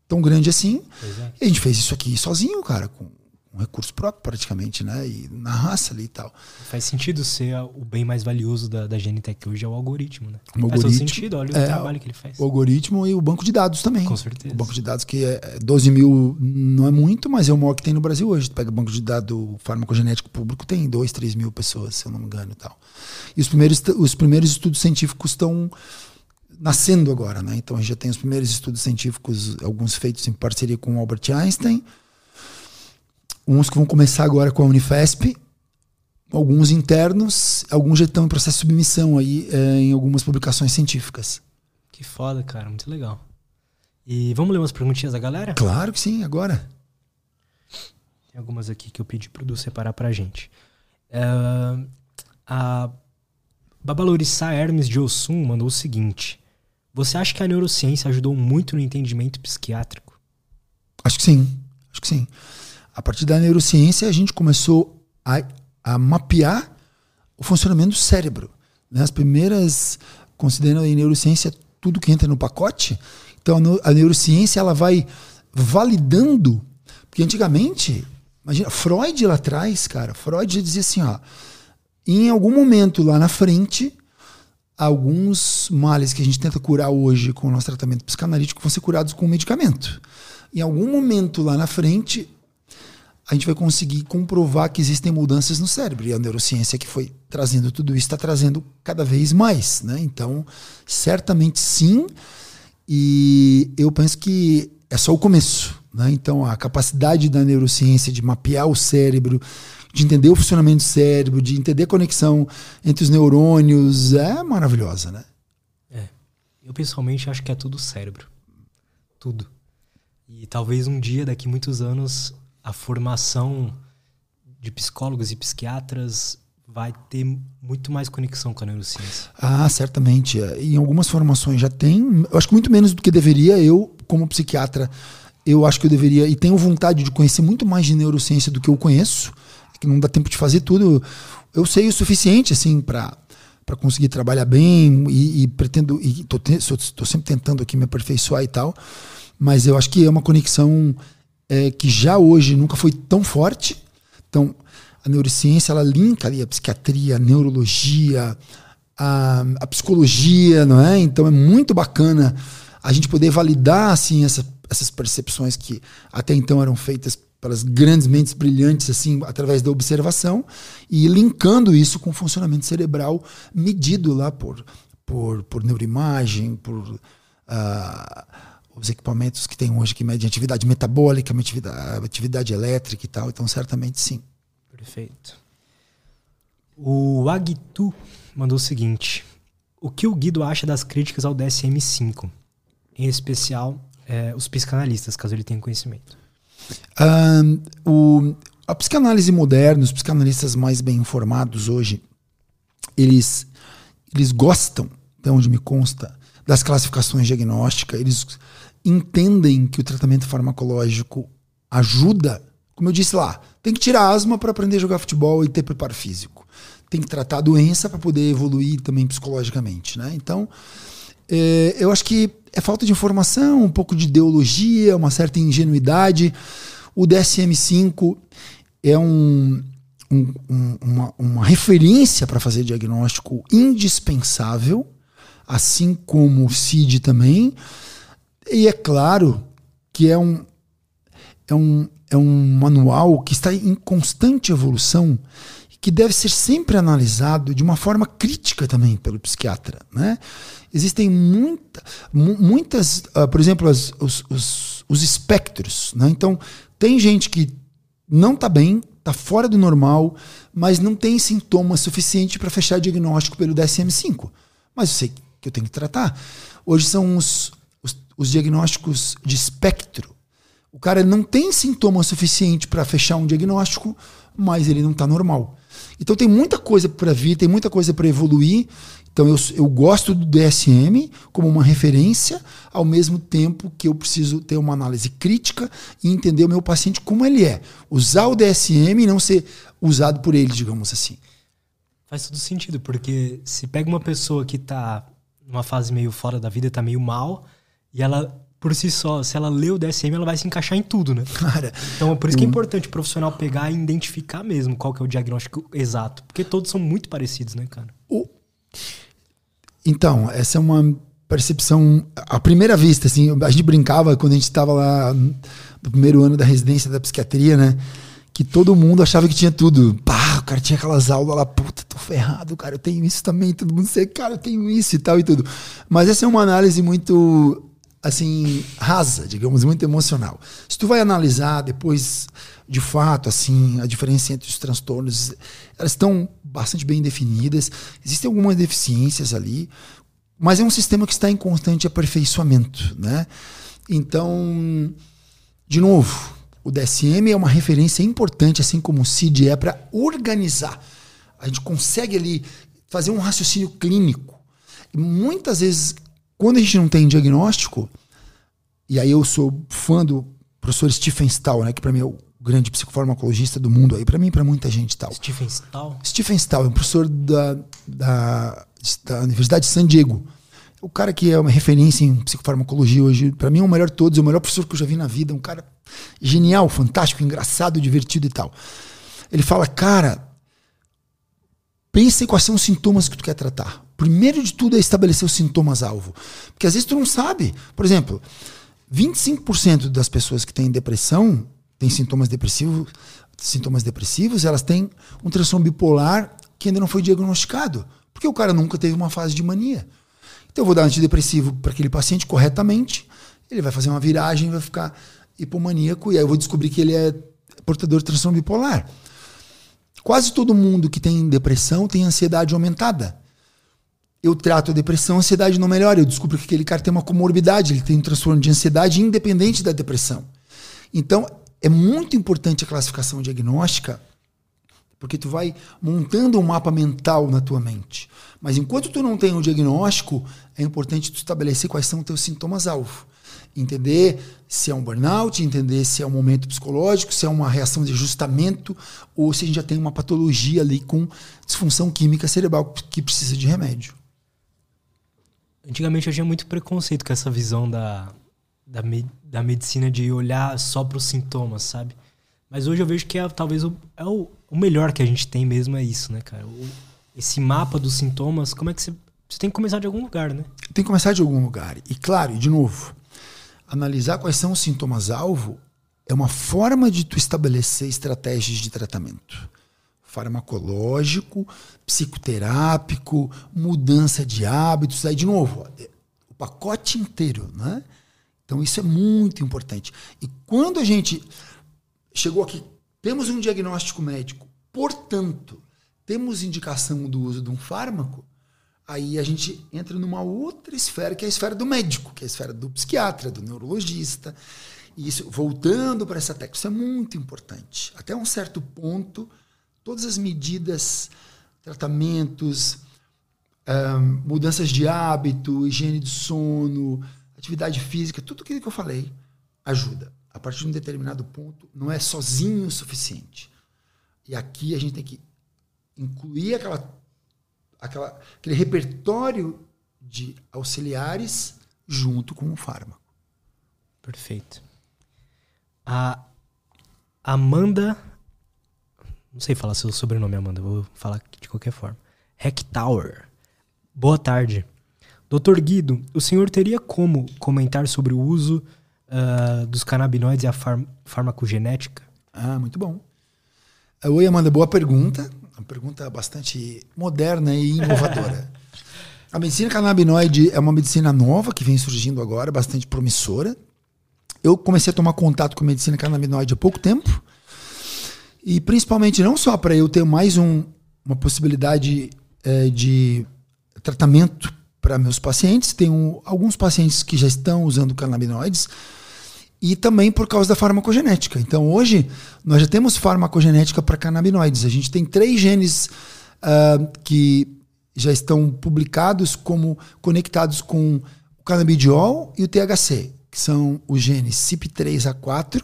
tão grande assim. É. E a gente fez isso aqui sozinho, cara, com um recurso próprio praticamente, né? E na raça ali e tal.
Faz sentido ser o bem mais valioso da, da Genitec hoje é o algoritmo, né?
O
faz
todo
sentido, olha
é,
o trabalho que ele faz.
O algoritmo e o banco de dados também.
Com certeza.
O banco de dados que é 12 mil não é muito, mas é o maior que tem no Brasil hoje. Tu pega o banco de dados farmacogenético público, tem 2, 3 mil pessoas, se eu não me engano e tal. E os primeiros, os primeiros estudos científicos estão nascendo agora, né? Então a gente já tem os primeiros estudos científicos, alguns feitos em parceria com o Albert Einstein, uns que vão começar agora com a Unifesp, alguns internos, alguns já estão em processo de submissão aí é, em algumas publicações científicas.
Que foda, cara, muito legal. E vamos ler umas perguntinhas da galera?
Claro que sim, agora.
Tem algumas aqui que eu pedi pro Du separar pra gente. Uh, a Babalorissá Hermes de Ossum mandou o seguinte: você acha que a neurociência ajudou muito no entendimento psiquiátrico?
Acho que sim. Acho que sim. A partir da neurociência, a gente começou a, a mapear o funcionamento do cérebro. Né? As primeiras, considerando a neurociência tudo que entra no pacote, então a neurociência ela vai validando, porque antigamente, imagina, Freud lá atrás, cara, Freud dizia assim, ó, em algum momento lá na frente, alguns males que a gente tenta curar hoje com o nosso tratamento psicanalítico vão ser curados com medicamento. Em algum momento lá na frente, a gente vai conseguir comprovar que existem mudanças no cérebro. E a neurociência que foi trazendo tudo isso está trazendo cada vez mais. Né? Então, certamente sim. E eu penso que é só o começo. Né? Então, a capacidade da neurociência de mapear o cérebro, de entender o funcionamento do cérebro, de entender a conexão entre os neurônios, é maravilhosa, né?
É. Eu pessoalmente acho que é tudo cérebro. Tudo. E talvez um dia, daqui muitos anos, a formação de psicólogos e psiquiatras vai ter muito mais conexão com a neurociência.
Ah, certamente. Em algumas formações já tem. Eu acho que muito menos do que deveria. Eu, como psiquiatra, eu acho que eu deveria e tenho vontade de conhecer muito mais de neurociência do que eu conheço que não dá tempo de fazer tudo. Eu sei o suficiente, assim, para para conseguir trabalhar bem e, e pretendo e tô, te, tô, sempre tentando aqui me aperfeiçoar e tal mas eu acho que é uma conexão é, que já hoje nunca foi tão forte. Então a neurociência ela linka ali a psiquiatria a neurologia a, a psicologia não é? Então é muito bacana a gente poder validar assim essa, essas percepções que até então eram feitas pelas grandes mentes brilhantes assim através da observação e linkando isso com o funcionamento cerebral medido lá por por, por neuroimagem por uh, os equipamentos que tem hoje que medem atividade metabólica, atividade, atividade elétrica e tal. Então, certamente sim.
Perfeito. O Agitu mandou o seguinte: O que o Guido acha das críticas ao DSM-5? Em especial, é, os psicanalistas, caso ele tenha conhecimento.
Um, o, a psicanálise moderna, os psicanalistas mais bem informados hoje, eles, eles gostam, de onde me consta, das classificações diagnósticas, eles entendem que o tratamento farmacológico ajuda, como eu disse lá, tem que tirar asma para aprender a jogar futebol e ter preparo físico. Tem que tratar a doença para poder evoluir também psicologicamente. Né? Então, é, eu acho que é falta de informação, um pouco de ideologia, uma certa ingenuidade. O DSM-5 é um, um, uma, uma referência para fazer diagnóstico indispensável, assim como o CID também. E é claro que é um, é um, é um manual que está em constante evolução que deve ser sempre analisado de uma forma crítica também pelo psiquiatra. Né? Existem muita, muitas, uh, por exemplo, as, os, os, os espectros. Né? Então, tem gente que não está bem, está fora do normal, mas não tem sintomas suficientes para fechar diagnóstico pelo DSM-5. Mas eu sei que eu tenho que tratar. Hoje são os, os, os diagnósticos de espectro. O cara não tem sintoma suficiente para fechar um diagnóstico, mas ele não está normal. Então tem muita coisa para vir, tem muita coisa para evoluir. Então eu, eu gosto do DSM como uma referência, ao mesmo tempo que eu preciso ter uma análise crítica e entender o meu paciente como ele é. Usar o DSM e não ser usado por ele, digamos assim.
Faz todo sentido, porque se pega uma pessoa que está numa fase meio fora da vida, está meio mal, e ela por si só, se ela lê o DSM, ela vai se encaixar em tudo, né?
Cara,
então, por isso que é importante o profissional pegar e identificar mesmo qual que é o diagnóstico exato. Porque todos são muito parecidos, né, cara?
O... Então, essa é uma percepção à primeira vista, assim, a gente brincava quando a gente estava lá no primeiro ano da residência da psiquiatria, né? Que todo mundo achava que tinha tudo. Pá, o cara tinha aquelas aulas lá, puta, tô ferrado, cara, eu tenho isso também, todo mundo sei, cara, eu tenho isso e tal e tudo. Mas essa é uma análise muito assim rasa, digamos, muito emocional. Se tu vai analisar depois, de fato, assim, a diferença entre os transtornos, elas estão bastante bem definidas. Existem algumas deficiências ali, mas é um sistema que está em constante aperfeiçoamento, né? Então, de novo, o DSM é uma referência importante, assim como o CID é para organizar. A gente consegue ali fazer um raciocínio clínico. E muitas vezes quando a gente não tem diagnóstico, e aí eu sou fã do professor Stephen Stahl, né, que para mim é o grande psicofarmacologista do mundo aí, para mim e para muita gente tal.
Stephen Stahl?
Stephen Stahl é um professor da, da, da Universidade de San Diego. O cara que é uma referência em psicofarmacologia hoje, para mim é o melhor de todos, é o melhor professor que eu já vi na vida, um cara genial, fantástico, engraçado, divertido e tal. Ele fala, cara, pensa em quais são os sintomas que tu quer tratar primeiro de tudo é estabelecer os sintomas-alvo. Porque às vezes tu não sabe. Por exemplo, 25% das pessoas que têm depressão, têm sintomas depressivos, sintomas depressivos, elas têm um transtorno bipolar que ainda não foi diagnosticado. Porque o cara nunca teve uma fase de mania. Então eu vou dar antidepressivo para aquele paciente corretamente, ele vai fazer uma viragem, vai ficar hipomaníaco, e aí eu vou descobrir que ele é portador de transtorno bipolar. Quase todo mundo que tem depressão tem ansiedade aumentada eu trato a depressão, a ansiedade não melhora. Eu descubro que aquele cara tem uma comorbidade, ele tem um transtorno de ansiedade independente da depressão. Então, é muito importante a classificação diagnóstica, porque tu vai montando um mapa mental na tua mente. Mas enquanto tu não tem o um diagnóstico, é importante tu estabelecer quais são os teus sintomas-alvo. Entender se é um burnout, entender se é um momento psicológico, se é uma reação de ajustamento, ou se a gente já tem uma patologia ali com disfunção química cerebral que precisa de remédio.
Antigamente eu tinha muito preconceito com essa visão da, da, me, da medicina de olhar só para os sintomas, sabe? Mas hoje eu vejo que é, talvez o, é o, o melhor que a gente tem mesmo é isso, né, cara? O, esse mapa dos sintomas, como é que você. Você tem que começar de algum lugar, né?
Tem que começar de algum lugar. E claro, de novo, analisar quais são os sintomas-alvo é uma forma de tu estabelecer estratégias de tratamento farmacológico, psicoterápico, mudança de hábitos, aí de novo, o pacote inteiro, né? Então isso é muito importante. E quando a gente chegou aqui, temos um diagnóstico médico, portanto, temos indicação do uso de um fármaco, aí a gente entra numa outra esfera, que é a esfera do médico, que é a esfera do psiquiatra, do neurologista. E isso, voltando para essa técnica, isso é muito importante. Até um certo ponto, todas as medidas, tratamentos, mudanças de hábito, higiene de sono, atividade física, tudo aquilo que eu falei ajuda. A partir de um determinado ponto, não é sozinho o suficiente. E aqui a gente tem que incluir aquela, aquela, aquele repertório de auxiliares junto com o fármaco.
Perfeito. A Amanda. Não sei falar seu sobrenome, Amanda, vou falar de qualquer forma. Tower. Boa tarde. Doutor Guido, o senhor teria como comentar sobre o uso uh, dos canabinoides e a farm farmacogenética?
Ah, muito bom. Oi, Amanda, boa pergunta. Uma pergunta bastante moderna e inovadora. a medicina canabinoide é uma medicina nova que vem surgindo agora, bastante promissora. Eu comecei a tomar contato com medicina canabinoide há pouco tempo. E principalmente não só para eu ter mais um, uma possibilidade é, de tratamento para meus pacientes. Tenho alguns pacientes que já estão usando canabinoides e também por causa da farmacogenética. Então, hoje, nós já temos farmacogenética para canabinoides. A gente tem três genes uh, que já estão publicados como conectados com o canabidiol e o THC, que são os genes CYP3A4,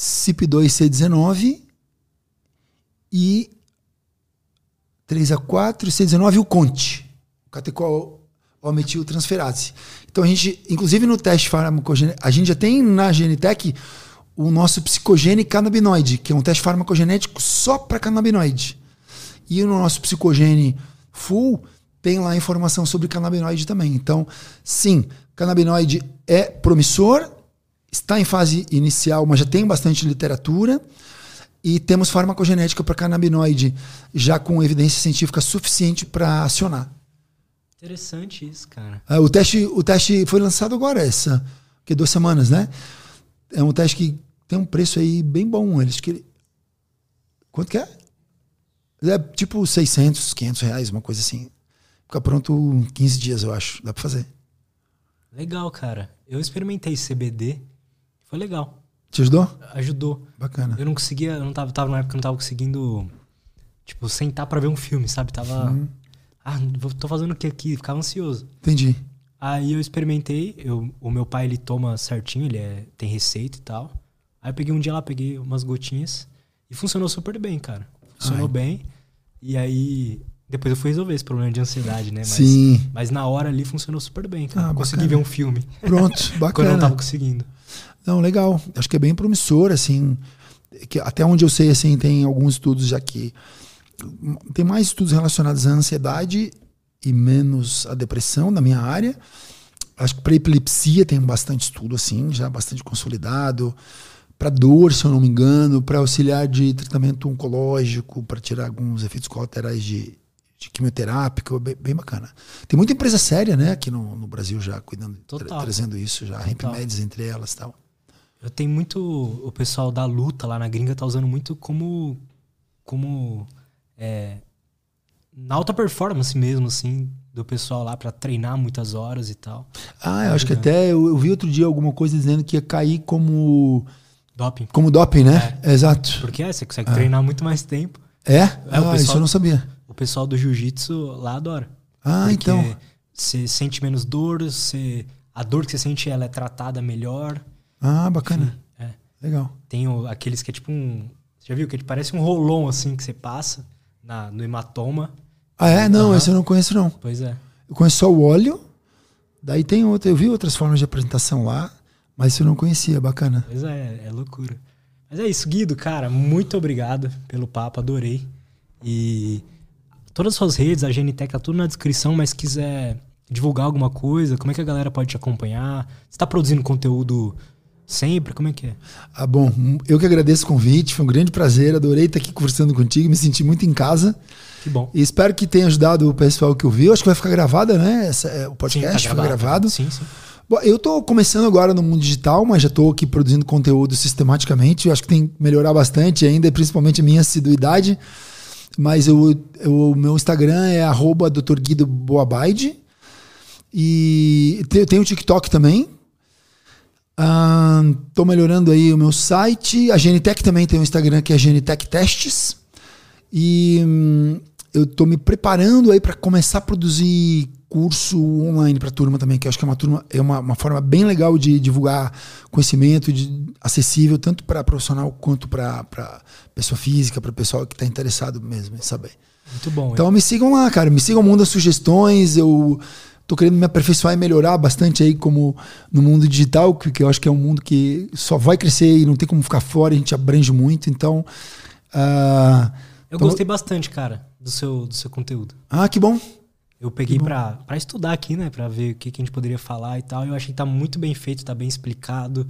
CYP2C19 e 3A4, C19 e o CONT, o catecol metiltransferase. Então a gente, inclusive no teste farmacogenético, a gente já tem na Genitec o nosso psicogene canabinoide, que é um teste farmacogenético só para canabinoide. E no nosso psicogene full tem lá informação sobre canabinoide também. Então, sim, canabinoide é promissor, está em fase inicial, mas já tem bastante literatura. E temos farmacogenética para canabinoide já com evidência científica suficiente para acionar.
Interessante isso, cara.
É, o, teste, o teste foi lançado agora, essa, que duas semanas, né? É um teste que tem um preço aí bem bom. Eles que Quanto que é? É tipo 600, 500 reais, uma coisa assim. Fica pronto em 15 dias, eu acho. Dá para fazer.
Legal, cara. Eu experimentei CBD. Foi legal.
Te ajudou?
Ajudou.
Bacana.
Eu não conseguia, eu não tava, tava numa época eu não tava conseguindo, tipo, sentar para ver um filme, sabe? Tava. Uhum. Ah, tô fazendo o que aqui? Ficava ansioso.
Entendi.
Aí eu experimentei, eu, o meu pai ele toma certinho, ele é, tem receita e tal. Aí eu peguei um dia lá, peguei umas gotinhas e funcionou super bem, cara. Funcionou Ai. bem. E aí depois eu fui resolver esse problema de ansiedade, né? Mas,
Sim.
Mas na hora ali funcionou super bem, cara. Ah, Consegui ver um filme.
Pronto, bacana.
Quando eu não tava conseguindo.
Não, legal. Acho que é bem promissor, assim. Que até onde eu sei, assim, tem alguns estudos já que tem mais estudos relacionados à ansiedade e menos à depressão na minha área. Acho que para epilepsia tem bastante estudo, assim, já bastante consolidado. Para dor, se eu não me engano, para auxiliar de tratamento oncológico, para tirar alguns efeitos colaterais de, de quimioterápico, bem, bem, bacana. Tem muita empresa séria, né, aqui no, no Brasil já cuidando, tra, trazendo isso já, Remedes entre elas, tal.
Eu tenho muito. O pessoal da luta lá na gringa tá usando muito como. Como. É, na alta performance mesmo, assim, do pessoal lá para treinar muitas horas e tal.
Ah, eu acho que até eu, eu, vi outro dia alguma coisa dizendo que ia cair como.
Doping.
Como doping, né? É. Exato.
Porque é, você consegue treinar muito mais tempo.
É? é ah, pessoal, isso eu não sabia.
O pessoal do jiu-jitsu lá adora.
Ah, então.
Você sente menos dor, você, a dor que você sente ela é tratada melhor.
Ah, bacana. Enfim,
é.
Legal.
Tem o, aqueles que é tipo um. Você já viu? Que ele parece um rolão assim que você passa na, no hematoma.
Ah, é? Não, uhum. esse eu não conheço, não.
Pois é.
Eu conheço só o óleo. Daí tem outra. Eu vi outras formas de apresentação lá, mas eu não conhecia. Bacana.
Pois é, é loucura. Mas é isso, Guido, cara, muito obrigado pelo papo, adorei. E todas as suas redes, a GNTech tá tudo na descrição, mas quiser divulgar alguma coisa, como é que a galera pode te acompanhar? Você está produzindo conteúdo Sempre? Como é que é?
Ah, bom, eu que agradeço o convite, foi um grande prazer, adorei estar aqui conversando contigo, me senti muito em casa.
Que bom.
E espero que tenha ajudado o pessoal que ouviu. Acho que vai ficar gravada, né? Essa, é, o podcast sim, tá gravado,
Sim, sim.
Bom, eu estou começando agora no mundo digital, mas já estou aqui produzindo conteúdo sistematicamente. Eu acho que tem que melhorar bastante ainda, principalmente a minha assiduidade. Mas o meu Instagram é arroba Dr. Guido. E eu tenho o TikTok também. Estou uh, melhorando aí o meu site. A Genitec também tem um Instagram que é Genitec Testes. E hum, eu estou me preparando aí para começar a produzir curso online para a turma também, que acho que é uma turma é uma, uma forma bem legal de divulgar conhecimento, de, acessível tanto para profissional quanto para pessoa física, para pessoal que está interessado mesmo em saber.
Muito bom.
Então me sigam lá, cara, me sigam mandando sugestões, eu tô querendo me aperfeiçoar e melhorar bastante aí como no mundo digital, que eu acho que é um mundo que só vai crescer e não tem como ficar fora, a gente abrange muito, então uh,
eu então, gostei bastante, cara, do seu, do seu conteúdo.
Ah, que bom.
Eu peguei para estudar aqui, né? Para ver o que, que a gente poderia falar e tal. Eu achei que tá muito bem feito, tá bem explicado.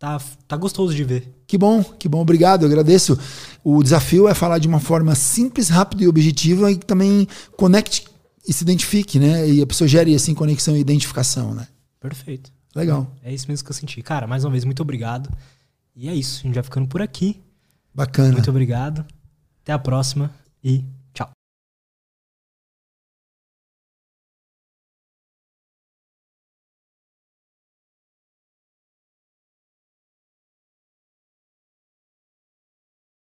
Tá, tá gostoso de ver.
Que bom, que bom, obrigado, eu agradeço. O desafio é falar de uma forma simples, rápida e objetiva e que também conecte e se identifique, né? E a pessoa gere assim conexão e identificação, né?
Perfeito.
Legal.
É isso mesmo que eu senti. Cara, mais uma vez, muito obrigado. E é isso, a gente vai ficando por aqui.
Bacana.
Muito obrigado. Até a próxima e